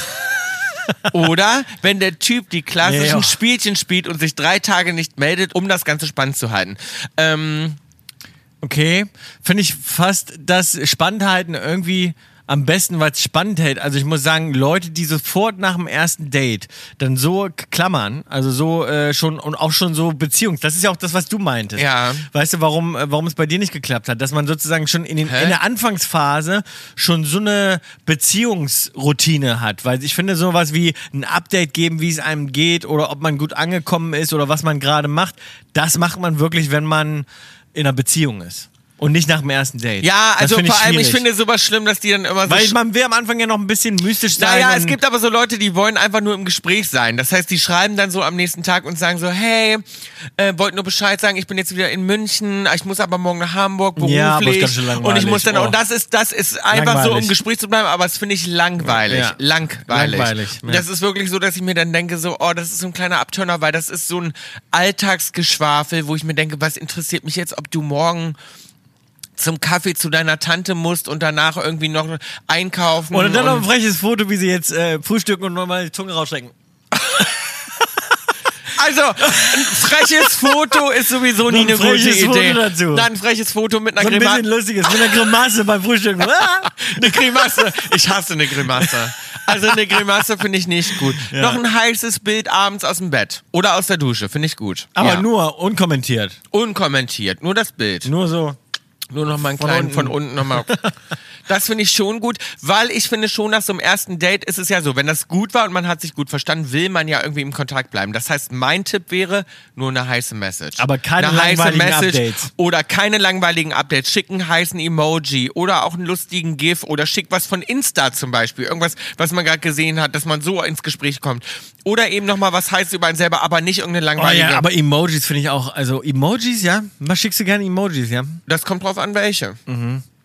S1: Oder wenn der Typ die klassischen
S2: Ja.
S1: Spielchen spielt und sich drei Tage nicht meldet, um das Ganze spannend zu halten. Ähm,
S2: Okay, finde ich fast das Spannendhalten irgendwie am besten, weil es spannend hält. Also ich muss sagen, Leute, die sofort nach dem ersten Date dann so klammern, also so äh, schon und auch schon so Beziehungs, das ist ja auch das, was du meintest.
S1: Ja.
S2: Weißt du, warum, äh, warum es bei dir nicht geklappt hat? Dass man sozusagen schon in, den,
S1: Hä?
S2: in der Anfangsphase schon so eine Beziehungsroutine hat. Weil ich finde, sowas wie ein Update geben, wie es einem geht oder ob man gut angekommen ist oder was man gerade macht, das macht man wirklich, wenn man in einer Beziehung ist. Und nicht nach dem ersten Date.
S1: ja, also vor allem, ich finde sowas schlimm, dass die dann immer so
S2: Weil man will am Anfang ja noch ein bisschen mystisch sein.
S1: Naja, es gibt aber so Leute, die wollen einfach nur im Gespräch sein. Das heißt, die schreiben dann so am nächsten Tag und sagen so, hey, äh, wollte nur Bescheid sagen, ich bin jetzt wieder in München, ich muss aber morgen nach Hamburg beruflich.
S2: Ja, aber ist ganz schön langweilig.
S1: und ich muss dann,
S2: Oh.
S1: und das ist, das ist einfach so, um
S2: Langweilig.
S1: Gespräch zu bleiben, aber das finde ich langweilig.
S2: Ja.
S1: Langweilig.
S2: Langweilig, ja.
S1: Das ist wirklich so, dass ich mir dann denke so, oh, das ist so ein kleiner Abturner, weil das ist so ein Alltagsgeschwafel, wo ich mir denke, was interessiert mich jetzt, ob du morgen zum Kaffee zu deiner Tante musst und danach irgendwie noch einkaufen.
S2: Und dann noch ein freches Foto, wie sie jetzt äh, frühstücken und nochmal die Zunge rausstecken.
S1: Also, ein freches Foto ist sowieso nie
S2: ein
S1: eine gute
S2: freches Foto
S1: Idee.
S2: dazu.
S1: Dann ein freches Foto mit einer
S2: So ein
S1: Grimasse.
S2: bisschen lustiges, mit einer Grimasse beim Frühstücken. Ah!
S1: Eine Grimasse. Ich hasse eine Grimasse. Also eine Grimasse finde ich nicht gut. Noch ein heißes Bild abends aus dem Bett oder aus der Dusche finde ich gut.
S2: Aber
S1: ja.
S2: nur unkommentiert.
S1: unkommentiert, nur das Bild.
S2: Nur so.
S1: Nur noch mal einen kleinen
S2: unten.
S1: von unten nochmal. Das finde ich schon gut, weil ich finde schon, nach so einem ersten Date ist es ja so, wenn das gut war und man hat sich gut verstanden, will man ja irgendwie im Kontakt bleiben. Das heißt, mein Tipp wäre nur eine heiße Message.
S2: Aber keine
S1: eine heiße
S2: langweiligen
S1: Message
S2: Updates.
S1: Oder keine langweiligen Updates. Schick einen heißen Emoji oder auch einen lustigen GIF oder schick was von Insta zum Beispiel. Irgendwas, was man gerade gesehen hat, dass man so ins Gespräch kommt. Oder eben nochmal was Heißes über einen selber, aber nicht irgendeine
S2: Oh
S1: langweilige.
S2: ja, aber Emojis finde ich auch, also Emojis, ja? Was schickst du gerne Emojis, ja?
S1: das kommt drauf an, welche.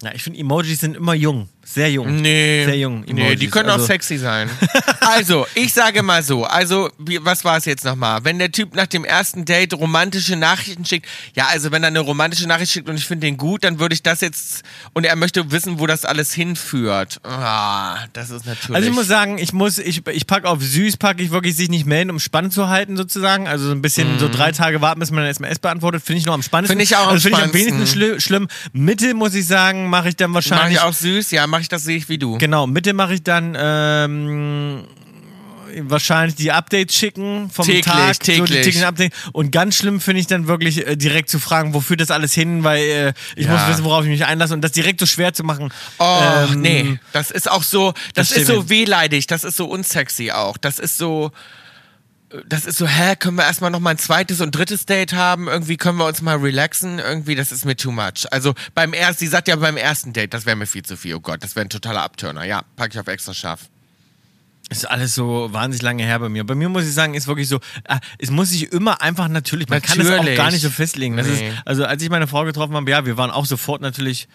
S2: Ja, ich finde Emojis sind immer jung. Sehr jung.
S1: Nee.
S2: Sehr jung.
S1: Nee,
S2: Emojis.
S1: die können
S2: also,
S1: auch sexy sein. also, ich sage mal so, also, wie, was war es jetzt nochmal? Wenn der Typ nach dem ersten Date romantische Nachrichten schickt, ja, also wenn er eine romantische Nachricht schickt und ich finde den gut, dann würde ich das jetzt, und er möchte wissen, wo das alles hinführt. Ah, das ist natürlich.
S2: Also ich muss sagen, ich muss, ich, ich pack auf süß, packe ich wirklich sich nicht melden, um spannend zu halten sozusagen. Also so ein bisschen so drei Tage warten, bis man eine SMS beantwortet, finde ich noch am spannendsten.
S1: Mhm. Finde ich auch am
S2: also finde ich am wenigsten
S1: spannendsten.
S2: schli schlimm. Mitte muss ich sagen, mache ich dann
S1: Mach
S2: wahrscheinlich.
S1: ich auch süß? Ja, mach ich das, sehe ich wie du.
S2: Genau, Mitte mache ich dann ähm, wahrscheinlich die Updates schicken vom
S1: Täglich,
S2: Tag. So die
S1: täglich.
S2: täglichen Updates. Und ganz schlimm finde ich dann wirklich äh, direkt zu fragen, wo führt das alles hin, weil äh, ich
S1: Ja.
S2: muss wissen, worauf ich mich einlasse und das direkt so schwer zu machen.
S1: Oh,
S2: ähm,
S1: nee. Das ist auch so, das,
S2: das
S1: ist so wehleidig, das ist so unsexy auch. Das ist so, das ist so, hä, können wir erstmal noch mal ein zweites und drittes Date haben? Irgendwie können wir uns mal relaxen? Irgendwie, das ist mir too much. Also beim ersten, sie sagt ja beim ersten Date, das wäre mir viel zu viel. Oh Gott, das wäre ein totaler Abturner. Ja, pack ich auf extra scharf.
S2: Ist alles so wahnsinnig lange her bei mir. Bei mir muss ich sagen, ist wirklich so, ah, es muss sich immer einfach natürlich, man kann es auch
S1: Natürlich.
S2: gar nicht so festlegen.
S1: Nee.
S2: ist, also als ich meine Frau getroffen habe, ja, wir waren auch sofort natürlich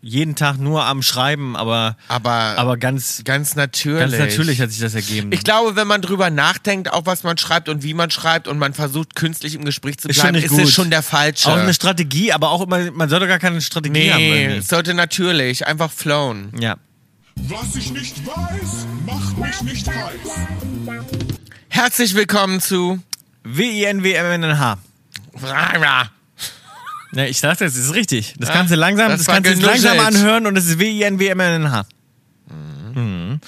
S2: jeden Tag nur am Schreiben, aber,
S1: Aber,
S2: aber ganz,
S1: ganz natürlich.
S2: ganz natürlich hat sich das ergeben.
S1: Ich glaube, wenn man drüber nachdenkt, auch was man schreibt und wie man schreibt und man versucht künstlich im Gespräch zu bleiben, ist es schon der falsche.
S2: auch eine Strategie, aber auch immer, man sollte gar keine Strategie haben.
S1: nee, es sollte natürlich einfach flown.
S2: Ja.
S3: Was ich nicht weiß, macht mich nicht heiß.
S1: Herzlich willkommen zu
S2: W-I-N-W-M-N-H. Ja, ich dachte, das ist richtig. Das kannst du langsam,
S1: das
S2: das, kannst du langsam anhören und es ist W-I-N-W-M-N-H. Mhm.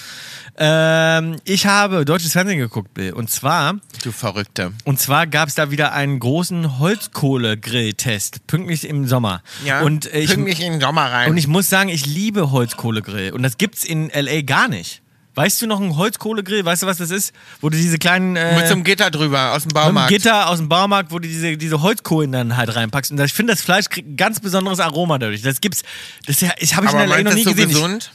S2: Ähm, ich habe deutsches Fernsehen geguckt, Bill. Und zwar,
S1: Du Verrückte.
S2: und zwar gab es da wieder einen großen Holzkohlegrill-Test, pünktlich im Sommer. und äh, ich,
S1: Pünktlich in den Sommer rein.
S2: und ich muss sagen, ich liebe Holzkohlegrill. Und das gibt's in LA gar nicht. Weißt du noch einen Holzkohlegrill? Weißt du, was das ist? Wo du diese kleinen. Äh,
S1: Mit so einem Gitter drüber aus dem
S2: mit einem
S1: Baumarkt.
S2: Gitter aus dem Baumarkt, wo du diese, diese Holzkohlen dann halt reinpackst. Und ich finde, das Fleisch kriegt ein ganz besonderes Aroma dadurch. Das gibt's. Das habe ich
S1: Aber
S2: in LA
S1: meinst
S2: noch nie
S1: das so
S2: gesehen.
S1: Gesund?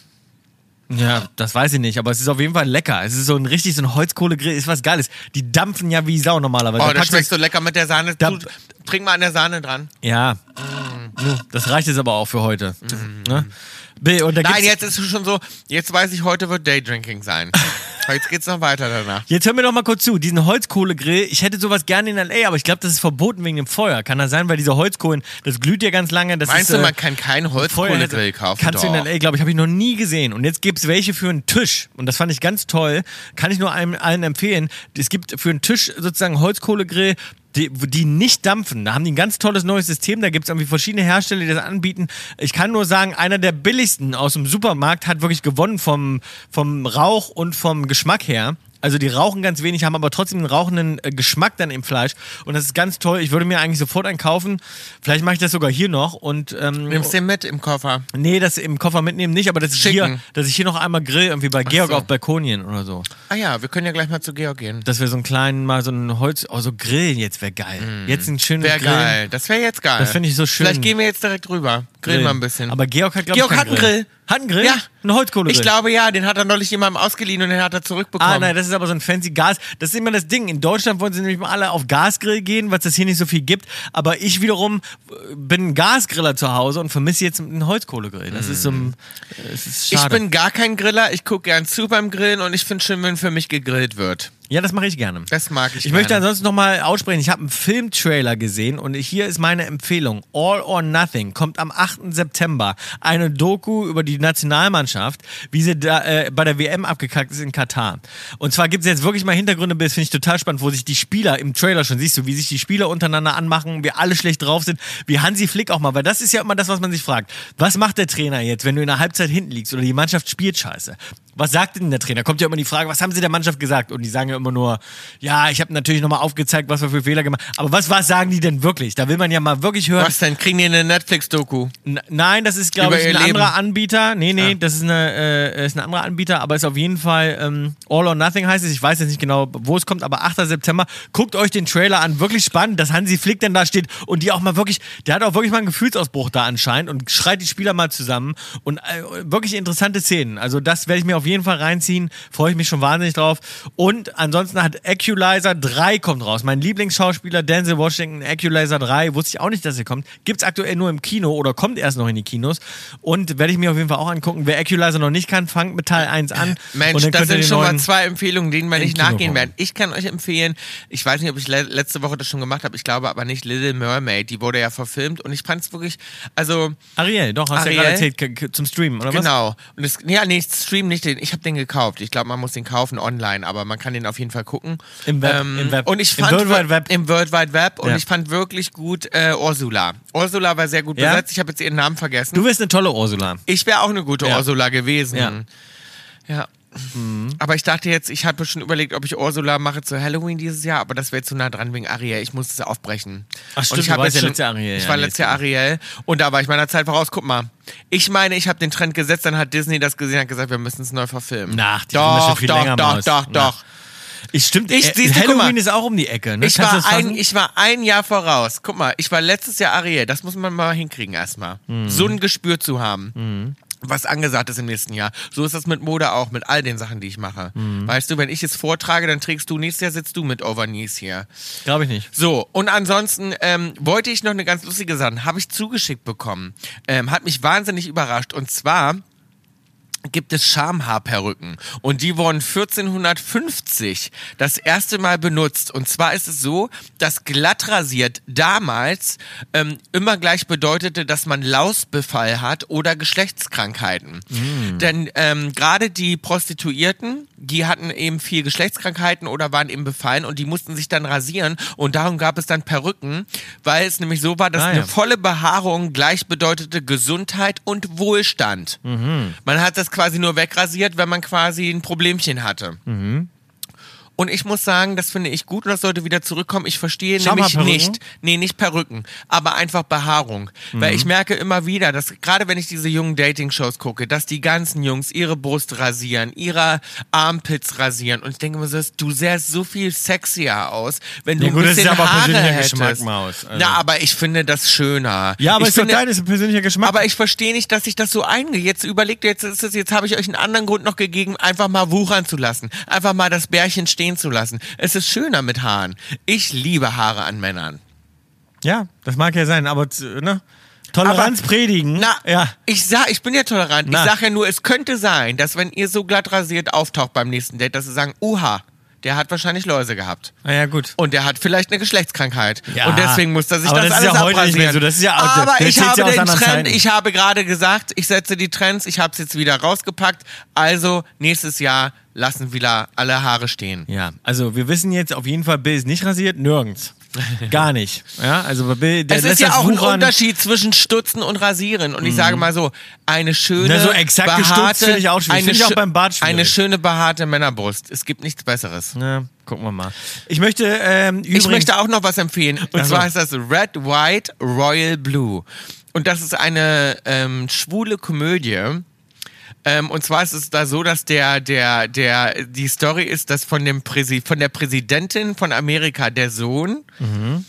S2: Ja, das weiß ich nicht, aber es ist auf jeden Fall lecker. Es ist so ein richtig so ein Holzkohlegrill, ist was Geiles. Die dampfen ja wie Sau normalerweise.
S1: Oh,
S2: Da
S1: das schmeckt so lecker mit der Sahne. Du, trink mal an der Sahne dran.
S2: Ja. Nu, Das reicht jetzt aber auch für heute. Ne? Bill, Und da
S1: Nein,
S2: gibt's-
S1: jetzt ist es schon so, jetzt weiß ich, heute wird Daydrinking sein. jetzt geht's noch weiter danach.
S2: Jetzt hör mir doch mal kurz zu. Diesen Holzkohlegrill, ich hätte sowas gerne in L.A., aber ich glaube, das ist verboten wegen dem Feuer. Kann das sein, weil diese Holzkohlen, das glüht ja ganz lange. Das
S1: Meinst
S2: ist,
S1: du,
S2: äh,
S1: man kann keinen Holzkohlegrill kaufen?
S2: Kannst du in
S1: Doch.
S2: L.A., glaube ich, habe ich noch nie gesehen. Und jetzt gibt es welche für einen Tisch. Und das fand ich ganz toll. Kann ich nur einem, allen empfehlen. Es gibt für einen Tisch sozusagen Holzkohlegrill, die, die nicht dampfen. Da haben die ein ganz tolles neues System. Da gibt es irgendwie verschiedene Hersteller, die das anbieten. Ich kann nur sagen, einer der billigsten aus dem Supermarkt hat wirklich gewonnen vom, vom Rauch und vom Geschmack her. Also die rauchen ganz wenig, haben aber trotzdem einen rauchenden äh, Geschmack dann im Fleisch. Und das ist ganz toll. Ich würde mir eigentlich sofort einen kaufen. Vielleicht mache ich das sogar hier noch. Und ähm,
S1: Nimmst den mit im Koffer.
S2: Nee, das im Koffer mitnehmen nicht, aber das ist
S1: Schicken.
S2: hier, dass ich hier noch einmal grill, irgendwie bei Georg
S1: so.
S2: auf Balkonien oder so.
S1: Ah ja, wir können ja gleich mal zu Georg gehen.
S2: Dass wir so einen kleinen, mal so ein Holz, oh, so grillen jetzt wäre geil. Jetzt ein schönes
S1: Wäre
S2: Grillen.
S1: geil. Das wäre jetzt geil.
S2: Das finde ich so schön.
S1: Vielleicht gehen wir jetzt direkt rüber. Grillen wir ein bisschen.
S2: Aber Georg hat, glaube ich,
S1: Georg hat einen Grill.
S2: Hat einen Grill?
S1: Ja.
S2: Ein Holzkohlegrill.
S1: ich glaube ja, den hat er neulich jemandem ausgeliehen und den hat er zurückbekommen.
S2: Ah, nein, das ist aber so ein fancy Gas. Das ist immer das Ding. In Deutschland wollen sie nämlich mal alle auf Gasgrill gehen, weil es das hier nicht so viel gibt. Aber ich wiederum äh, bin ein Gasgriller zu Hause und vermisse jetzt einen Holzkohlegrill. Das ist so ein, äh, es ist
S1: ich
S2: schade.
S1: bin gar kein Griller. Ich gucke gern zu beim Grillen und ich finde schön, wenn für mich gegrillt wird.
S2: Ja, das mache ich gerne.
S1: Das mag ich
S2: Ich
S1: gerne.
S2: möchte ansonsten nochmal aussprechen, ich habe einen Filmtrailer gesehen und hier ist meine Empfehlung. All or Nothing kommt am 8. September. Eine Doku über die Nationalmannschaft, wie sie da, äh, bei der WM abgekackt ist in Katar. Und zwar gibt es jetzt wirklich mal Hintergründe, das finde ich total spannend, wo sich die Spieler im Trailer schon siehst du, wie sich die Spieler untereinander anmachen, wie alle schlecht drauf sind, wie Hansi Flick auch mal, weil das ist ja immer das, was man sich fragt. Was macht der Trainer jetzt, wenn du in der Halbzeit hinten liegst oder die Mannschaft spielt scheiße? Was sagt denn der Trainer? Kommt ja immer die Frage, was haben sie der Mannschaft gesagt? Und die sagen ja immer nur, ja, ich habe natürlich nochmal aufgezeigt, was wir für Fehler gemacht haben. Aber was, was sagen die denn wirklich? Da will man ja mal wirklich hören.
S1: Was denn? Kriegen die eine Netflix-Doku?
S2: Nein, das ist, glaube ich, ein
S1: Leben.
S2: anderer Anbieter. Nee, nee,
S1: Ah.
S2: das ist, eine, äh, ist ein anderer Anbieter, aber ist auf jeden Fall ähm, All or Nothing heißt es. Ich weiß jetzt nicht genau, wo es kommt, aber 8. September. Guckt euch den Trailer an. Wirklich spannend, dass Hansi Flick dann da steht und die auch mal wirklich, der hat auch wirklich mal einen Gefühlsausbruch da anscheinend und schreit die Spieler mal zusammen. Und äh, wirklich interessante Szenen. Also das werde ich mir auf jeden Fall reinziehen. Freue ich mich schon wahnsinnig drauf. Und ansonsten hat Equalizer 3 kommt raus. Mein Lieblingsschauspieler Denzel Washington, Equalizer 3, wusste ich auch nicht, dass er kommt. Gibt es aktuell nur im Kino oder kommt erst noch in die Kinos. Und werde ich mir auf jeden Fall auch angucken. Wer Equalizer noch nicht kann, fangt mit Teil 1 an.
S1: Mensch, das sind schon mal zwei Empfehlungen, denen wir nicht nachgehen werden. Ich kann euch empfehlen, ich weiß nicht, ob ich le letzte Woche das schon gemacht habe, ich glaube aber nicht, Little Mermaid, die wurde ja verfilmt und ich fand es wirklich, also
S2: Ariel, doch, hast du ja
S1: Ariel?
S2: gerade erzählt, zum Streamen, oder was?
S1: genau. Und es, ja, nee, Stream nicht, den, ich habe den gekauft. Ich glaube, man muss den kaufen online, aber man kann den auf jeden Fall gucken.
S2: Im Web, im Web.
S1: Und ich
S2: Im
S1: fand
S2: World Wide Web.
S1: im World Wide Web und
S2: Ja.
S1: ich fand wirklich gut äh, Ursula. Ursula war sehr gut
S2: Ja?
S1: besetzt. Ich habe jetzt ihren Namen vergessen.
S2: Du wirst eine tolle Ursula.
S1: Ich wäre auch eine gute
S2: Ja.
S1: Ursula gewesen.
S2: Ja.
S1: Ja. Aber ich dachte jetzt, ich habe schon überlegt, ob ich Ursula mache zu Halloween dieses Jahr, aber das wäre zu nah dran wegen Ariel. Ich muss es aufbrechen.
S2: Ach stimmt,
S1: und ich
S2: du warst ja letztes Jahr Ariel,
S1: Ich war letztes Jahr Ariel und da war ich meiner Zeit voraus. Guck mal. Ich meine, ich habe den Trend gesetzt, dann hat Disney das gesehen und hat gesagt, wir müssen es neu verfilmen.
S2: Ach, die
S1: doch,
S2: viel
S1: doch,
S2: länger,
S1: doch,
S2: Maus.
S1: doch,
S2: Na.
S1: doch.
S2: Ich stimmt,
S1: Ich-
S2: äh,
S1: siehst du,
S2: Halloween ist auch um die Ecke, ne?
S1: Ich
S2: Kannst
S1: war, ein, ich war ein Jahr voraus. Guck mal, ich war letztes Jahr Ariel. Das muss man mal hinkriegen erstmal.
S2: Mhm.
S1: So ein Gespür zu haben. Was angesagt ist im nächsten Jahr. So ist das mit Mode auch, mit all den Sachen, die ich mache.
S2: Mhm.
S1: Weißt du, wenn ich es vortrage, dann trägst du nächstes Jahr sitzt du mit Overknees hier.
S2: Glaube ich nicht.
S1: So, und ansonsten ähm, wollte ich noch eine ganz lustige Sache, habe ich zugeschickt bekommen. Ähm, hat mich wahnsinnig überrascht. Und zwar gibt es Schamhaarperücken. Und die wurden 1450 das erste Mal benutzt. Und zwar ist es so, dass glatt rasiert damals ähm, immer gleich bedeutete, dass man Lausbefall hat oder Geschlechtskrankheiten. Denn ähm, gerade die Prostituierten, die hatten eben viel Geschlechtskrankheiten oder waren eben befallen und die mussten sich dann rasieren. Und darum gab es dann Perücken, weil es nämlich so war, dass
S2: Ah, ja.
S1: eine volle Behaarung gleich bedeutete Gesundheit und Wohlstand. Man hat das quasi nur wegrasiert, wenn man quasi ein Problemchen hatte. Und ich muss sagen, das finde ich gut und das sollte wieder zurückkommen. Ich verstehe
S2: Schau
S1: nämlich nicht, nee, nicht Perücken, aber einfach Behaarung.
S2: Mhm.
S1: Weil ich merke immer wieder, dass gerade wenn ich diese jungen Dating-Shows gucke, dass die ganzen Jungs ihre Brust rasieren, ihre Armpits rasieren. Und ich denke mir so, du sähst so viel sexier aus, wenn du
S2: Ja, gut,
S1: ein
S2: das ist
S1: bisschen
S2: aber
S1: Haare hättest.
S2: Geschmack, Maus. Also-
S1: Na, aber ich finde das schöner.
S2: Ja, aber
S1: ich
S2: ist doch
S1: finde,
S2: dein, ist ein persönlicher Geschmack.
S1: aber ich verstehe nicht, dass sich das so eingeht. Jetzt überlegt, jetzt ist es, jetzt habe ich euch einen anderen Grund noch gegeben, einfach mal wuchern zu lassen. Einfach mal das Bärchen stehen zu lassen. Es ist schöner mit Haaren. Ich liebe Haare an Männern.
S2: ja, das mag ja sein, aber ne? Toleranz
S1: Aber-
S2: predigen.
S1: Na,
S2: ja.
S1: ich sag, ich bin ja tolerant.
S2: Na.
S1: Ich sage ja nur, es könnte sein, dass wenn ihr so glatt rasiert auftaucht beim nächsten Date, dass sie sagen, uha, der hat wahrscheinlich Läuse gehabt.
S2: Na ja, gut.
S1: Und der hat vielleicht eine Geschlechtskrankheit.
S2: Ja.
S1: Und deswegen muss er sich
S2: Aber
S1: das,
S2: das ist
S1: alles
S2: ja heute nicht mehr
S1: abrasieren.
S2: so. Das ist ja auch-
S1: Aber ich habe
S2: ja
S1: den Trend,
S2: Zeiten.
S1: ich habe gerade gesagt, ich setze die Trends, ich habe es jetzt wieder rausgepackt. Also nächstes Jahr lassen wieder alle Haare stehen.
S2: Ja, also wir wissen jetzt auf jeden Fall, Bill ist nicht rasiert, nirgends. Gar nicht. Ja, also der
S1: es ist ja auch ein. Unterschied zwischen Stutzen und Rasieren. Und ich sage mal so, eine schöne,
S2: Na, so exakt
S1: behaarte,
S2: finde ich auch schwierig.
S1: eine
S2: ich auch beim Bart schwierig.
S1: Eine schöne behaarte Männerbrust. Es gibt nichts Besseres.
S2: Ja, gucken wir mal. Ich möchte ähm, übrigens,
S1: Ich möchte auch noch was empfehlen. Und zwar ist das Red, White, Royal Blue. Und das ist eine ähm, schwule Komödie. Ähm, und zwar ist es da so, dass der, der, der, die Story ist, dass von dem Präsi von der Präsidentin von Amerika der Sohn
S2: Mhm.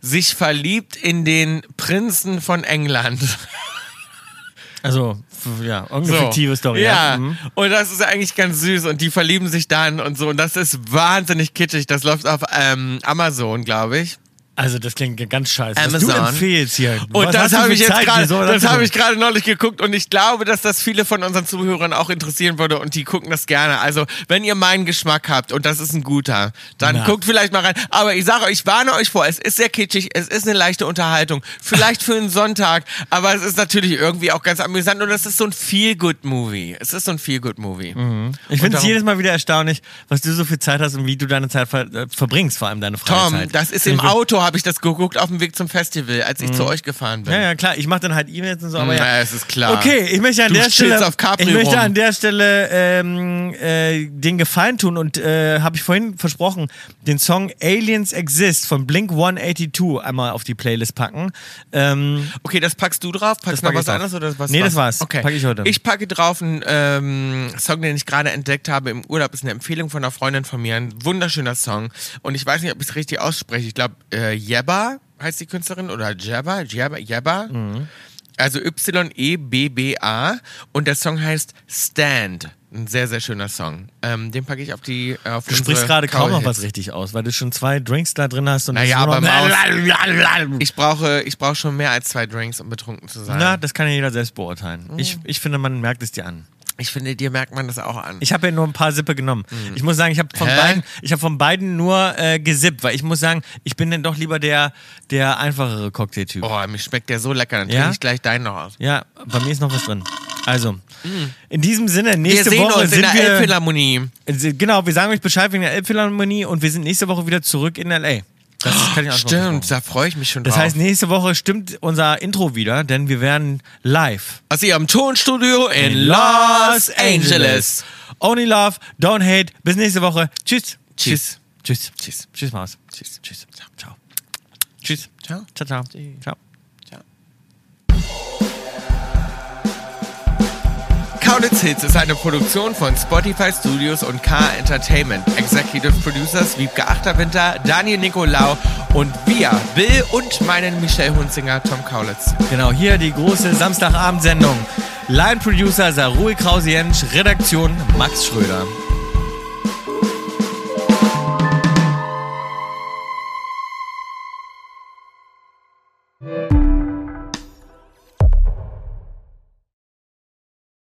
S1: sich verliebt in den Prinzen von England.
S2: also ja, irgendeine
S1: So.
S2: fiktive Story.
S1: Ja,
S2: Mhm.
S1: und das ist eigentlich ganz süß und die verlieben sich dann und so und das ist wahnsinnig kitschig. Das läuft auf ähm, Amazon, glaube ich.
S2: Also das klingt ganz scheiße. Was
S1: Amazon.
S2: du empfehlst hier.
S1: Und
S2: Was
S1: das habe ich jetzt gerade, das habe ich gerade neulich geguckt und ich glaube, dass das viele von unseren Zuhörern auch interessieren würde und die gucken das gerne. Also, wenn ihr meinen Geschmack habt und das ist ein guter, dann
S2: Na.
S1: guckt vielleicht mal rein. Aber ich sage euch, ich warne euch vor, es ist sehr kitschig, es ist eine leichte Unterhaltung. Vielleicht für einen Sonntag, aber es ist natürlich irgendwie auch ganz amüsant und es ist so ein Feel-Good-Movie. Es ist so ein Feel-Good-Movie.
S2: Ich
S1: Und
S2: finde es jedes Mal wieder erstaunlich, was du so viel Zeit hast und wie du deine Zeit ver äh, verbringst, vor allem deine freie
S1: Tom, das ist im
S2: ich
S1: Auto, habe ich das geguckt, auf dem Weg zum Festival, als ich zu euch gefahren bin.
S2: Ja, ja, klar. Ich mache dann halt E-Mails und so, aber ja.
S1: Ja, es ist klar.
S2: Okay, ich möchte an
S1: Du
S2: der Stelle, ich möchte
S1: rum.
S2: an der Stelle ähm, äh, den Gefallen tun und äh, habe ich vorhin versprochen, den Song Aliens Exist von Blink 182 einmal auf die Playlist packen. Ähm,
S1: Okay, das packst du drauf? Packst du noch
S2: pack ich
S1: was anderes oder was?
S2: Nee,
S1: was?
S2: das war's.
S1: Okay.
S2: Pack ich heute.
S1: Ich packe drauf einen ähm, Song, den ich gerade entdeckt habe im Urlaub. Ist eine Empfehlung von einer Freundin von mir. Ein wunderschöner Song. Und ich weiß nicht, ob ich es richtig ausspreche. Ich glaube, äh, Jebba heißt die Künstlerin oder Jebba, Jebba, Jebba.
S2: Mhm.
S1: Also Y-E-B-B-A. Und der Song heißt Stand. Ein sehr, sehr schöner Song. Ähm, den packe ich auf die auf
S2: du sprichst gerade kaum noch was richtig aus, weil du schon zwei Drinks da drin hast und
S1: Naja, aber
S2: noch
S1: Ich brauche, ich brauche schon mehr als zwei Drinks, um betrunken zu sein.
S2: Na, das kann ja jeder selbst beurteilen.
S1: Mhm.
S2: Ich, ich finde, man merkt es dir an.
S1: Ich finde, dir merkt man das auch an.
S2: Ich habe ja nur ein paar Sippe genommen. Ich muss sagen, ich habe von
S1: Mhm. Hä?
S2: beiden, ich habe von beiden nur äh, gesippt, weil ich muss sagen, ich bin dann doch lieber der, der einfachere Cocktailtyp.
S1: Oh, mir schmeckt der so lecker. Dann
S2: Ja?
S1: trinke ich gleich deinen noch aus.
S2: Ja, bei mir ist noch was drin. Also, in diesem Sinne,
S1: Wir
S2: nächste
S1: sehen
S2: Woche
S1: uns in
S2: sind
S1: der
S2: wir.
S1: Elbphilharmonie.
S2: Äh, Genau, wir sagen euch Bescheid wegen der Elbphilharmonie und wir sind nächste Woche wieder zurück in LA. Das kann ich auch
S1: Stimmt, da freue ich mich schon
S2: Das
S1: drauf.
S2: heißt, nächste Woche stimmt unser Intro wieder, denn wir werden live
S1: aus ihrem Tonstudio in Los Angeles.
S2: Only love, don't hate. Bis nächste Woche. Tschüss.
S1: Tschüss.
S2: Tschüss.
S1: Tschüss.
S2: Tschüss, Maus.
S1: Tschüss.
S2: Tschüss. Ciao. Tschüss.
S1: Ciao.
S2: Ciao, ciao. Ciao.
S1: Kaulitz Hits ist eine Produktion von Spotify Studios und K Entertainment. Executive Producers Wiebke Achterwinter, Daniel Nicolau und wir, Bill und meinen Michelle Hunzinger, Tom Kaulitz.
S2: Genau, hier die große Samstagabendsendung. Line Producer Sarui Krause-Jensch, Redaktion Max Schröder.